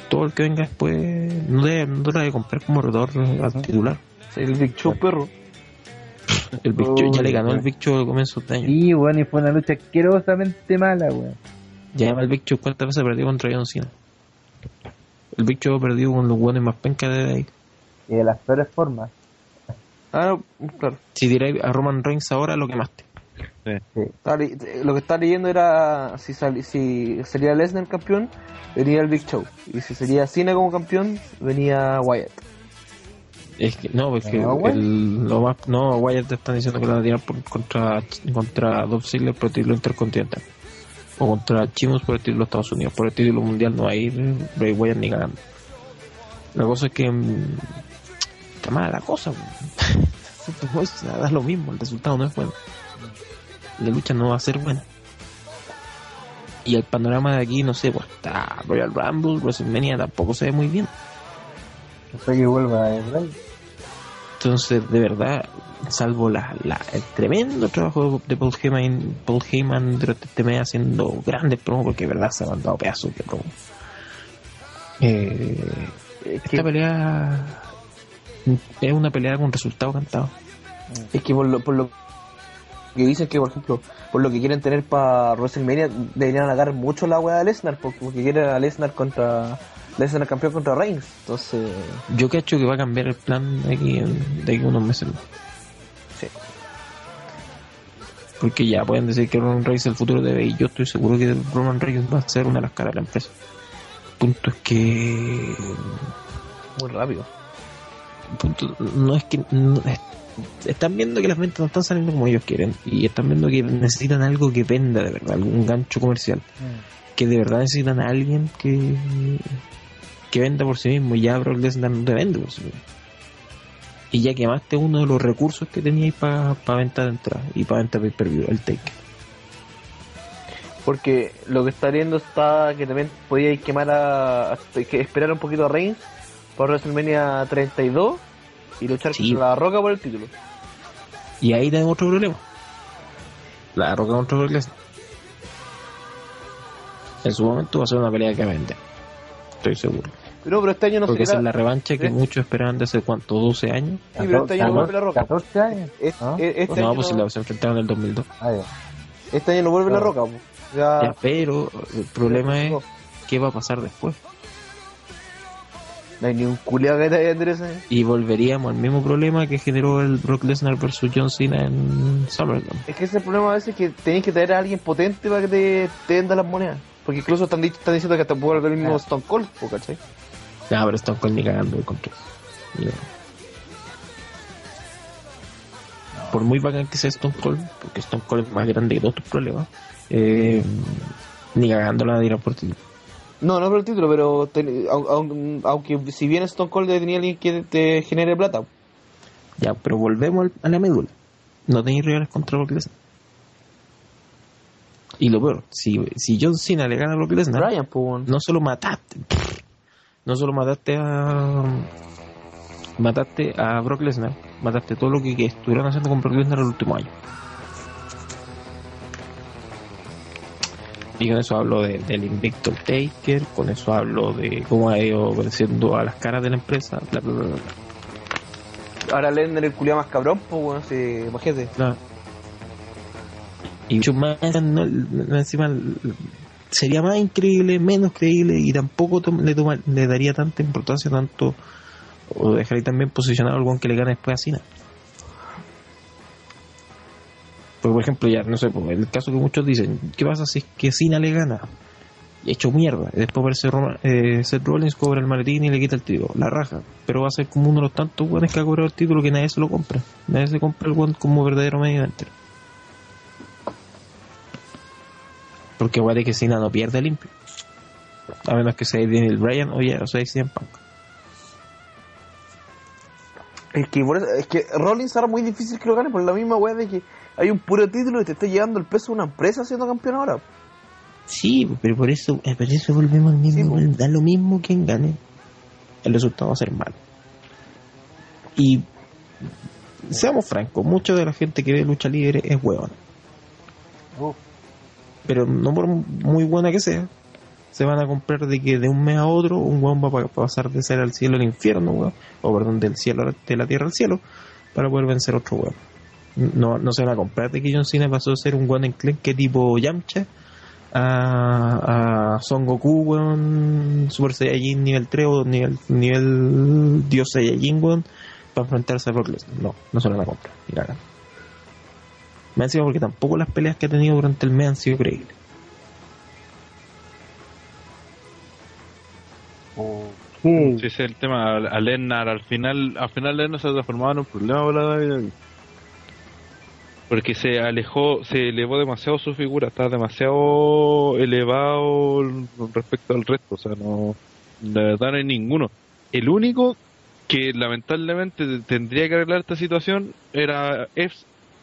todo el que venga después no debe, no debe comprar como retador al titular. El Big Show, perro. El Big Show ya le ganó el Big Show al comienzo de año. Y bueno, y fue una lucha asquerosamente mala, weón. Ya el Big Show cuántas veces perdió contra John Cena. El Big Show perdió con los buenos más pencas de ahí. Y de las peores formas. Ah, no, claro. Si tiráis a Roman Reigns ahora, lo quemaste. Le- Lo que estaba leyendo era si, sal- si sería Lesnar campeón, venía el Big Show. Y si sería Cena como campeón, venía Wyatt. Es que, no, No, güey. el, lo más, no, Wyatt te están diciendo que lo van a tirar por, contra, contra Dolph Ziggler por el título intercontinental. O contra Chimus por el título de Estados Unidos. Por el título mundial no hay Bray Wyatt ni cagando. La cosa es que mm, está mala la cosa. da lo mismo, el resultado no es bueno. La lucha no va a ser buena. Y el panorama de aquí, no sé, pues está Royal Rumble, WrestleMania tampoco se ve muy bien. No sé que vuelva a Bray. Entonces, de verdad, salvo la, la- el tremendo trabajo de Paul Heyman, Paul Heyman durante este mes haciendo grandes promos, porque de verdad se ha mandado pedazos de promos. Eh, esta pelea es una pelea con resultado cantado. Es que por lo, por lo que dicen que, por ejemplo, por lo que quieren tener para WrestleMania, deberían agarrar mucho la weá de Lesnar, porque, porque quieren a Lesnar contra. Lesnar campeón contra Reigns. Entonces, Yo cacho que va a cambiar el plan de aquí, en- de aquí unos meses más. Sí. Porque ya pueden decir que Roman Reigns es el futuro de y yo estoy seguro que Roman Reigns va a ser una de las caras de la empresa. El punto es que muy rápido. el punto no es que no- es- están viendo que las ventas no están saliendo como ellos quieren y están viendo que necesitan algo que venda de verdad, algún gancho comercial, que de verdad necesitan a alguien que que venda por sí mismo y ya Brock Lesnar no te vende por sí mismo. Y ya quemaste uno de los recursos que teníais para venta de entrada y para venta pay per view, el take. Porque lo que está viendo está que también podía quemar a, a- que esperar un poquito a Reigns por WrestleMania 32 y luchar Sí. contra la Roca por el título. Y ahí tenemos otro problema. La roca contra Brock Lesnar. En su momento va a ser una pelea que vende. Estoy seguro. Pero, pero este año no Porque esa será. es la revancha que ¿Eh? muchos esperaban de hace cuánto, 12 años. Sí, pero este año no vuelve la Roca. 14 años. Es- ¿no? es- este, no, año pues si no, la se enfrentaron en el 2002. Ah, ya. este año no vuelve la. Roca. po. Ya, Ya, pero el problema es qué va a pasar después. no hay ni un culiado que te haya interesado. Y volveríamos al mismo problema que generó el Brock Lesnar versus John Cena en SummerSlam. Es que ese es el problema a veces que tenéis que traer a alguien potente para que te, te venda las monedas. Porque incluso están, están diciendo que puede volver el mismo Ah. Stone Cold, ¿cachai? No, pero Stone Cold ni cagando el control. Ni- Por muy bacán que sea Stone Cold, porque Stone Cold es más grande que todos tus problemas, eh, ni cagando la dirá por ti. No, no por el título, pero te- aunque si bien Stone Cold tenía alguien que te genere plata. Ya, pero volvemos al- a la médula. No tenéis rivales contra Brock Lesnar. Y lo peor, si, si John Cena le gana a Brock Lesnar, Brian, pues, no solo mataste, no solo mataste a mataste a Brock Lesnar, mataste todo lo que, que estuvieron haciendo con Brock Lesnar el último año. Y con eso hablo de- del invicto Taker, con eso hablo de cómo ha ido creciendo a las caras de la empresa, bla bla bla bla. Ahora Lesnar el culiado más cabrón, pues, weón. Sí, imagínate. Claro. Y mucho más, no, encima sería más increíble, menos creíble y tampoco le, toma- le daría tanta importancia tanto o dejaría también posicionado algo que le gane después a Cena. Porque por ejemplo ya, no sé, pues, el caso que muchos dicen, ¿qué pasa si es que Cena le gana? Y hecho mierda, después aparece Roma- eh, Seth Rollins, cobra el maletín y le quita el título, la raja, pero va a ser como uno de los tantos buenos que ha cobrado el título que nadie se lo compra, nadie se compra el one como verdadero medio eventer. Porque igual que Cena no pierde limpio. A menos que sea Daniel Bryan o ya, o sea, CM Punk. Es que, por eso- es que Rollins ahora es muy difícil que lo gane por la misma weá de que hay un puro título y te está llevando el peso de una empresa siendo campeón ahora. Sí, pero por eso, eh, por eso volvemos al mismo, Sí, da lo mismo quien gane. El resultado va a ser malo. Y seamos francos, mucha de la gente que ve lucha libre es huevona. Uf. Pero no por muy buena que sea, se van a comprar de que de un mes a otro un hueón va a pa- pasar de ser al cielo al infierno, o perdón, del cielo de la tierra al cielo, para poder vencer otro hueón. No, no se van a comprar de que John Cena pasó de ser un hueón enclenque tipo Yamcha a, a Son Goku, weón, Super Saiyajin nivel 3 o nivel, nivel Dios Saiyajin, weón, para enfrentarse a Brock Lesnar. No, no se van a comprar, ni Me encima porque tampoco las peleas que ha tenido durante el mes han sido creíbles. Sí, Sí, ese es el tema. A Lennar, al final, al final Lennar se ha transformado en un problema la. Porque se alejó, se elevó demasiado su figura, está demasiado elevado respecto al resto. O sea, no, de verdad no hay ninguno. El único que lamentablemente tendría que arreglar esta situación era F.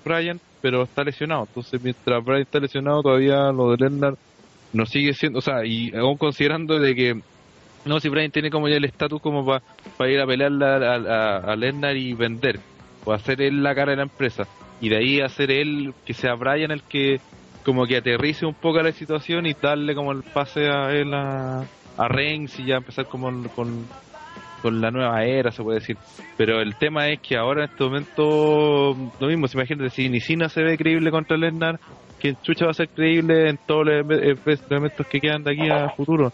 Bryan, pero está lesionado. Entonces, mientras Bryan está lesionado, todavía lo de Lennar no sigue siendo, o sea, y aún considerando de que no, si Bryan tiene como ya el estatus como para ir a pelearle a, a, a Lesnar y vender, o hacer él la cara de la empresa, y de ahí hacer él, que sea Bryan el que como que aterrice un poco a la situación y darle como el pase a él a, a Reigns y ya empezar como con, con la nueva era, se puede decir. Pero el tema es que ahora en este momento, lo mismo, si imagínate, si ni Cena se ve creíble contra Lesnar, que Chucha va a ser creíble en todos los eve- eve- elementos que quedan de aquí a futuro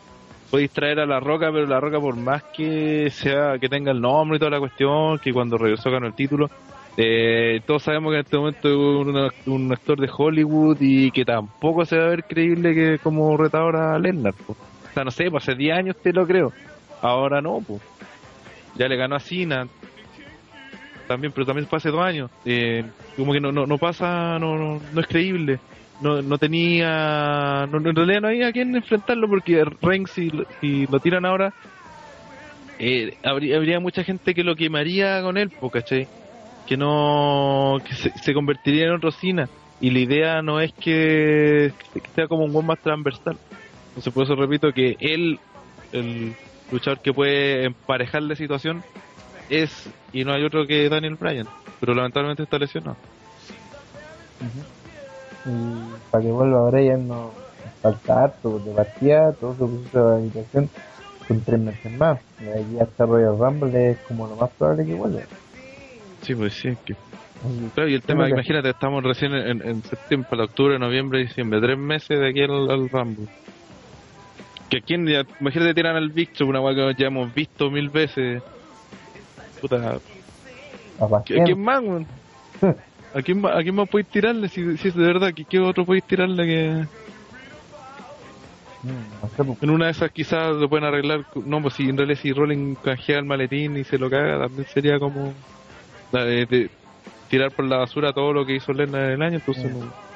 podéis traer a la roca, pero la roca por más que sea que tenga el nombre y toda la cuestión, que cuando regresó ganó el título, eh, todos sabemos que en este momento es un, un actor de Hollywood y que tampoco se va a ver creíble que como retador a Lesnar. po. O sea, no sé, pues hace 10 años te lo creo. Ahora no, pues. Ya le ganó a Cena. También, pero también fue hace dos años. Eh, como que no, no, no pasa, no, no, no es creíble no, no tenía, no, en realidad no había a quién enfrentarlo porque Reigns si, si lo tiran ahora, eh, habría, habría mucha gente que lo quemaría con él, ¿cachai? Que no, que se, se convertiría en otro Cena y la idea no es que, que sea como un buen más transversal. Entonces por eso repito que él, el luchador que puede emparejar la situación es, y no hay otro que Daniel Bryan, pero lamentablemente está lesionado. y para que vuelva Brian no falta harto, de partida todo su proceso de habilitación son tres meses más. Y de aquí hasta Royal Rumble es como lo más probable que vuelva. Sí, pues sí, que Así Claro, y el tema, que- imagínate, estamos recién en, en septiembre, octubre, noviembre, diciembre, tres meses de aquí al, al Rumble. Que aquí, ya- imagínate, tiran al bicho, una weá que ya hemos visto mil veces. Puta, a ¿a paciencia. quién más, weón? ¿A quién más, a quién más podéis tirarle? Si, si es de verdad, ¿qué, qué otro podéis tirarle que.? Mm, pues, En una de esas quizás lo pueden arreglar. No, pues si en realidad si Rolling canjea el maletín y se lo caga, también sería como la de- de tirar por la basura todo lo que hizo Lennon en el año. Entonces, Mm. no-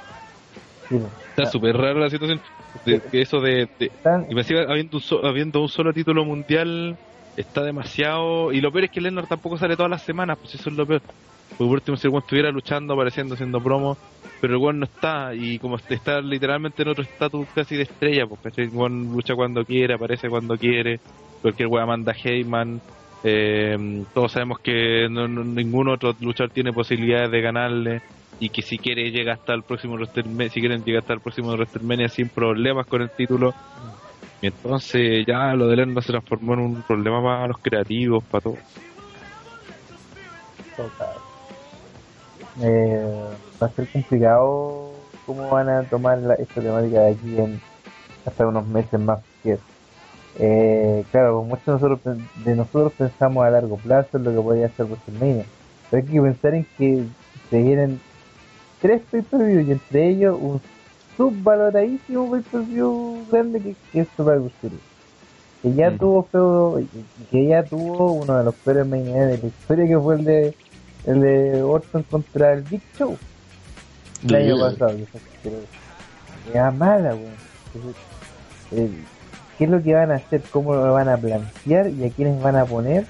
sí, está súper raro la situación. De, que eso de, de- y me encima, habiendo, un so- habiendo un solo título mundial, está demasiado. Y lo peor es que Lennon tampoco sale todas las semanas, pues eso es lo peor. Por último, si el weón estuviera luchando, apareciendo, haciendo promo, pero el weón no está, y como está literalmente en otro estatus casi de estrella, ¿cachai? el weón lucha cuando quiere, aparece cuando quiere, cualquier weón manda Heyman, eh, todos sabemos que no- no- ningún otro luchador tiene posibilidades de ganarle, y que si quiere llega hasta el próximo si quieren llegar hasta el próximo WrestleMania sin problemas con el título. Y entonces ya lo de Lennon se transformó en un problema para los creativos, para todos. Eh, va a ser complicado cómo van a tomar la- esta temática de aquí en hasta unos meses más. eh, claro, muchos de nosotros, de nosotros pensamos a largo plazo en lo que podría ser WrestleMania, pero hay que pensar en que se vienen tres pay-per-views y entre ellos un subvaloradísimo pay-per-view grande que, que es Survivor Series que ya Mm. tuvo y que ya tuvo uno de los peores main de la historia que fue el de el de Orton contra el Big Show. El año pasado era mala weón. Eh, qué es lo que van a hacer cómo lo van a plantear y a quiénes van a poner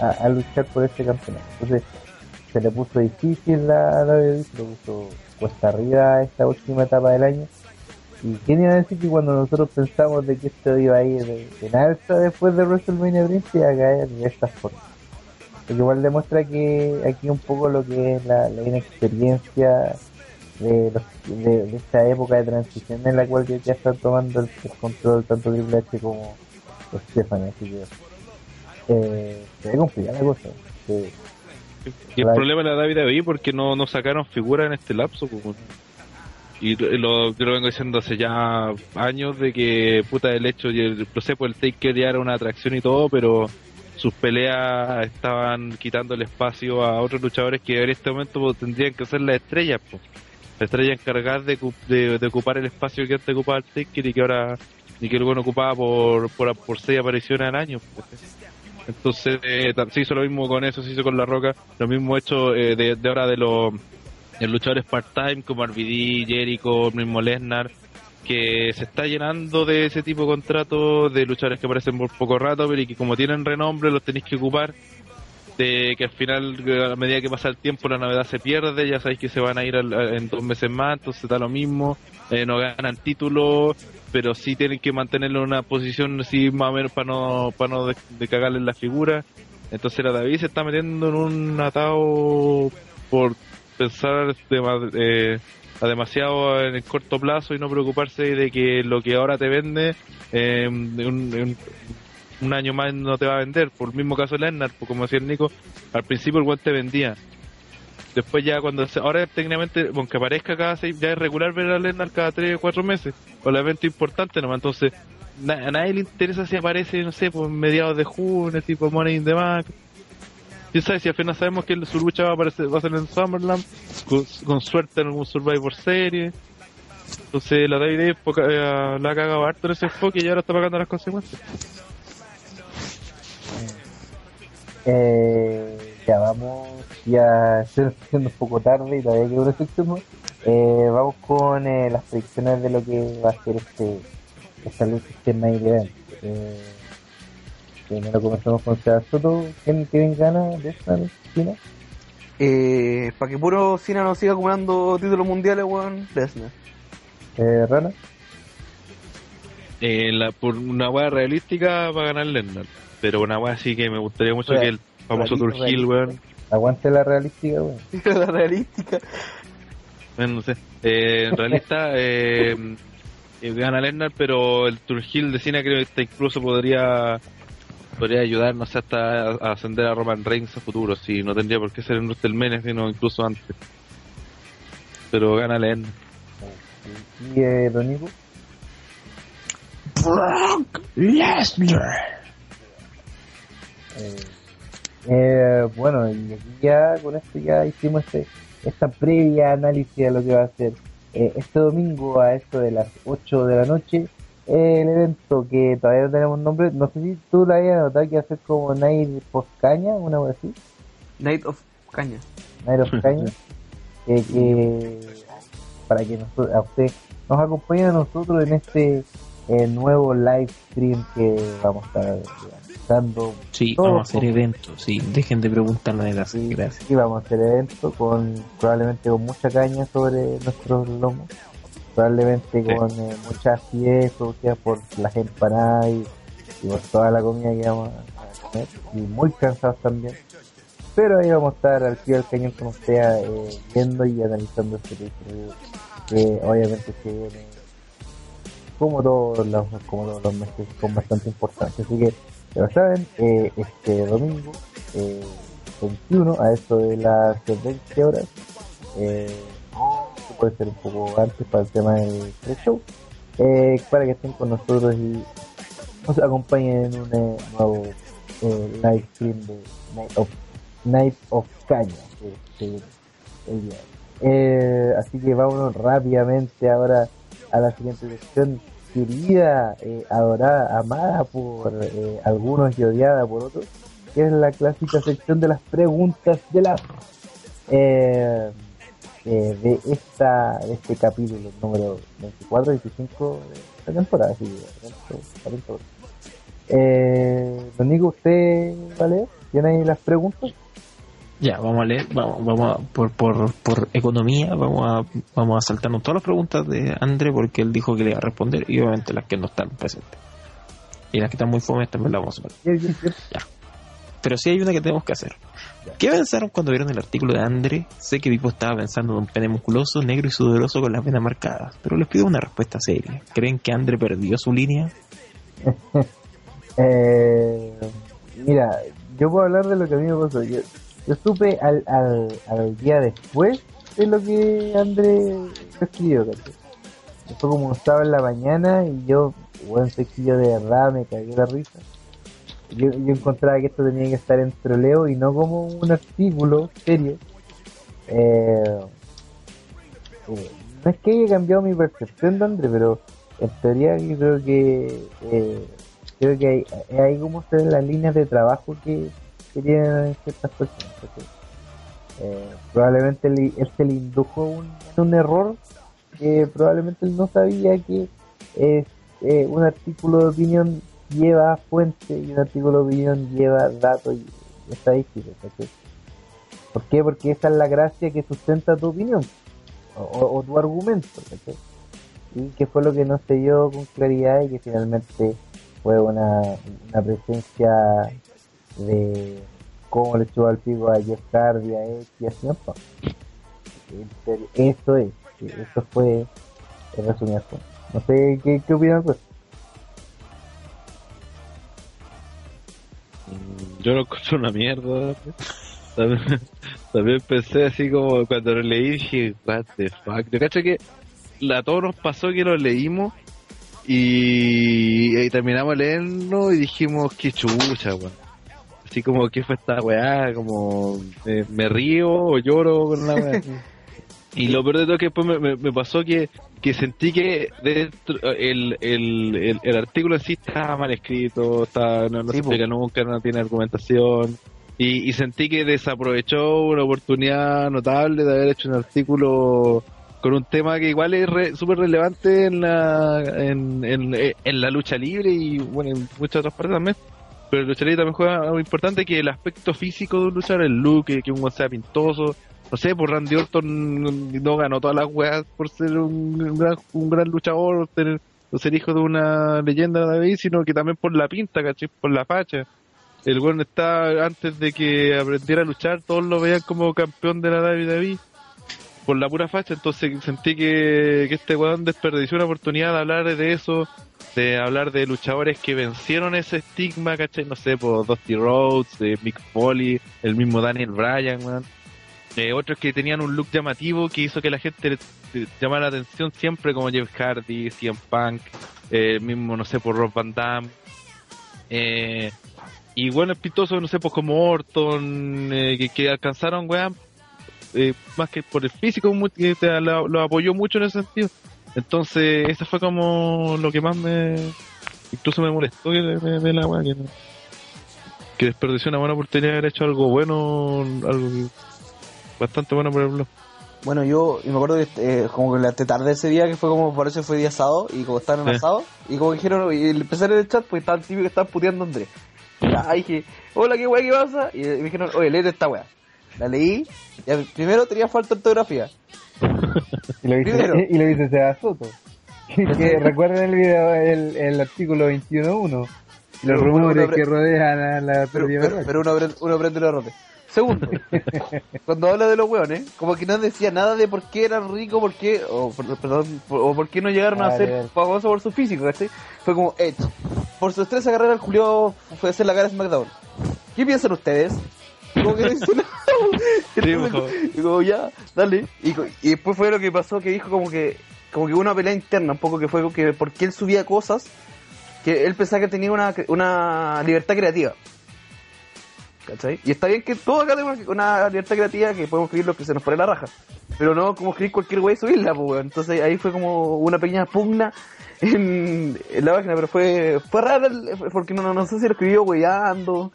a, a luchar por este campeonato entonces se le puso difícil la, la se le puso cuesta arriba esta última etapa del año y quién iba a decir que cuando nosotros pensamos de que esto iba a ir en alza después de WrestleMania 30 iba a caer de esta forma. Porque igual demuestra que aquí un poco lo que es la, la inexperiencia de, los- de, de esta época de transición en la cual ya, ya está tomando el, control tanto Triple H como Stephanie. Así que eh, se ve complicada la cosa. Sí. Y el problema de la David porque no, no sacaron figuras en este lapso. pues, bueno. Y lo, yo lo vengo diciendo hace ya años de que, puta, el hecho, y el, no sé, pues el Taker ya era una atracción y todo, pero sus peleas estaban quitando el espacio a otros luchadores que en este momento pues, tendrían que ser las estrellas. Pues. Las estrellas encargadas de, de, de ocupar el espacio que antes ocupaba el Taker y que ahora y que luego ocupaba por, por, por seis apariciones al año. pues. Entonces, eh, se hizo lo mismo con eso, se hizo con La Roca, lo mismo hecho eh, de, de ahora de los luchadores part-time como RVD, Jericho, mismo Lesnar, que se está llenando de ese tipo de contratos de luchadores que aparecen por poco rato, pero que como tienen renombre los tenéis que ocupar, de que al final, a medida que pasa el tiempo, la novedad se pierde, ya sabéis que se van a ir al- en dos meses más, entonces da lo mismo, eh, no ganan títulos, pero sí tienen que mantenerlo en una posición así más o menos para no, para no de, de la figura. Entonces la David se está metiendo en un atado por pensar dema- eh, a demasiado en el corto plazo y no preocuparse de que lo que ahora te vende eh, un, un año más no te va a vender. Por el mismo caso de Lennart, pues como decía el Nico, al principio el guante vendía. Después ya cuando se- ahora técnicamente, aunque aparezca cada seis, ya es regular ver a Lennart cada tres o cuatro meses, o el evento importante nomás, entonces a nadie le interesa si aparece, no sé, por mediados de junio, tipo Money in the Bank. ¿Quién sabe si al final sabemos que su lucha va a, aparecer, va a ser en Summerland, con, con suerte en algún Survivor Series? Entonces la David eh, la ha cagado harto en ese enfoque y ahora está pagando las consecuencias. Eh, ya vamos, ya haciendo un poco tarde y todavía queda una sección. Eh, vamos con eh, las predicciones de lo que va a ser este esta lucha, este main event. Eh, primero comenzamos con Seba Soto. ¿Quién, quién gana de esta China? Eh, para que puro Cena no siga acumulando títulos mundiales, weón, Lesnar. Eh, Rana. Eh, la, por una weá realística va a ganar Lennart, pero una weá así que me gustaría mucho Real- que el famoso Turgil, realista. weón, Aguante la realística, weón. la realística. bueno, no sé, eh, en realista eh, eh, gana Lennart, pero el Turgil de Cena creo que incluso podría podría ayudarnos hasta a, a ascender a Roman Reigns a futuro, si no tendría por qué ser en WrestleMania, sino incluso antes. Pero gana Lennart. Y eh, Don Nico. Brock Lesnar. Eh, eh, bueno, y aquí ya con esto ya hicimos este, esta previa análisis de lo que va a ser eh, este domingo a esto de las 8 de la noche el evento que todavía no tenemos nombre, no sé si tú la habías notado que iba a ser como Night Post Caña, una cosa así. Night of Caña. Night of Caña. eh, que para que nosotros, a usted nos acompañe a nosotros en este eh, nuevo live stream que vamos a estar Sí, Todo vamos a hacer eventos. Sí, dejen de preguntarme de Sí, Gracias. sí, vamos a hacer evento con probablemente con mucha caña sobre nuestros lomos. Probablemente Sí. con eh, muchas fiestas por las empanadas y, y por toda la comida que vamos a comer. Y muy cansados también. Pero ahí vamos a estar al pie del cañón como sea, eh, viendo y analizando este título que obviamente se viene como todos los, como todos los meses con bastante importancia. Así que, ya saben, eh, este domingo eh, 21 a eso de las 20 horas, eh, puede ser un poco antes para el tema del pre-show, eh, para que estén con nosotros y nos acompañen en un eh, nuevo eh, live stream de Night of, Night of Caña. Eh, así que vámonos rápidamente ahora a la siguiente sección querida, eh, adorada, amada por eh, algunos y odiada por otros, que es la clásica sección de las preguntas de la eh, eh, de esta de este capítulo número 24 25 de la temporada así que, eh, don Nico usted vale tiene ahí las preguntas Ya, vamos a leer, vamos, vamos a, por, por, por economía, vamos a, vamos a saltarnos todas las preguntas de André porque él dijo que le iba a responder y obviamente las que no están presentes. Y las que están muy fomes también las vamos a ver. Pero sí hay una que tenemos que hacer. ¿Qué pensaron cuando vieron el artículo de André? Sé que Vipo estaba pensando en un pene musculoso, negro y sudoroso con las venas marcadas, pero les pido una respuesta seria. ¿Creen que André perdió su línea? Eh, mira, yo puedo hablar de lo que a mí me pasó. Yo, yo supe al, al, al día después de lo que André escribió, ¿cachai? Fue como un sábado en la mañana y yo, buen sequillo de verdad, me cagué la risa. Yo, yo encontraba que esto tenía que estar en troleo y no como un artículo serio. Eh, eh, no es que haya cambiado mi percepción de André, pero en teoría yo creo que eh, creo que hay, hay como ven las líneas de trabajo que, que tienen ciertas personas. Eh, probablemente él, él se le indujo un, un error que probablemente él no sabía que es, eh, un artículo de opinión lleva fuente y un artículo de opinión lleva datos y estadísticas. ¿cachai? ¿Por qué? Porque esa es la gracia que sustenta tu opinión o, tu argumento. ¿cachai? Y que fue lo que no se dio con claridad y que finalmente fue una, una presencia de cómo le echó al pico a Jeff Hardy, a Edge y a serio, Eso es, eso fue el resumen. No sé qué, qué opinan pues. Yo lo encuentro una mierda. También, pensé así como cuando lo leí dije, what the fuck. Yo cacho que a todos nos pasó que lo leímos y, y terminamos leerlo y dijimos, qué chucha, weón. Así como, ¿qué fue esta weá? Como, eh, me río o lloro con la weá. Y lo peor de todo es que después me, me- me pasó que, que sentí que dentro, el, el, el, el artículo en sí estaba mal escrito, está, no, no Sí, se po. explica nunca, no tiene argumentación. Y, y sentí que desaprovechó una oportunidad notable de haber hecho un artículo con un tema que igual es re- súper relevante en la, en, en, en la lucha libre y bueno, en muchas otras partes también. Pero el lucha libre también juega algo importante que el aspecto físico de un luchador, el look, que, que un weón sea pintoso. No sé, por Randy Orton no ganó todas las weas por ser un, gran, un gran luchador, ser, por ser hijo de una leyenda de David, sino que también por la pinta, ¿cachai? Por la facha. El weón está, antes de que aprendiera a luchar, todos lo veían como campeón de la WWE por la pura facha, entonces sentí que, que este weón desperdició una oportunidad de hablar de eso, de hablar de luchadores que vencieron ese estigma, ¿cachai? No sé, por Dusty Rhodes, de Mick Foley, el mismo Daniel Bryan, weón. Eh, otros que tenían un look llamativo que hizo que la gente llamara la atención siempre, como Jeff Hardy, CM Punk, eh, el mismo, no sé, por Rob Van Damme. Eh, y bueno, pintosos, no sé, pues como Orton, eh, que, que alcanzaron, weón, eh, más que por el físico, te- lo, lo apoyó mucho en ese sentido. Entonces, eso fue como lo que más me. Incluso me molestó que de, de- la weá, que, desperdició una buena oportunidad de haber hecho algo bueno, algo bastante bueno por el blog. Bueno, yo y me acuerdo que eh, como que la tarde ese día, que fue como, parece que fue día sábado, y como estaban en Sí. asado, y como dijeron, y empezaron el chat, pues estaban típico que estaban puteando a Andrés. Ya, dije, hola, qué weá, qué pasa, y me dijeron, oye, léete esta weá. La leí, ya, primero tenía falta ortografía. Y lo dice, y lo dice Seba Soto. Que, recuerden el video, el, el artículo 21.1. Y los rumores que rodean a la Pero, pero, pero uno, aprende, uno aprende los errores. Segundo, cuando habla de los weones, como que no decía nada de por qué eran ricos, por qué, o, por- perdón, o por qué no llegaron a Vale, ser famosos por su físico, ¿cachai? Fue como, Edge, por su estrés carrera el Julio fue a hacer la cara de SmackDown. ¿Qué piensan ustedes? Como que no dice nada. Entonces, y como, ya, dale. Y, después fue lo que pasó, que dijo como que, como que una pelea interna, un poco que fue que porque él subía cosas que él pensaba que tenía una, una libertad creativa. ¿Cachai? Y está bien que todos acá tenemos una libertad creativa que podemos escribir lo que se nos pone la raja. Pero no como escribir cualquier wey y subirla, pues. Entonces ahí fue como una pequeña pugna en, en la página, pero fue fue raro porque no, no, no sé si lo escribió weyando.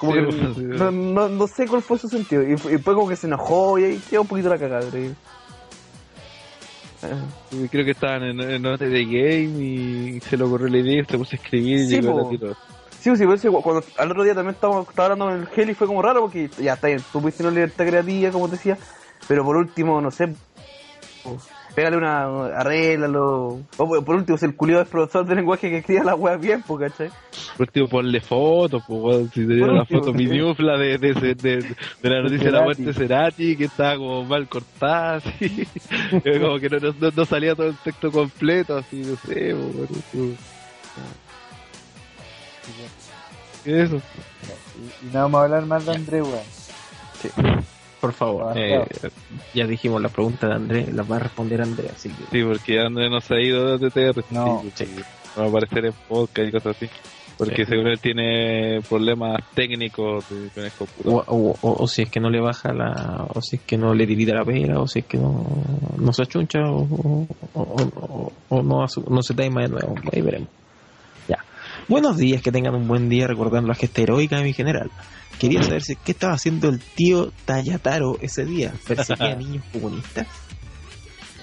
Como que pues, no, no, no sé cuál fue su sentido. Y fue, y fue como que se enojó y ahí quedó un poquito la cagada, creo. Eh, Y Creo que estaban en, en Note de Game y se le ocurrió la idea, se puso a escribir y Sí, llegó po. a la. Sí, pues, sí, por eso cuando al otro día también estaba, estaba hablando con el Heli fue como raro porque ya está bien, tú pudiste una libertad creativa, como te decía, pero por último, no sé, pues, pégale una, arréglalo, o por por último, si el culiado es profesor de lenguaje que escriba la wea bien, pues, ¿cachai? Por último, ponle fotos, pues, weón, si Por una último, foto minúfla de, de, de, de, de la noticia de la muerte de Cerati, que estaba como mal cortada, así. como que no, no, no salía todo el texto completo, así, no sé, weón. ¿Qué es eso? Y, y no vamos a hablar más de André, weón. Por favor, eh, ya dijimos la pregunta de Andrés, la va a responder Andrés, así que Sí, porque Andrés no se ha ido de TR. No. sí, sí. No va a aparecer en podcast y cosas así. Porque Sí. según él tiene problemas técnicos de- con el computador. o, o- o- o si es que no le baja la o si es que no le divide la pera o si es que no, no se achuncha o, o, o- o- o no, no se taima de nuevo ahí veremos buenos días que tengan un buen día recordando la gesta heroica de mi general quería saber si qué estaba haciendo el tío Tayataro ese día perseguía a niños comunistas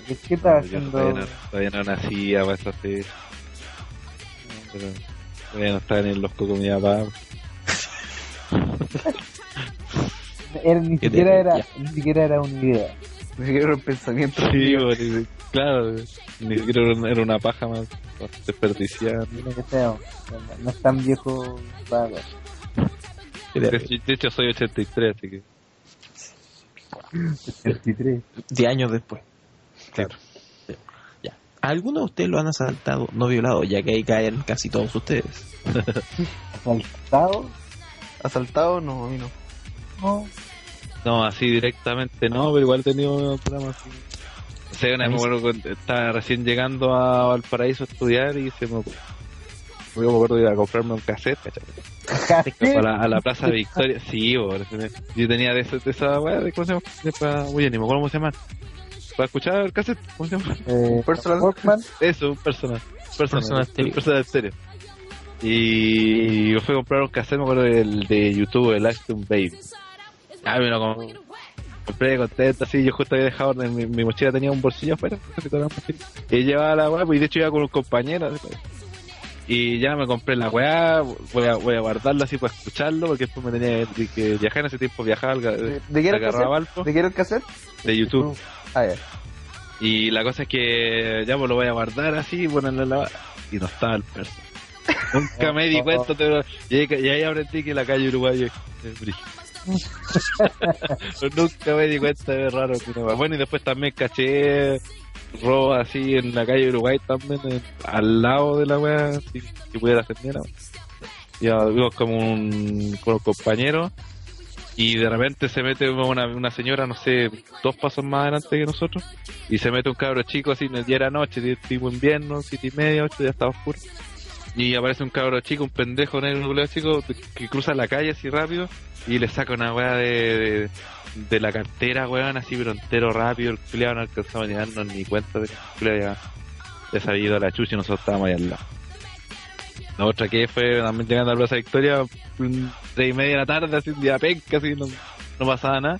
¿Qué, estaba haciendo? todavía, no, todavía no nacía para eso así. Pero todavía no estaba en los cocos mi papá. Él ni siquiera era, ni siquiera era una idea. Ni siquiera era un pensamiento. Sí, claro, ni siquiera era una- era una paja más desperdiciada. No, no es tan viejo para De hecho, soy 83, así que 23. de años después claro. ya ¿Alguno de ustedes lo han asaltado, no violado, ya que ahí caen casi todos ustedes? Asaltado, Asaltado, no, a mí no. no. No, así directamente no, pero igual he tenido problemas así. Sea, una vez me acuerdo cuando estaba recién llegando a Valparaíso a estudiar y se me ocurrió. Yo me acuerdo de ir a comprarme un cassette. A la, a la Plaza Victoria. Sí, yo tenía de, esa- de esa weá, de- ¿cómo se llama? Me acuerdo cómo se llama. Para escuchar el cassette, ¿cómo se llama? Eh, Personal. Walkman, Eso, un personal. Personal, Personal stereo. Y yo fui a comprar un cassette, me acuerdo del de YouTube, el Ashton Baby. Ah, me lo com- compré contento, así. Yo justo había dejado en mi, mi mochila, tenía un bolsillo afuera. Y llevaba la weá, pues, y de hecho iba con un compañero. pues. Y ya me compré la weá, voy a, voy a guardarlo así para escucharlo, porque después me tenía que, que viajar en ese tiempo, viajar ¿De, de qué era el cassette? ¿De qué era el cassette? de YouTube. Ah, ya. Y la cosa es que ya pues lo voy a guardar así, ponerlo en la... Y no estaba el perso. Nunca me di cuenta, pero... Y ahí, y ahí aprendí que la calle Uruguay es es brígida. Nunca me di cuenta de raro que no Bueno, y después también caché robo así en la calle Uruguay también, al lado de la wea, si, si pudiera mierda. Ya vimos como un, con un compañero y de repente se mete una, una señora, no sé, dos pasos más adelante que nosotros y se mete un cabro chico así, ya era noche, tipo invierno, siete y media, ocho, ya estaba oscuro. Y aparece un cabro chico, un pendejo negro, chico que cruza la calle así rápido y le saca una weá de, de, la cartera, weón, así pero entero rápido. El culiado no alcanzaba a darnos ni cuenta de que ya ya se había ido a la chucha y nosotros estábamos ahí al lado. La otra que fue también llegando a la Plaza Victoria, tres y media de la tarde, así un día penca, así no, no pasaba nada.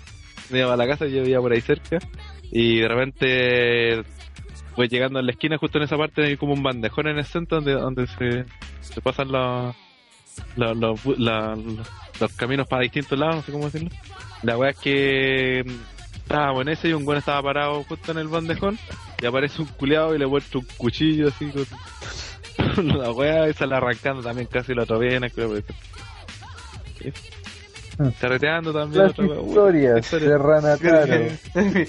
Me iba a la casa, yo vivía por ahí cerca, y de repente fue llegando a la esquina, justo en esa parte hay como un bandejón en el centro donde, donde se, pasan los, los, los, caminos para distintos lados, no sé cómo decirlo. La weá es que mm, estábamos en ese y un buen estaba parado justo en el bandejón y aparece un culiado y le muestra un cuchillo así la weá y sale arrancando también casi la otra vena, creo que Carreteando también Las otra historias historia. de Ranataro.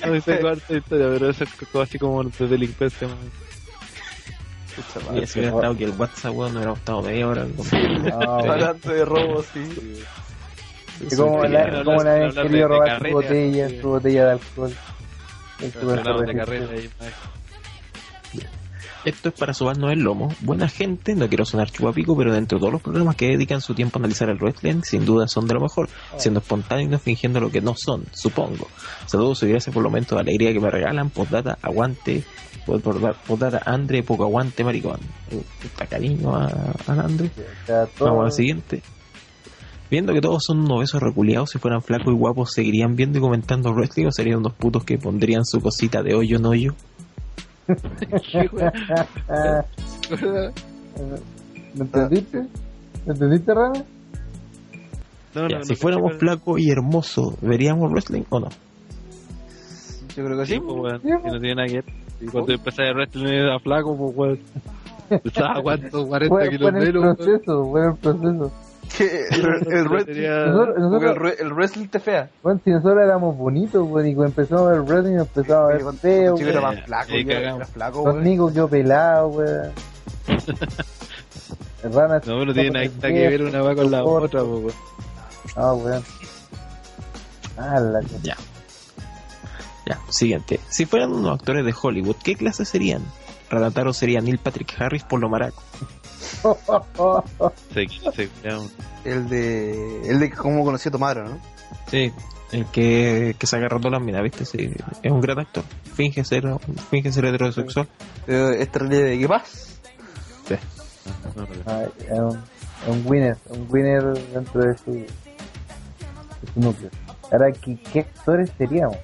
No sé cuánta historia, pero eso es así como de delincuencia. man. Y si hubiera estado que el WhatsApp, weón, no hubiera estado media hora. Hablando de robo, sí. Y como la, como la de- querido robar su botella, su botella de alcohol. De carrera. Esto es para sobarnos el lomo. Buena gente, no quiero sonar chupapico, pero dentro de todos los programas que dedican su tiempo a analizar el wrestling, sin duda son de lo mejor, siendo espontáneos y no fingiendo lo que no son, supongo. Saludos y gracias por los momentos de alegría que me regalan. Postdata, aguante. Postdata, Andre, poco aguante, maricón. Uh, Puta cariño a, a Andre. Vamos al siguiente. Viendo que todos son unos besos reculeados, si fueran flacos y guapos, ¿seguirían viendo y comentando wrestling o serían unos putos que pondrían su cosita de hoyo en hoyo? ¿Me entendiste? ¿Me entendiste, Rana? No, Ya, no, si no, fuéramos no, flacos y hermosos, ¿veríamos wrestling o no? Yo creo que Sí, sí. pues, weón. Pues. no tiene nada que ver. Y cuando empecé a wrestling era flaco, pues, weón. Estaba cuánto, 40 Fue, fue kilos menos, weón. proceso, fue en el proceso. Que el, el, wrestling- Sería- Nosotros, el, el te fea. bueno, si nosotros éramos bonitos, pues, y cuando empezamos a ver wrestling empezamos a ver feo, chico era más flaco, yo era flaco. Nico quedó pelado, weón. El Rana No, no tiene nada que ver una va con la otra, weón. Ah, weón. Ah, la Ya. Ya, siguiente. Si fueran unos actores de Hollywood, ¿qué clase serían? Ranataro sería Neil Patrick Harris por lo maraco. El de. El de cómo conocí a Tomaro, ¿no? Sí, el que, que se agarró todas las minas, ¿viste? Sí, es un gran actor. Finge ser, finge ser heterosexual. Este de qué no, no, Ah, es un, es un winner, un winner dentro de su, de su núcleo. Ahora, ¿qué, qué actores seríamos?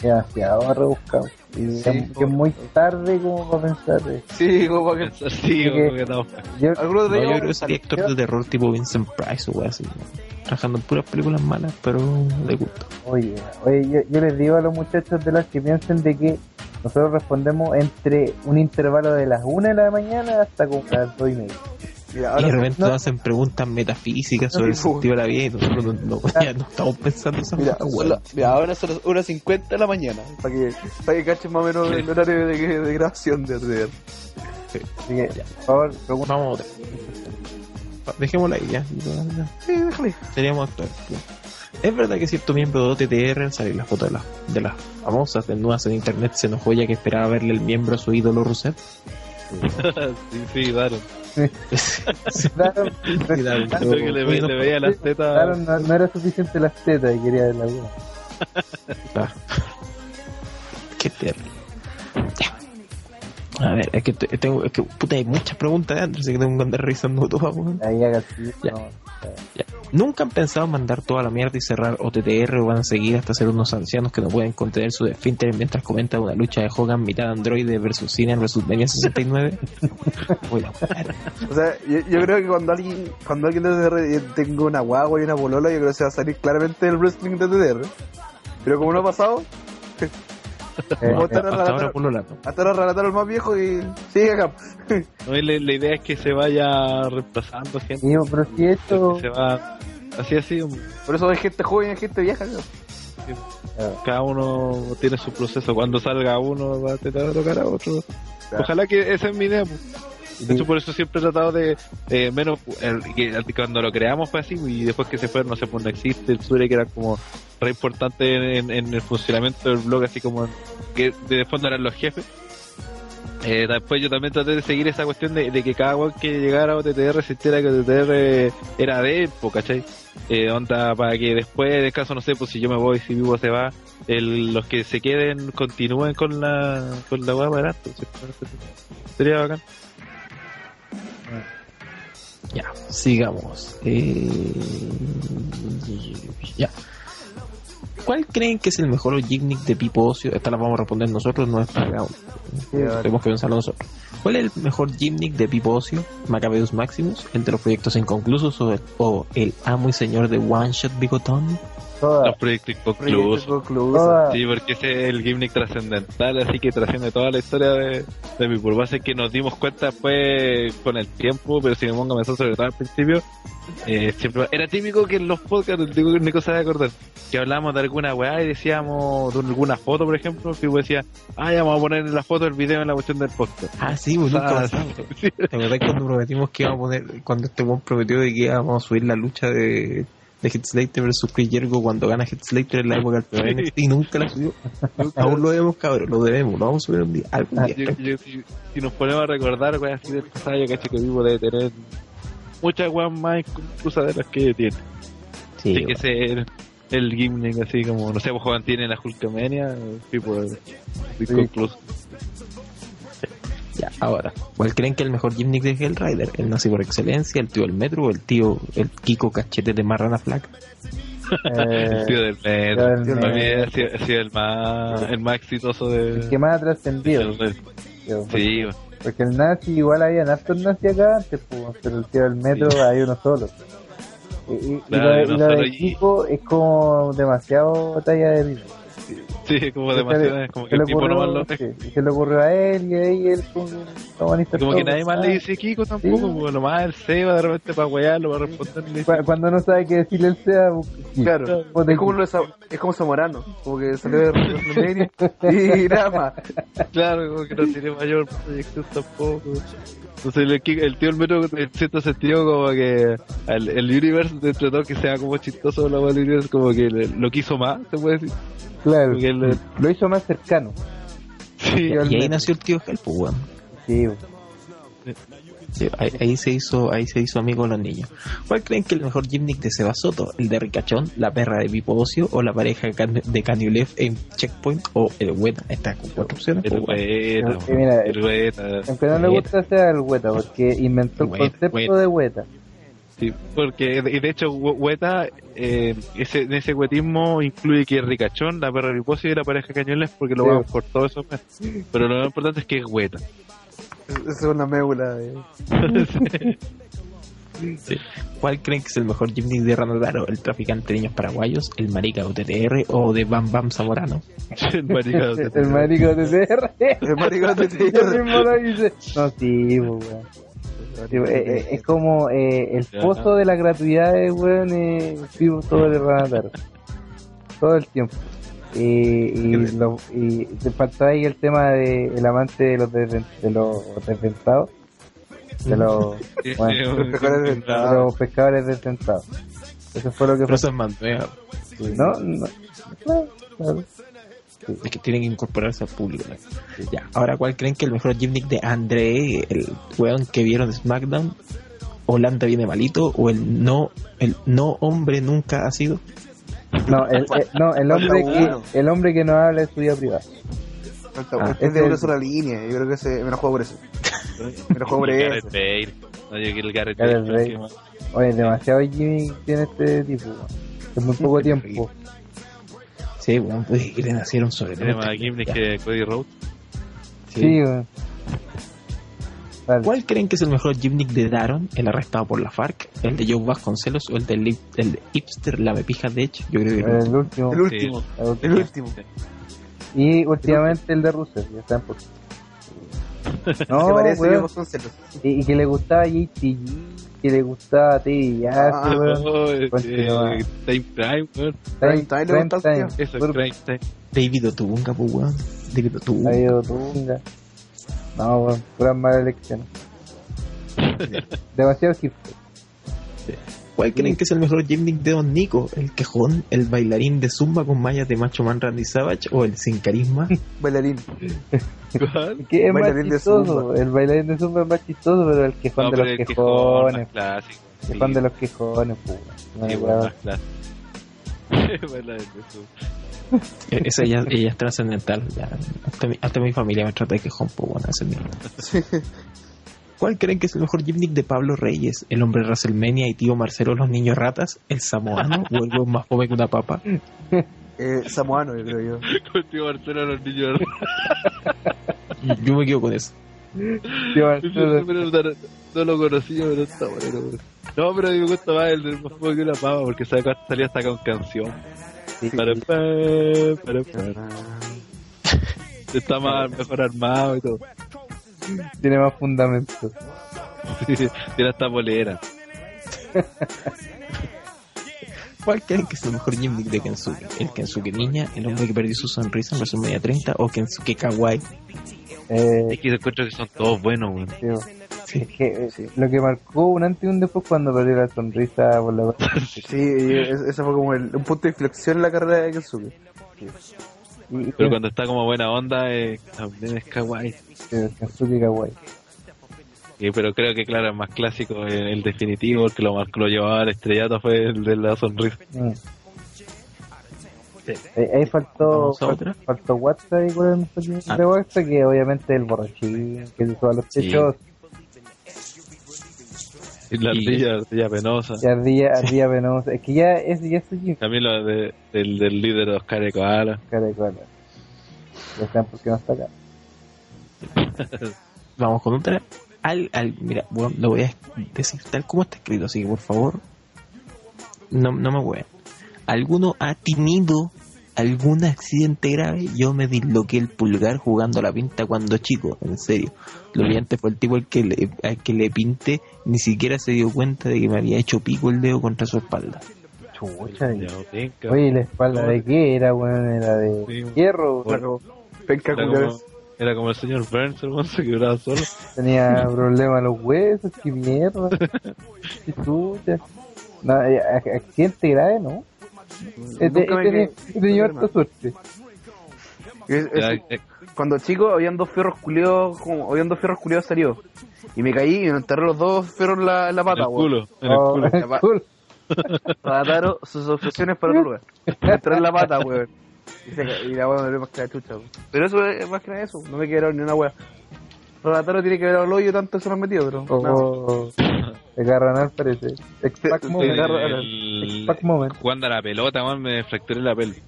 Demasiado rebuscado. Y Sí, es, que es muy tarde como para pensar. eh. Sí, como para. Pensar, sí, como que no. Yo, No, de yo creo que sería actor de terror tipo Vincent Price o algo así. Trabajando en puras películas malas, pero de gusto. oye, oye yo, yo les digo a los muchachos de las que piensen de que nosotros respondemos entre un intervalo de las 1 de la mañana hasta como las 2 y media. Mira, y de repente no- nos hacen preguntas metafísicas sobre el Sí, sentido de la vida y nosotros no, no- ya no estamos pensando esas Mira, la- mira, ahora son las 1.50 de la mañana. Para que, para que cachen más o menos el horario de, de grabación de RDR. Así que, por favor, pregunta. Vamos a ver. Dejémosla ahí ya. Sí, déjale. Seríamos actores. ya. Es verdad que cierto miembro de OTTR al salir las fotos de las, de las famosas desnudas en internet se enojó ya que esperaba verle el miembro a su ídolo Rusev. sí, sí, Daron. Daron, Daron, Creo que le, ve- le veía las tetas. Daron no, no era suficiente las tetas y quería ver la. Claro. Qué terrible. Ya. A ver, es que te- tengo, es que puta hay muchas preguntas de así que tengo que andar revisando todas. ¿Nunca han pensado en mandar toda la mierda y cerrar OTTR o van a seguir hasta ser unos ancianos que no pueden contener su esfínter mientras comentan una lucha de Hogan mitad androide versus Cena en WrestleMania 69? Uy, la madre. O sea, yo, yo creo que cuando alguien cuando alguien de TDR tenga una guagua y una polola, yo creo que se va a salir claramente el wrestling de TDR. Pero como no ha pasado, Eh. Hasta relataron el más viejo y sigue acá. No, y la, la idea es que se vaya reemplazando gente. digo, pero si esto. se va así así Por eso hay gente joven y hay gente vieja. ¿no? cada uno tiene su proceso cuando salga uno va a tratar de tocar a otro Claro. ojalá que esa es mi idea pues. De hecho por eso siempre he tratado de eh, menos que cuando lo creamos fue así y después que se fue no sé pues no existe el Sure que era como re importante en, en el funcionamiento del blog así como que de fondo eran los jefes Eh, después yo también traté de seguir esa cuestión de, que cada weón que llegara a OTTR sintiera que OTTR era de él, ¿cachai? Eh, onda para que después, en caso, no sé, pues si yo me voy, si vivo se va, el, los que se queden continúen con la con la adelante, ¿sí? Sería bacán. Ya, sigamos. Eh, ya. ¿Cuál creen que es el mejor Gimnick de Pipo Ocio? Esta la vamos a responder nosotros, no es para Tenemos que pensarlo nosotros. ¿Cuál es el mejor Gimnick de Pipo Ocio? Macabeus Maximus, de los proyectos inconclusos o el, o el amo y señor de One Shot Bigotón? Todas. Los proyectos inconclusos. Proyecto concluso. Todas. Sí, porque ese es el gimmick trascendental, así que trasciende toda la historia de, de mi base que nos dimos cuenta fue con el tiempo, pero si me pongo a pensar sobre todo al principio, eh, siempre era típico que en los podcasts, digo que Nico sabe acordar, que hablábamos de alguna weá y decíamos de alguna foto, por ejemplo, que decía, ah, ya vamos a poner en la foto el video en la cuestión del podcast. Ah, sí, pues nunca Ah. ¿Te acordás cuando prometimos que íbamos a poner, cuando este prometió de que íbamos a subir la lucha de, de Hit Slater versus Chris Jericho cuando gana Hit Slater en la época del programa NXT y nunca la subió? Aún lo debemos, cabrón, lo debemos, lo vamos a subir un día, algún día. Yo- yo- si, si nos ponemos a recordar, weá, así del pasado, yo cacho que vivo debe tener muchas weas más inclusas de las que tiene. Sí, Tiene que ser el gimmick así como, no sé, pues Juan tiene la Hulkamania, tipo inconcluso. Ya, ahora, ¿cuál creen que es el mejor gimmick de Hellrider? ¿El nazi por excelencia, el tío del metro o el tío, el Kiko cachete de Marrana Flack? Eh, El tío del el metro. del ha sido, ha sido el más, el más exitoso de. el que más ha trascendido. del tío, Sí, Porque el nazi, igual había hartos nazi acá antes, pues, pero el tío del metro hay uno solo. Y, y- y Claro, lo, de- hay y uno lo solo de y- Kiko es como demasiado talla de ritmo. sí, como demasiado, es como que el le tipo nomás lo sí, se le ocurrió a él y ahí él como, que nadie más le dice Kiko tampoco, Sí. pues nomás el Seba de repente para wearlo, para responderle. cu- Cuando no sabe qué decirle el sea, Claro, es como, lo es como Zamorano, como que salió de WrestleMania y nada más. Claro, como que no tiene mayor proyección tampoco. Entonces el, el tío el metro en cierto sentido como que el, el universe dentro de todo que sea como chistoso la universe como que le- lo quiso más, se puede decir. claro, él- lo hizo más cercano. Sí, al Y ahí nació el tío Hell, pues, weón. Sí, Sí, ahí, ahí se hizo ahí se hizo amigo de los niños. ¿Cuál creen que es el mejor gimmick de Seba Soto? ¿El de Ricachón, la perra de Pipo Ocio o la pareja de Canulef en Checkpoint o el Weta? Está con cuatro opciones. el pues, Sí, mira, el Weta. aunque no le gusta sea el Weta, porque inventó el concepto de Weta. Sí, porque y de hecho We- Weta, eh, ese, en ese wetismo incluye que es Ricachón, la perra de Pipocio y la pareja de Cañones porque lo Sí. vamos por todo eso. Pero lo más importante es que es Weta. Es una médula de... Sí. ¿Cuál creen que es el mejor gimmick de Ranadaro? ¿El traficante de niños paraguayos, el marica UTTR o de Bam Bam Zamorano? el maricado. El marico de TR. El maricón de Yo TR. mismo lo hice. No, sí, weón. Sí, eh, eh, es como eh, el pozo de las gratuidades, weón, eh, vivo todo el rato. Todo el tiempo. Y, y, lo, y te falta ahí el tema de el amante de los, de los desventados. De los, bueno, Los pescadores de los pescadores desventados. Eso fue lo que Pero fue. eso es Manduea. No, no. Claro, claro. Es que tienen que incorporarse al público. ¿no? Ya, ahora, ¿cuál creen que el mejor gimmick de André, el weón que vieron de SmackDown? ¿Holanda viene malito? ¿O el no, el no hombre nunca ha sido? No, el, el- no, el hombre que el hombre que no habla de su vida privada. Falta- Ah, es es de una sola línea, yo creo que se, me lo juego por eso. Me lo juego por El eso. Gareth Bale. No, yo que el Gareth Bale. Oye, demasiado Jimmy tiene este tipo. weón. Es muy poco tiempo. Sí, weón, pues que le nacieron sobre Tiene todo. más gimmick que Cody Rhodes. Sí, weón. Dale. ¿Cuál creen que es el mejor gimmick de Daron, el arrestado por la FARC? ¿El de Joe Vasconcelos o el de, Lip- el de Hipster, la mepija de hecho? Yo creo que el El último. El último. El último. El último. Y últimamente el de Russell, ya están por. No, Se parece Vasconcelos. Y, y que le gustaba JTG, que le gustaba Teddy Yasu, Ah, eh, Continúa. eh, Time Prime, weón. Prime Time gusta al Time. tío. Eso, Time. David Otunga, pues weón. David Otunga. Ha ido Tunga. No, weón, puras malas elecciones. Demasiado hipster. ¿Cuál creen que es el mejor gimmick de Don Nico? ¿El quejón, el bailarín de zumba con mallas de Macho Man Randy Savage o el sin carisma? Bailarín. ¿Cuál? Que es más Bailarín de chistoso, zumba. el bailarín de zumba es más chistoso, pero el quejón No, de los el quejón más quejones, clásico. el quejón de los quejones, pues. No, Sí, más clásico. Bailarín de zumba. E- Esa ya, ella es trascendental. ya. Hasta, mi, hasta mi familia me trata de quejón, pues bueno, ese es mi- ¿Cuál creen que es el mejor gimmick de Pablo Reyes? ¿El hombre WrestleMania y tío Marcelo los niños ratas? ¿El samoano o el más fome que una papa? Eh, samoano, yo creo yo. Contigo Marcelo los niños. Yo me quedo con eso. Tío Pero no, no lo conocía, pero está bueno. No, pero a mí me gusta más el del más poco que una pava, porque sabe que salía hasta con canción. Para, pa, para, pa. Está más mejor armado y todo. tiene más fundamento. Tiene hasta bolera. ¿Cuál creen que es el mejor gimmick de Kensuke? ¿El Kensuke niña? ¿El hombre que perdió su sonrisa en WrestleMania 30? ¿O Kensuke kawaii? Eh, Es que encuentro que son todos buenos, weón. Es que, lo que marcó un antes y un después cuando perdió la sonrisa por la Sí, es- ese fue como el, un punto de inflexión en la carrera de Kensuke. y Pero cuando está como buena onda, eh, también es kawaii. Kensuke Kawaii. Pero creo que, claro, el más clásico, el, el definitivo, el que lo, marcó, lo llevaba al estrellato fue el de la sonrisa. Mm. Eh, ahí faltó, Vamos a fal- otra. faltó WhatsApp y cuál es el Ah. de WhatsApp, que obviamente el borrachín, que se sube a los Sí. Y la ardilla, ardilla penosa. y ardía, ardía venosa. Es que ya es, ya gimmick, También lo de, del, del líder de Oscar Koala. cara de cola. Ya saben por qué no está acá. Vamos con otra. Al, al, mira, bueno, lo voy a decir tal como está escrito, así que por favor, no, no me voy. ¿Alguno ha tenido algún accidente grave? Yo me disloqué el pulgar jugando a la pinta cuando chico, en serio. Lo brillante fue el tipo al que, le, al que le pinté, ni siquiera se dio cuenta de que me había hecho pico el dedo contra su espalda. Chucha. Oye, ¿y ¿la espalda de qué era, weón? Era de Sí. hierro, Era como, penca Era culiao. como, era como el señor Burns, hermano, se quebraba solo. tenía problemas en los huesos, qué mierda. Qué chucha. No, ac- accidente grave, ¿no? Este, este, este harta suerte. Es- es- Ya, eh, cuando chico habían dos fierros culiados, como habían dos fierros culiados salidos. Y me caí y me enterré los dos fierros en la, en la en pata, el weón. culo, en el Oh, culo. Cool. Rataro, sus obsesiones para otro lugar. Me enterré en la pata, weón. Y, se y la weón me dolió más que la chucha, weón. Pero eso es más que nada eso, no me quedaron ni una weá. Rataro tiene que ver al hoyo tanto se lo han metido, pero. no. De Garranal parece. X-Pac Sí, moment. sí, agarra- El- X-Pac moment. Jugando a la pelota, man, me fracturé la pelvis.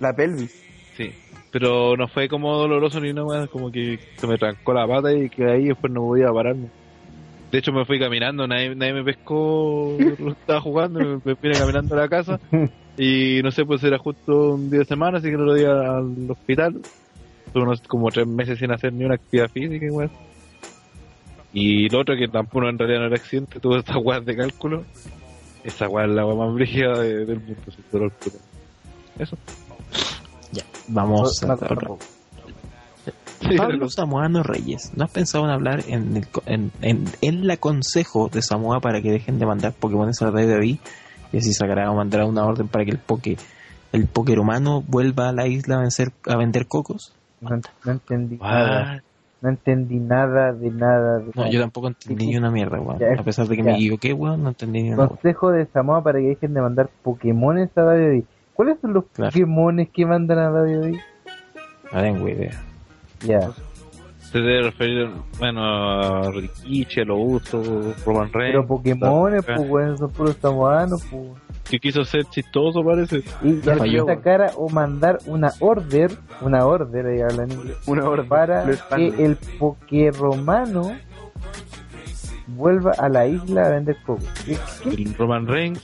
La pelvis. Sí. Pero no fue como doloroso ni nada, como que se me trancó la pata y que ahí después no podía pararme. De hecho me fui caminando, nadie, nadie me pescó, lo estaba jugando, me, me vine caminando a la casa y no sé, pues era justo un día de semana, así que no lo di al hospital. Tuve unos como tres meses sin hacer ni una actividad física igual. Y lo otro que tampoco en realidad no era accidente, tuve estas weas de cálculo. Esa wea es la wea más brígida de- del mundo, sin dolor puro. Eso. Vamos a No, otra. Sí, Pablo Samoano Reyes, ¿no has pensado en hablar en el, co- en, en, el aconsejo de Samoa para que dejen de mandar Pokémon a la de David y así sacará o mandará una orden para que el Poké el Poké humano vuelva a la isla a, vencer, a vender cocos? No, no entendí. No entendí nada de nada. De No, nada. yo tampoco entendí ni una mierda, weón. Ya, A pesar de que ya. me equivoqué, weón, no entendí ni una weón. Consejo de Samoa para que dejen de mandar Pokémones a Radio Di. ¿Cuáles son los Claro. Pokémones que mandan a Radio Di? No tengo idea. Ya. se debe referir, bueno, a Rikichi, a Lobusto, Roman Reigns. Pero Pokémones, pues, weón, son puros samoanos, pues. Que quiso ser chistoso, parece. Y ya falló. sacara o mandar una order, una order, ahí hablan en inglés, Una hora. para que el Pokéromano vuelva a la isla a vender coco. El Roman Reigns.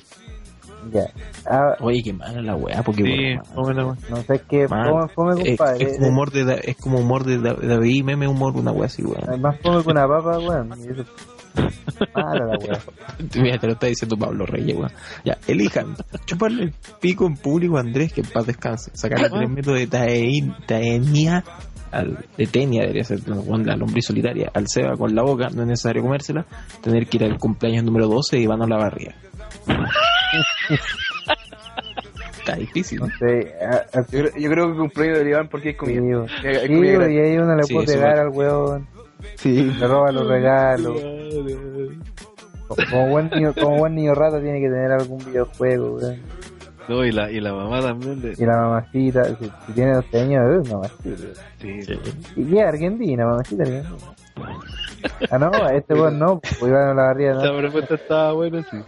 Ya. Ah, Oye, qué mala la weá, Poké Sí, más no sé qué, fome, fome, Es, compadre. es como humor de es como humor de Da- David meme humor una weá así weón. Además fome con una papa, weón. Mala la weá. Mira, te lo está diciendo Pablo Reyes, weón. Ya, elijan. Chuparle el pico en público a Andrés, que en paz descanse. Sacarle tres metros de tae- taenia al de Tenia, debería ser la lombriz solitaria, al Seba con la boca, no es necesario comérsela, tener que ir al cumpleaños número 12 y van a la barriga. Está difícil. No sé, a- a- Yo, creo- yo creo que cumpleaños de Iván porque es sí, es Sí, y ahí uno le Sí, puede pegar al weón, Sí. le roba los regalos. Como buen niño, como buen niño rata tiene que tener algún videojuego, weón. No, y la, y la mamá también de... Y la mamacita, si, si tiene 12 años, es mamacita. Sí, Y qué argentina, mamacita argentina. Ah, no, este weón no, pues iban a la barriga, ¿no? propuesta estaba buena, sí.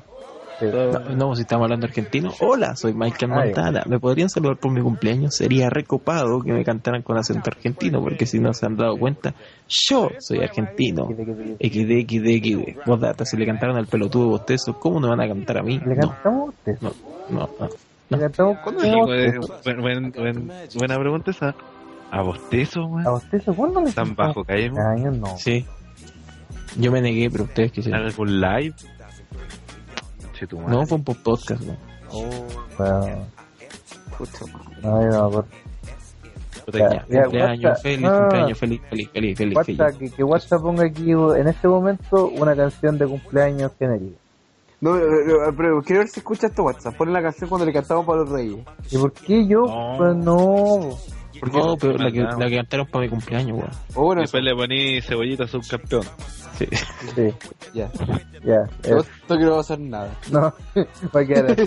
Sí. No, no, si estamos hablando argentino. Hola, soy Michael. Montana. ¿Me podrían saludar por mi cumpleaños? Sería recopado que me cantaran con acento argentino, porque si no se han dado cuenta, yo soy argentino. XD, XD, XD. Vos data, si le cantaron al pelotudo bostezo, ¿cómo no van a cantar a mí? ¿Le No, cantamos a usted? no, no, no. ¿Le cantamos buena pregunta esa. ¿A bostezo, weón? ¿A se cuándo le ¿Tan cantamos? bajo? Años no. Sí. Yo me negué, pero ustedes quisieron. ¿Algún live? Che, tu madre. No, fue un po- podcast, ¿no? Bueno, Pucha, madre. no, no. Puta, Ya, ya. Cumpleaños WhatsApp. feliz, No, cumpleaños feliz, feliz, feliz, feliz, feliz. WhatsApp, que, que WhatsApp ponga aquí en este momento una canción de cumpleaños genérica. No, pero, pero- pero quiero ver si escucha este WhatsApp. Pon la canción cuando le cantamos para los reyes. ¿Y por qué yo? No. Pues no. No, pero la que, la que cantaron para mi cumpleaños, weón. O bueno, Después le poní cebollita subcampeón. Sí. Sí, ya. ya. Esto que no va a hacer nada. no, va a quedar.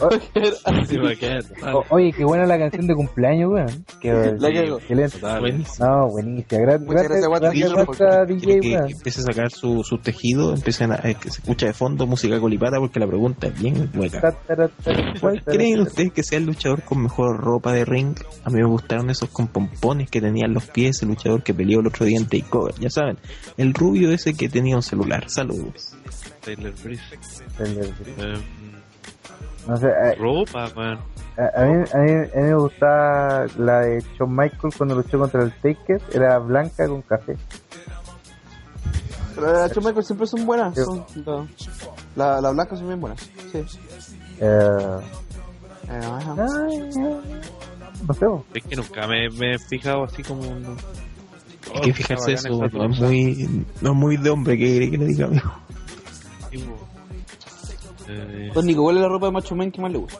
Va a quedar. o- oye, qué buena la canción de cumpleaños, weón. Qué. Buenísimo. No, buenísima. Gra- Muchas Gracias, gracias, DJ, weón. empiece a sacar su, su tejido, empiecen a, eh, que se escucha de fondo música colipata porque la pregunta es bien hueca. ¿Cuál creen ustedes que sea el luchador con mejor ropa de ring? A mí me gustaron esos con pompones que tenía en los pies, el luchador que peleó el otro día en Takeover. Ya saben, el rubio ese que tenía un celular. Saludos. Taylor Breeze. ta, ta, ta. Eh, No sé, a, ropa, weón. a- a mí, a, mí, a mí me gustaba la de Shawn Michaels cuando luchó contra el Taker, era blanca con café. Pero las Michael siempre son buenas. Sí. Son, la, la blanca son bien buenas. Sí. Eh, Eh, ay, no sé. Es que nunca me, me he fijado así como un... Hay que fijarse eso, no es muy, no es muy de hombre que quiere que le diga amigo. Eh, Don Nico, ¿cuál es la ropa de Macho Man que más le gusta?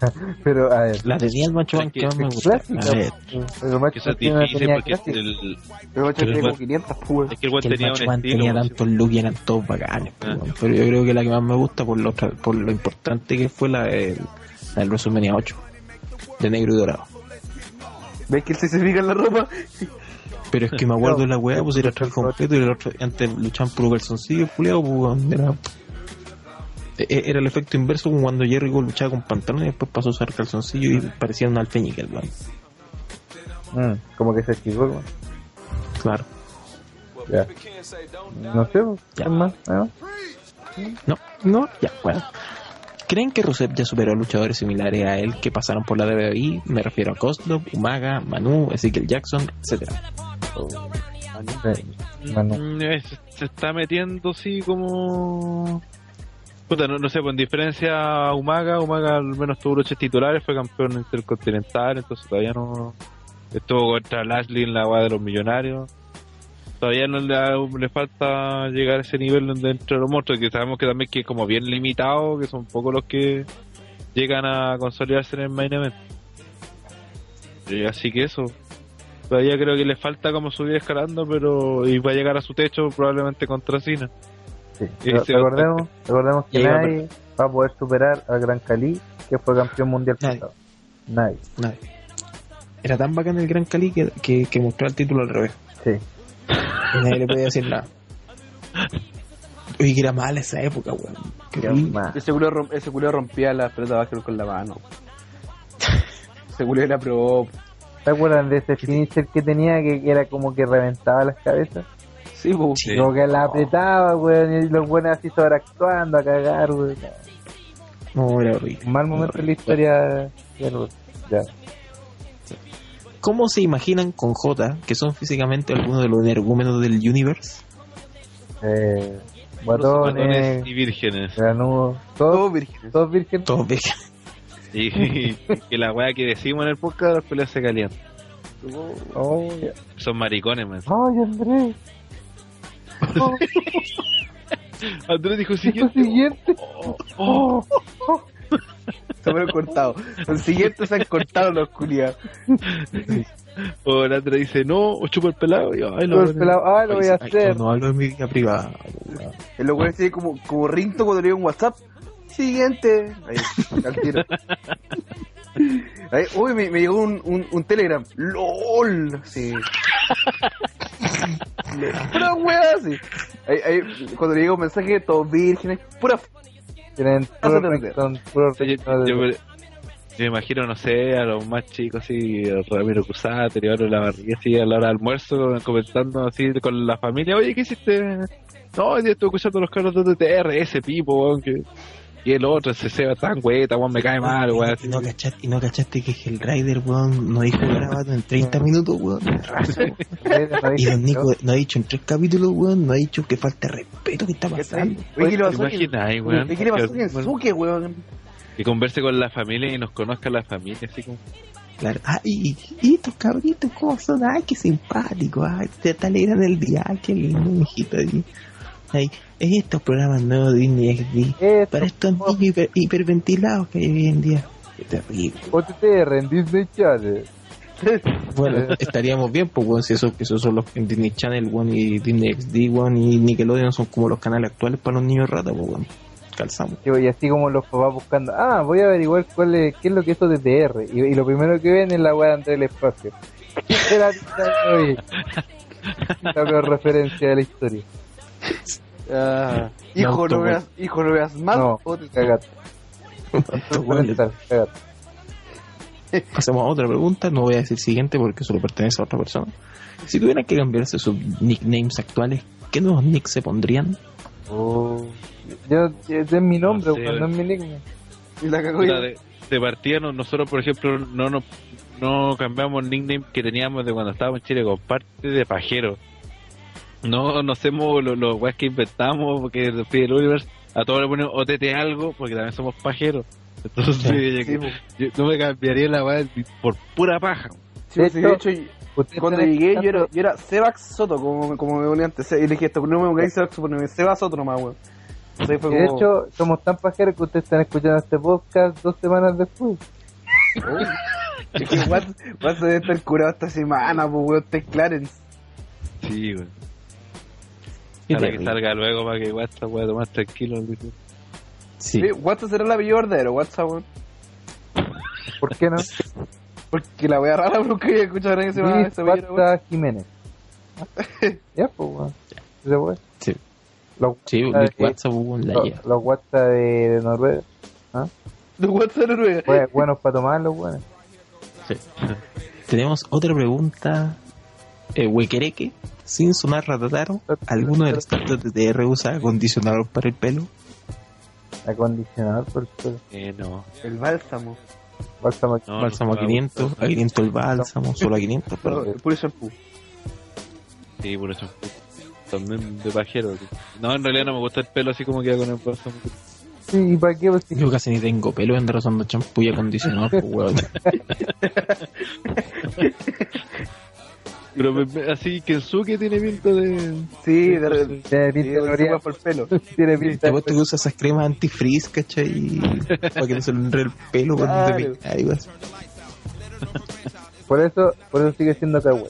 pero a ver, La tenía el macho man que más me gusta. clásica. A ver, Pero Macho es difícil tenía porque clásica. el, Pero Macho como igual- 500, pues. es que el weón que el tenía macho man tenía tantos looks y eran todos bacanes. po, Ah. Pero yo creo que la que más me gusta por lo, por lo importante que fue la, de, la del WrestleMania 8. De negro y dorado. ¿Ves que él se fija en la ropa? Pero es que me acuerdo de la weá, pues era traje completo y el otro, antes luchaban puro calzoncillo, culiado, pues weón, era, e- era el efecto inverso como cuando Jericho luchaba con pantalones y después pasó a usar calzoncillo y parecía un alfeñique el weón. Mm, como que se equivocó. Claro. Ya. No sé, bo. Ya. ¿qué más? ¿No? No, no, ya, bueno. ¿Creen que Rusev ya superó a luchadores similares a él que pasaron por la WWE? Me refiero a Kozlov, Umaga, Manu, Ezekiel Jackson, etcétera. Sí, Manu. Mm, se, se está metiendo así como... Puta, no, no sé, pues en diferencia a Umaga, Umaga al menos tuvo luchas titulares, fue campeón intercontinental, entonces todavía no... Estuvo contra Lashley en la guada de los millonarios. Todavía no le, le falta llegar a ese nivel dentro de los monstruos, que sabemos que también que es como bien limitado, que son pocos los que llegan a consolidarse en el main event. Eh, así que eso, Todavía creo que le falta como subir escalando, pero y va a llegar a su techo probablemente contra Cena. Sí. Recordemos, recordemos que nadie va a poder superar al Gran Cali, que fue campeón mundial Nadie. pasado. Nadie. Nadie. Era tan bacán el Gran Cali que, que, que mostró el título al revés. Sí. Y nadie le podía decir nada. Oye, que era mala esa época, weón. Ese culo, rom- ese culo rompía las pelotas de básquetbol con la mano. Ese culo era pro. ¿Te acuerdan de ese finisher que tenía que era como que reventaba las cabezas? Sí, pues. Sí. Como que la apretaba, weón, y los buenos así sobreactuando a cagar, weón. No, era horrible. Mal momento en la historia. Ya. ya. ¿Cómo se imaginan con J que son físicamente algunos de los energúmenos del universe? Eh, guatones, y vírgenes. granudos, Todos todos, vírgenes. todos vírgenes. Todos vegan. Y, y que la weá que decimos en el podcast, las peleas se calientan. Oh, ya. Son maricones, man. Ay, Andrés. Oh, Andrés dijo siguiente. siguiente. Oh, Se me han cortado. Los siguientes se han cortado los culiados. O el Andrés dice, no, o chupa el pelado. Y ay, lo Todo el pelado, ah, lo voy a Ay, hacer. No hablo de mi vida privada. El loco así como, como rinto cuando le digo un WhatsApp. Siguiente. Ahí, al tiro. Ahí, uy, me, me llegó un, un, un Telegram. LOL. Sí. Pura wea, sí. Ahí, ahí, cuando le llega un mensaje, todos vírgenes. Pura. Tienen Hazlo puro Yo, yo me, yo me imagino, no sé, a los más chicos, así, a Ramiro Cruzada, Teodoro la barriga, así, a la hora del almuerzo, comentando así con la familia, oye, ¿qué hiciste? No, hoy día estuve escuchando los carros de TTR, ese pipo, weón, que... Y el otro, ese Seba tan güeta, weón, me cae mal, weón. Y no cachaste, y no cachaste que el Rider, weón, no dijo grabado en 30 minutos, weón. Y Don Nico no ha dicho en tres capítulos, weón, no ha dicho que falta respeto que está pasando. ¿qué le ¿Te pasó? a weón? ¿Qué le pasó a Que- converse con la familia y nos conozca la familia, así como... Claro, ay, y estos cabritos, ¿cómo son? Ay, qué simpáticos, ay, te, alegran el día, ay, qué lindo, mijito. Ay, ay, es estos programas nuevos de Disney XD, Esto, para estos niños hiper- hiperventilados que hay hoy en día. Qué terrible. OTTR en Disney Channel. Bueno, estaríamos bien, pues, si esos, esos son los en Disney Channel, y Disney XD, weón, y Nickelodeon son como los canales actuales para los niños ratas, pues, weón. Calzamos. Y así como los papás buscando, ah, voy a averiguar cuál es, qué es lo que es OTTR. Y, y lo primero que ven es la weá de Andrés del Espacio. La peor referencia de la historia. Ah, hijo, No, no veas, hijo, no veas más. No, o te- cagaste. Pasemos a otra pregunta, no voy a decir siguiente porque solo pertenece a otra persona. Si tuvieran que cambiarse sus nicknames actuales, ¿qué nuevos nicks se pondrían? Oh. Yo, ese es mi nombre, No sé, no es mi nickname. Y la cagó de, de partida no- nosotros por ejemplo no nos no cambiamos el nickname que teníamos de cuando estábamos en Chile comparte de pajero no no hacemos los los weas que inventamos porque el universe a todos le ponemos OTT algo porque también somos pajeros entonces yo- Sí, yo no me cambiaría la wea por pura paja Sí, De sí, de hecho, cuando llegué yo era, yo era Sebax Soto, como, como me ponía antes. Y le dije esto, no me pongáis Sebax Soto, poneme Sebas Soto nomás, weón. Entonces fue y de hecho, somos tan pajeros que ustedes están escuchando este podcast dos semanas después. Es que Watts debe estar curado esta semana, pues, weón, Clarence. sí weón. Para que salga luego para que WhatsApp pueda tomar tranquilo. Sí. Sí, Watts será el apellido verdadero, WhatsApp, weón. ¿Por qué no? Porque la wea rara nunca había escuchado a se llama Luis ese. Pata Jiménez. ya, pues, weón. Ese weón. Sí. Los, Sí, WhatsApp de- WhatsApp hubo en la los, guía. los WhatsApp de, de Noruega. De WhatsApp de Noruega. Bue- buenos para tomarlos, weón. Tenemos otra pregunta. Eh, Huequereque, sin sonar ratataro, ¿alguno de los tantos de TR usa acondicionador para el pelo? Acondicionador por el pelo. eh, no El bálsamo. Bálsamo. no, bálsamo a no, 500, a 500 el bálsamo, solo a 500, No, pero el puro shampoo. Sí, por eso. También de pajero. No, en realidad no me gusta el pelo así como queda con el brazo. Sí, ¿y para qué? Pues, yo casi ni tengo pelo ando usando champú y acondicionador, pues, weón. Pero me- así Kensuke tiene pinta de. Sí, de repente. Tiene Sí, pinta de Noruega. fue por el pelo. Tiene Te pinta apuesto que usa esas cremas antifreeze, ¿cachai? Para que no se le enrede el pelo cuando te peinas. Por eso, por eso sigue siendo cagüey.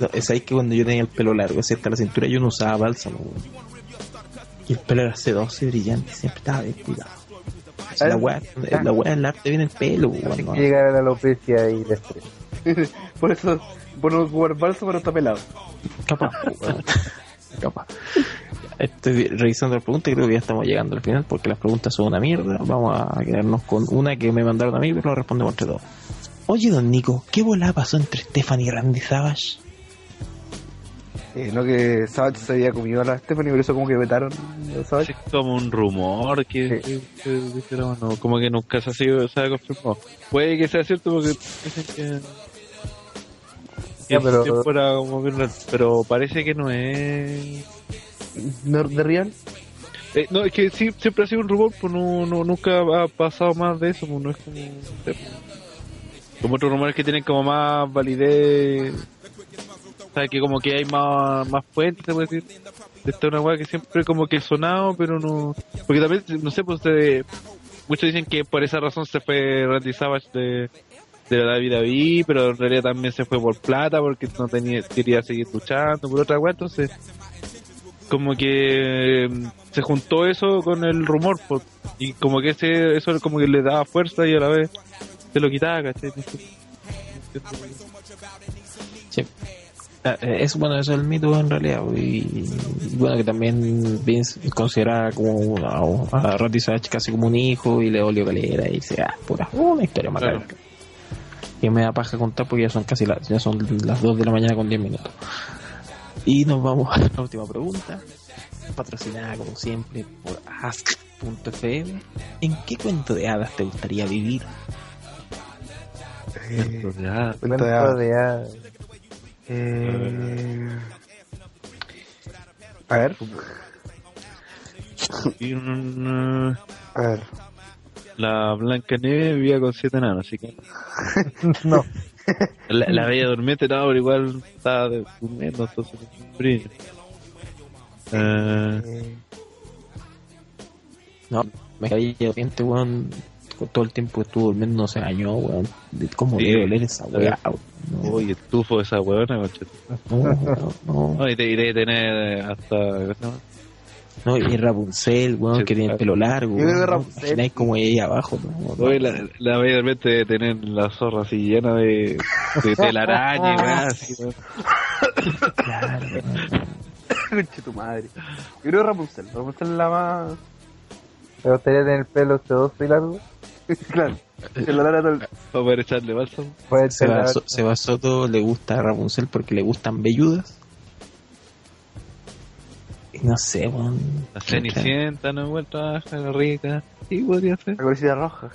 No, es ahí que cuando yo tenía el pelo largo, así hasta la cintura, yo no usaba bálsamo. Y el pelo era sedoso y brillante, siempre estaba bien cuidado. O sea, la weá, la weá del arte viene el pelo, weón. ¿no? Que llegar a la alopecia y el estrés. por eso, por no jugar bálsamo, pero está pelado. Capaz. Capaz. Estoy revisando las preguntas y creo que ya estamos llegando al final porque las preguntas son una mierda. Vamos a quedarnos con una que me mandaron a mí, pero lo respondemos entre todos. Oye, don Nico, ¿qué volada pasó entre Stephanie y Randy Savage? Eh, no que Savage se había comido a la Stephanie, por eso como que vetaron a Savage. Es como un rumor que, que- que dijeron, no, como que nunca se ha sido se ha confirmado. Puede que sea cierto porque dicen que. Ya, pero- como parece que no es. ¿No de Real? Eh, no, es que sí, siempre ha sido un rumor, pues no, no, nunca ha pasado más de eso, pues no es como. como otros rumores que tienen como más validez, o sea, que como que hay más, más fuentes, se puede decir. Esta es una weá que siempre como que sonado, pero no... Porque también, no sé, pues muchos dicen que por esa razón se fue Randy Savage de, de la David pero en realidad también se fue por plata porque no tenía quería seguir luchando por otra weá, entonces como que mm, se juntó eso con el rumor y como que ese eso como que le daba fuerza y a la vez se lo quitaba, ¿cachai? Sí. Ah, eh, Es bueno, eso es el mito en realidad. Y, y bueno, que también Vince considera como a, a Savage casi como un hijo y le dolió calera y dice, ah, pura, una historia más Claro. larga. Me da paja contar porque ya son casi las, ya son las 2 de la mañana con 10 minutos. Y nos vamos a la última pregunta, patrocinada como siempre por Ask.fm. ¿En qué cuento de hadas te gustaría vivir? Eh, cuento de Cuento hadas. de hadas. Eh, a ver, a ver. La Blanca Nieve vivía con siete enanos, así que No, la, la Bella Durmiente no, pero igual estaba de- durmiendo, entonces brillo. Eh, eh, No, me caí de repente, weón, todo el tiempo que estuvo durmiendo no se bañó, weón. De ¿Cómo Sí. debe oler esa weá? No, Uy, el tufo de esa huevona, conchete. no, no, no. No, y te iré a tener hasta. ¿cómo se llama? No, y Rapunzel, weón, Sí, que tiene el pelo largo. Yo creo que ¿no? Como ahí abajo, ¿no? No, Oye, la, la debe tener la zorra así llena de, de telaraña y así, weón. claro. Conche tu madre. Yo creo que Rapunzel. Rapunzel es la más. ¿te gustaría tener el pelo sedoso y largo? claro. Se lo dará todo el- Para poder echarle bálsamo. Seba Soto le gusta a Rapunzel porque le gustan velludas. No sé, weón. La Cenicienta no he vuelto a bajar, la rica. Sí, podría ser. La curiosidad roja.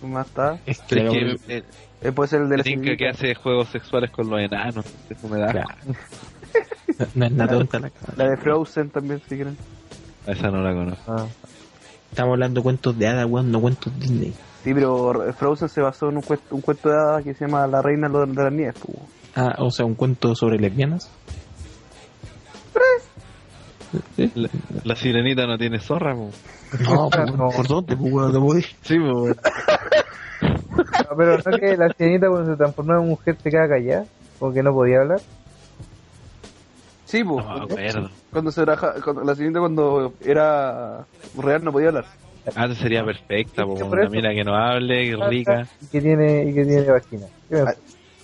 ¿Qué más está? Es que, que eh, Eh, puede ser el de la Tinka sirenita. que hace juegos sexuales con los enanos. Eso me da. claro. No, no es nada tonta la cara. La de Frozen también, si quieren. Esa no la conozco. Ah, Estamos hablando de cuentos de hadas, weón, no cuentos Disney. Sí, pero Frozen se basó en un cuento, un cuento de hadas que se llama La Reina de las Nieves. Ah, o sea, un cuento sobre lesbianas. ¿Sí? La, la sirenita no tiene zorra, po. No, pues, No. ¿por dónde? Pues, weón, te voy. Sí, po. weón. No, pero no que la sirenita cuando se transformaba en mujer se quedaba callada, como que no podía hablar. Sí, pues. No. Cuando se cuando, la sirenita cuando era real no podía hablar. Antes sería perfecta, por Una mina que no hable, que rica. Y que tiene, y que tiene vagina.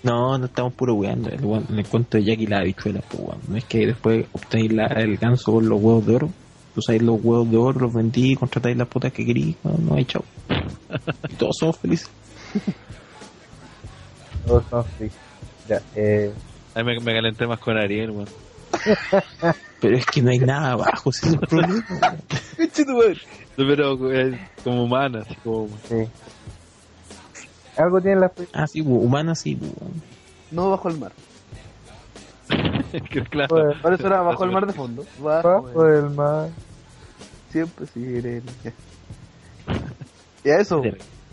¿Qué me- Ah, No, no estamos puro weando. El, weón- en el cuento de Jackie la habichuela, pues, weón. No es que después obtenéis la- el ganso con los huevos de oro. Usáis los huevos de oro, los vendí, contratáis las putas que queréis. No, no hay chao. Y todos somos felices. Todos son sí. Ya, eh, A mí me, me calenté más con Ariel, weón. Pero es que no hay nada abajo, ese es problema. No, Pero eh, como humana, así como. sí. Algo tienen las Ah, sí, pues, humana sí. No bajo el mar. que claro. Pues, Ahora suena bajo el mar de fondo. Bajo, bajo el- el mar. Siempre sirena. Ya. Ya eso.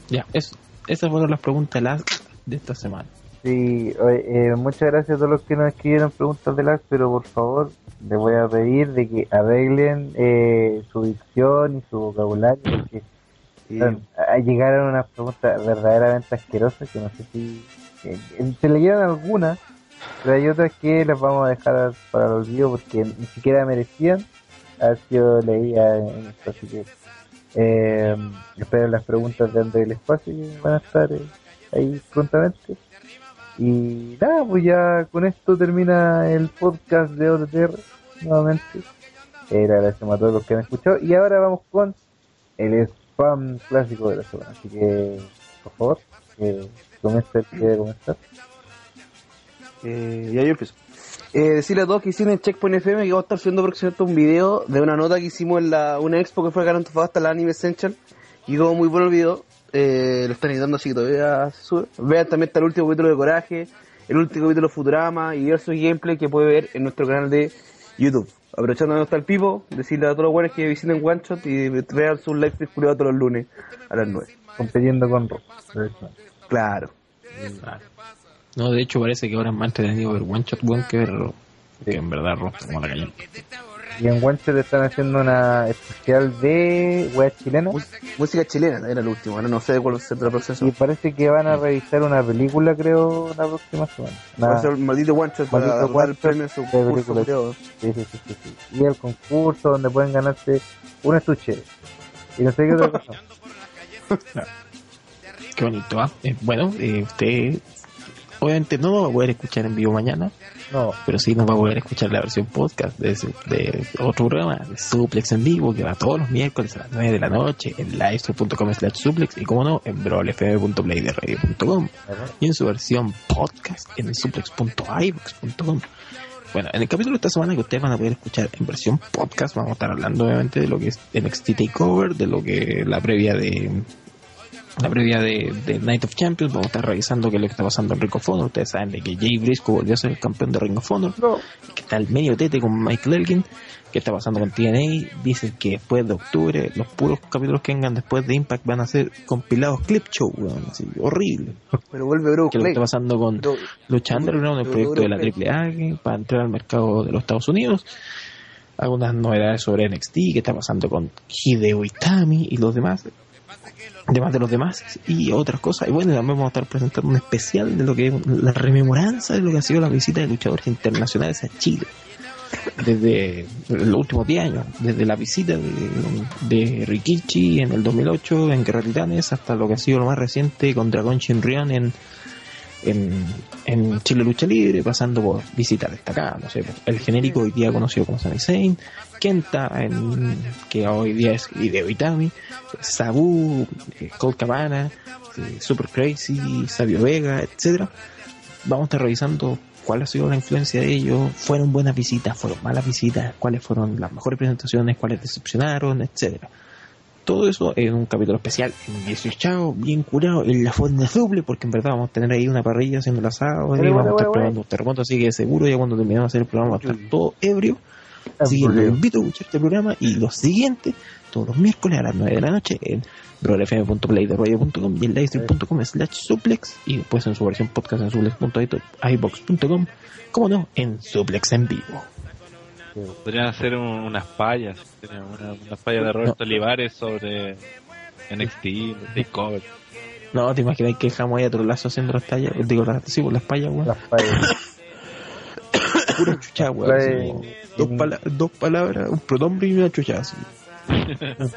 Ya, eso. Esas fueron las preguntas las de esta semana. Sí, eh, muchas gracias a todos los que nos escribieron preguntas de las, pero por favor, les voy a pedir de que arreglen eh, su dicción y su vocabulario, porque Sí. llegaron unas preguntas verdaderamente asquerosas que no sé si se leyeron algunas, pero hay otras que las vamos a dejar para el olvido porque ni siquiera merecían haber sido leídas así que eh, esperen las preguntas de André del Espacio que van a estar eh, ahí prontamente. Y nada, pues ya con esto termina el podcast de OTTR nuevamente. Eh, le agradecemos a todos los que han escuchado. Y ahora vamos con el clásico de la semana. Así que, por favor, eh, comienza el que comenzar. Eh, ya empiezo. Eh, decirle a todos que hicieron en Checkpoint FM que vamos a estar subiendo próximamente un video de una nota que hicimos en la, una expo que fue acá en Antofagasta, la Anime Essential. Y como muy bueno el video, eh, lo están editando así que todavía. Vean también está el último capítulo de Coraje, el último capítulo de Futurama y diversos gameplay que puede ver en nuestro canal de YouTube. Aprovechando que no está el pipo, decirle a todos los buenos que visiten One Shot y vean sus live streams culiados todos los lunes a las 9. Compitiendo con Rob. Claro. No, de hecho parece que ahora es más entretenido ver One Shot One que ver que en verdad está como la calle. Y en le están haciendo una especial de weas chilenas. Música chilena era el último, ahora no sé de cuál es el proceso. Y parece que van a revisar una película, creo, la próxima semana. Va a ser el maldito shot para Maldito dar el premio a su de curso película. culiao. Sí, sí, sí, sí, sí. Y el concurso donde pueden ganarse un estuche. Y no sé qué otra cosa. Qué bonito, ¿ah? Eh, bueno, eh, usted obviamente no lo va a poder escuchar en vivo mañana, No, pero sí nos va a poder escuchar la versión podcast de, de otro programa, de Suplex en vivo, que va todos los miércoles a las 9 de la noche en livestream.com slash suplex y como no, en brolfm.playderradio.com y en su versión podcast en suplex.ivox.com. Bueno, en el capítulo de esta semana que ustedes van a poder escuchar en versión podcast, vamos a estar hablando obviamente de lo que es NXT Takeover, de lo que la previa de la previa de, de Night of Champions, vamos a estar revisando qué es lo que está pasando en Ring of Honor. Ustedes saben de que Jay Briscoe volvió a ser el campeón de Ring of Honor, que está el medio tete con Michael Elgin, qué está pasando con TNA. Dicen que después de octubre, los puros capítulos que vengan después de Impact van a ser compilados clip show, weón, así, horrible. Pero vuelve Bro ¿Qué es lo que está pasando con Pero- Lucha Underground, el proyecto de la Triple A que- para entrar al mercado de los Estados Unidos. Algunas novedades sobre NXT, qué está pasando con Hideo Itami y los demás. Además de los demás y otras cosas. Y bueno, también vamos a estar presentando un especial de lo que es la rememoranza de lo que ha sido la visita de luchadores internacionales a Chile. Desde los últimos 10 años, desde la visita de, de Rikichi en el 2008 en Guerra Titanes hasta lo que ha sido lo más reciente con Dragon Shinryan en, en, en Chile Lucha Libre, pasando por visitas destacadas, no sé, el genérico hoy día conocido como Sami Zayn, Kenta, en, que hoy día es Hideo Itami, Sabu, eh, Colt Cabana, eh, Super Crazy, Sabio Vega, etcétera. Vamos a estar revisando cuál ha sido la influencia de ellos, fueron buenas visitas, fueron malas visitas, cuáles fueron las mejores presentaciones, cuáles decepcionaron, etcétera. Todo eso en un capítulo especial, en 18, bien curado, en la fonda doble, porque en verdad vamos a tener ahí una parrilla haciendo el asado, y vamos a estar probando un terremoto, así que seguro ya cuando terminemos de hacer el programa va a estar todo ebrio. Así que los invito a escuchar este programa y los siguientes, todos los miércoles a las 9 de la noche en brolfm.playderradio.com y en livestream.com slash suplex y después en su versión podcast en suplex.ibox.com como no, en suplex en vivo. Podrían hacer un- unas payas, una, unas payas de Roberto Olivares sobre NXT, Takeover. No, te imaginas que dejamos ahí a trolazo haciendo las tallas, digo, las, sí, pues, las payas, weón. las fallas. Pura chucha, weón. Como Dos, pala- dos palabras, un pronombre y una chucha así.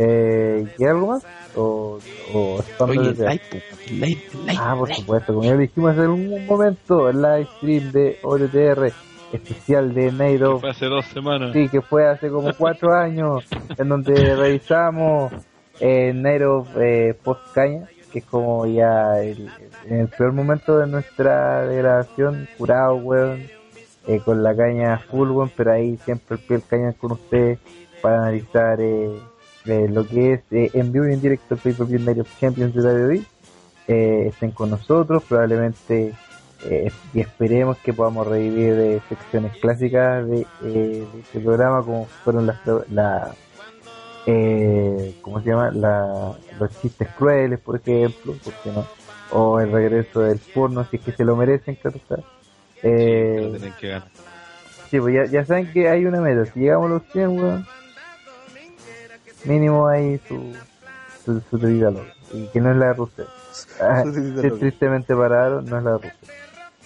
Eh, ¿Y algo más? ¿O, o Oye, de- like, po, like, like, Ah, por like. supuesto, como ya dijimos hace un momento, el live stream de OTTR especial de Nairo. Fue hace dos semanas. Sí, que fue hace como cuatro años, en donde revisamos eh, Nairo eh, post caña, que es como ya el, en el peor momento de nuestra grabación, curado, weón, eh, con la caña full, weón, pero ahí siempre el piel caña con ustedes para analizar eh, eh, lo que es eh, en vivo y en directo el pay-per-view Night of Champions de WWE. Eh, estén con nosotros, probablemente eh, y esperemos que podamos revivir secciones clásicas de, de este programa como fueron las la, eh, ¿cómo se llama? La, los chistes crueles por ejemplo ¿por qué no? o el regreso del porno si es que se lo merecen claro está eh, lo tienen que ganar. sí, pues ya, ya saben que hay una meta si llegamos a los 100 weón, mínimo hay su su, su y que no es la de Russell Ah, loca. tristemente parado no es la de Russell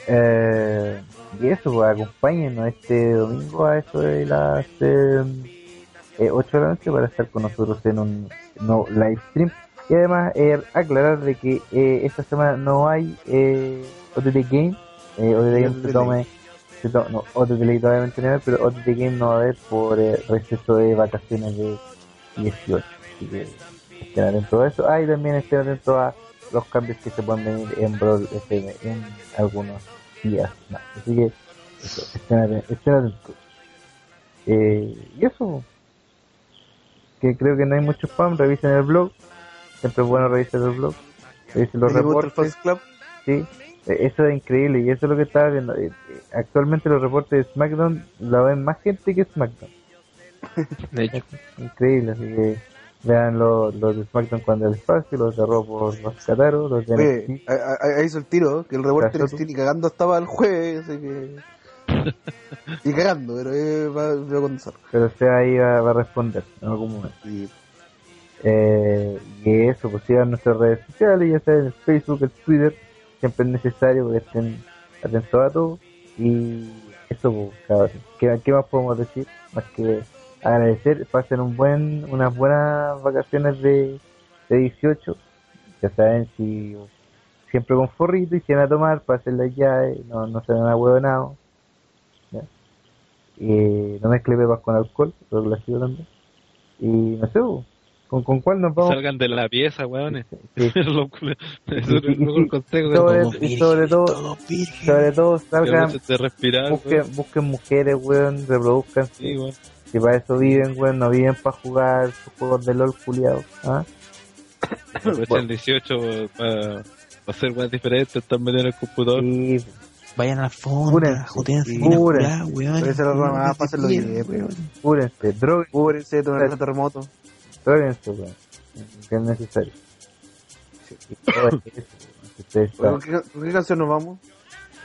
eh, y eso, pues acompáñenos este domingo a eso de las eh, eh, 8 de la noche para estar con nosotros en un no live stream. Y además eh, aclarar de que eh, esta semana no hay eh, OTT Game. Eh, OTT Game se tome, se to- no, OTT League todavía no pero OTT Game no va a haber por receso de vacaciones de 18. Así que estén atentos a eso. Ah, también estén atentos a los cambios que se pueden venir en Brawl FM en algunos días. Así que eso, estén, aten- estén atentos. Y eso, que creo que no hay mucho spam, revisen el blog. Siempre es bueno revisar el blog. Revisen los ¿Te gusta el reportes. Fast Club? Sí, eh, eso es increíble y eso es lo que estaba viendo. Eh, eh, Actualmente los reportes de SmackDown lo ven más gente que SmackDown. De hecho, Increíble, así que Vean los, los de SmackDown cuando el espacio, los de Raw por los de Oye, ahí- hizo el tiro, que el reporte ni cagando estaba el jueves, así que... y cagando, pero eh, va, va a contestar. Pero usted ahí va, va a responder en algún momento. Y Eh, y eso, pues sigan nuestras redes sociales, ya saben, el Facebook, el Twitter, siempre es necesario que estén atentos a todo. Y eso, pues, cabrón, ¿qué, qué más podemos decir? Más que agradecer, pasen un buen, unas buenas vacaciones de, de 18. Ya saben, si siempre con forrito y si van a tomar, pásenlas ya, eh, no, no se den ahueonados. ¿ya? Y no mezcle pepas con alcohol, lo clásico también. Y no sé, ¿con, con cuál nos vamos? Salgan de la pieza, weones. Sí. Lo culo- Eso es el mejor consejo. Sobre- que Todos y virgen, sobre todo-. Sobre todo salgan, aprovechen de respirar. busquen, weón. busquen mujeres, weón, reproduzcan. Sí, weón. Si para eso viven, weón, no viven para jugar sus juegos de LOL culiados. ¿ah? Aprovechen el 18 para hacer weas diferentes, estar metidos en el computador. Sí, Vayan a la fonda, Cúrense, jotense, sí, bien a cúrense. curar, weón. Pero esa es la Weón, mamá, que pásenlo se bien, quieren, weón. cúrense, droguen, Cúbrense, tomen el terremoto. droguense, weón. Que es necesario. Que. ¿Con qué, con qué canción nos vamos?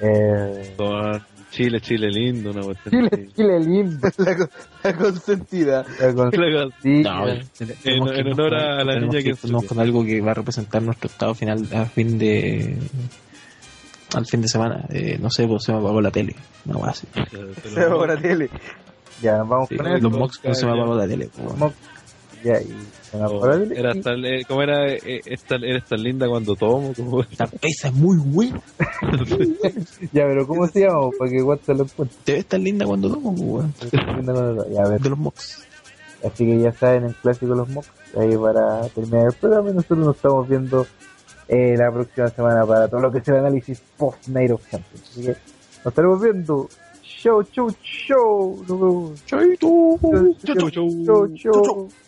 Eh, Con Chile, Chile lindo, una cuestión Chile. Chile lindo. la, la consentida. La con- Claro, sí, No, tenemos que en irnos honor a la tenemos niña que que subió. con algo que va a representar nuestro estado final a fin de al fin de semana eh, no sé pues se me apagó la tele una wea así Se va por la tele. Ya, vamos Sí, con eso. los mocks no se me apagó la tele pues. Ya, y se me apagó la tele. Era tan, eh, ¿Cómo era? Eh, es tan- eres tan linda cuando tomo. Como... Esta pesa es muy buena. Ya, pero ¿cómo se llama? Para que Watson lo encuentre. te ves tan linda cuando tomo pues, weón. Ya, a ver. de los mocks Así que ya saben, el clásico de los mocks, ahí para terminar el programa, nosotros nos estamos viendo eh, la próxima semana para todo lo que será el análisis post Night of Champions. Así que nos estaremos viendo. Show, show, show. Nos vemos. Chaito. Chau, chau, chau. Te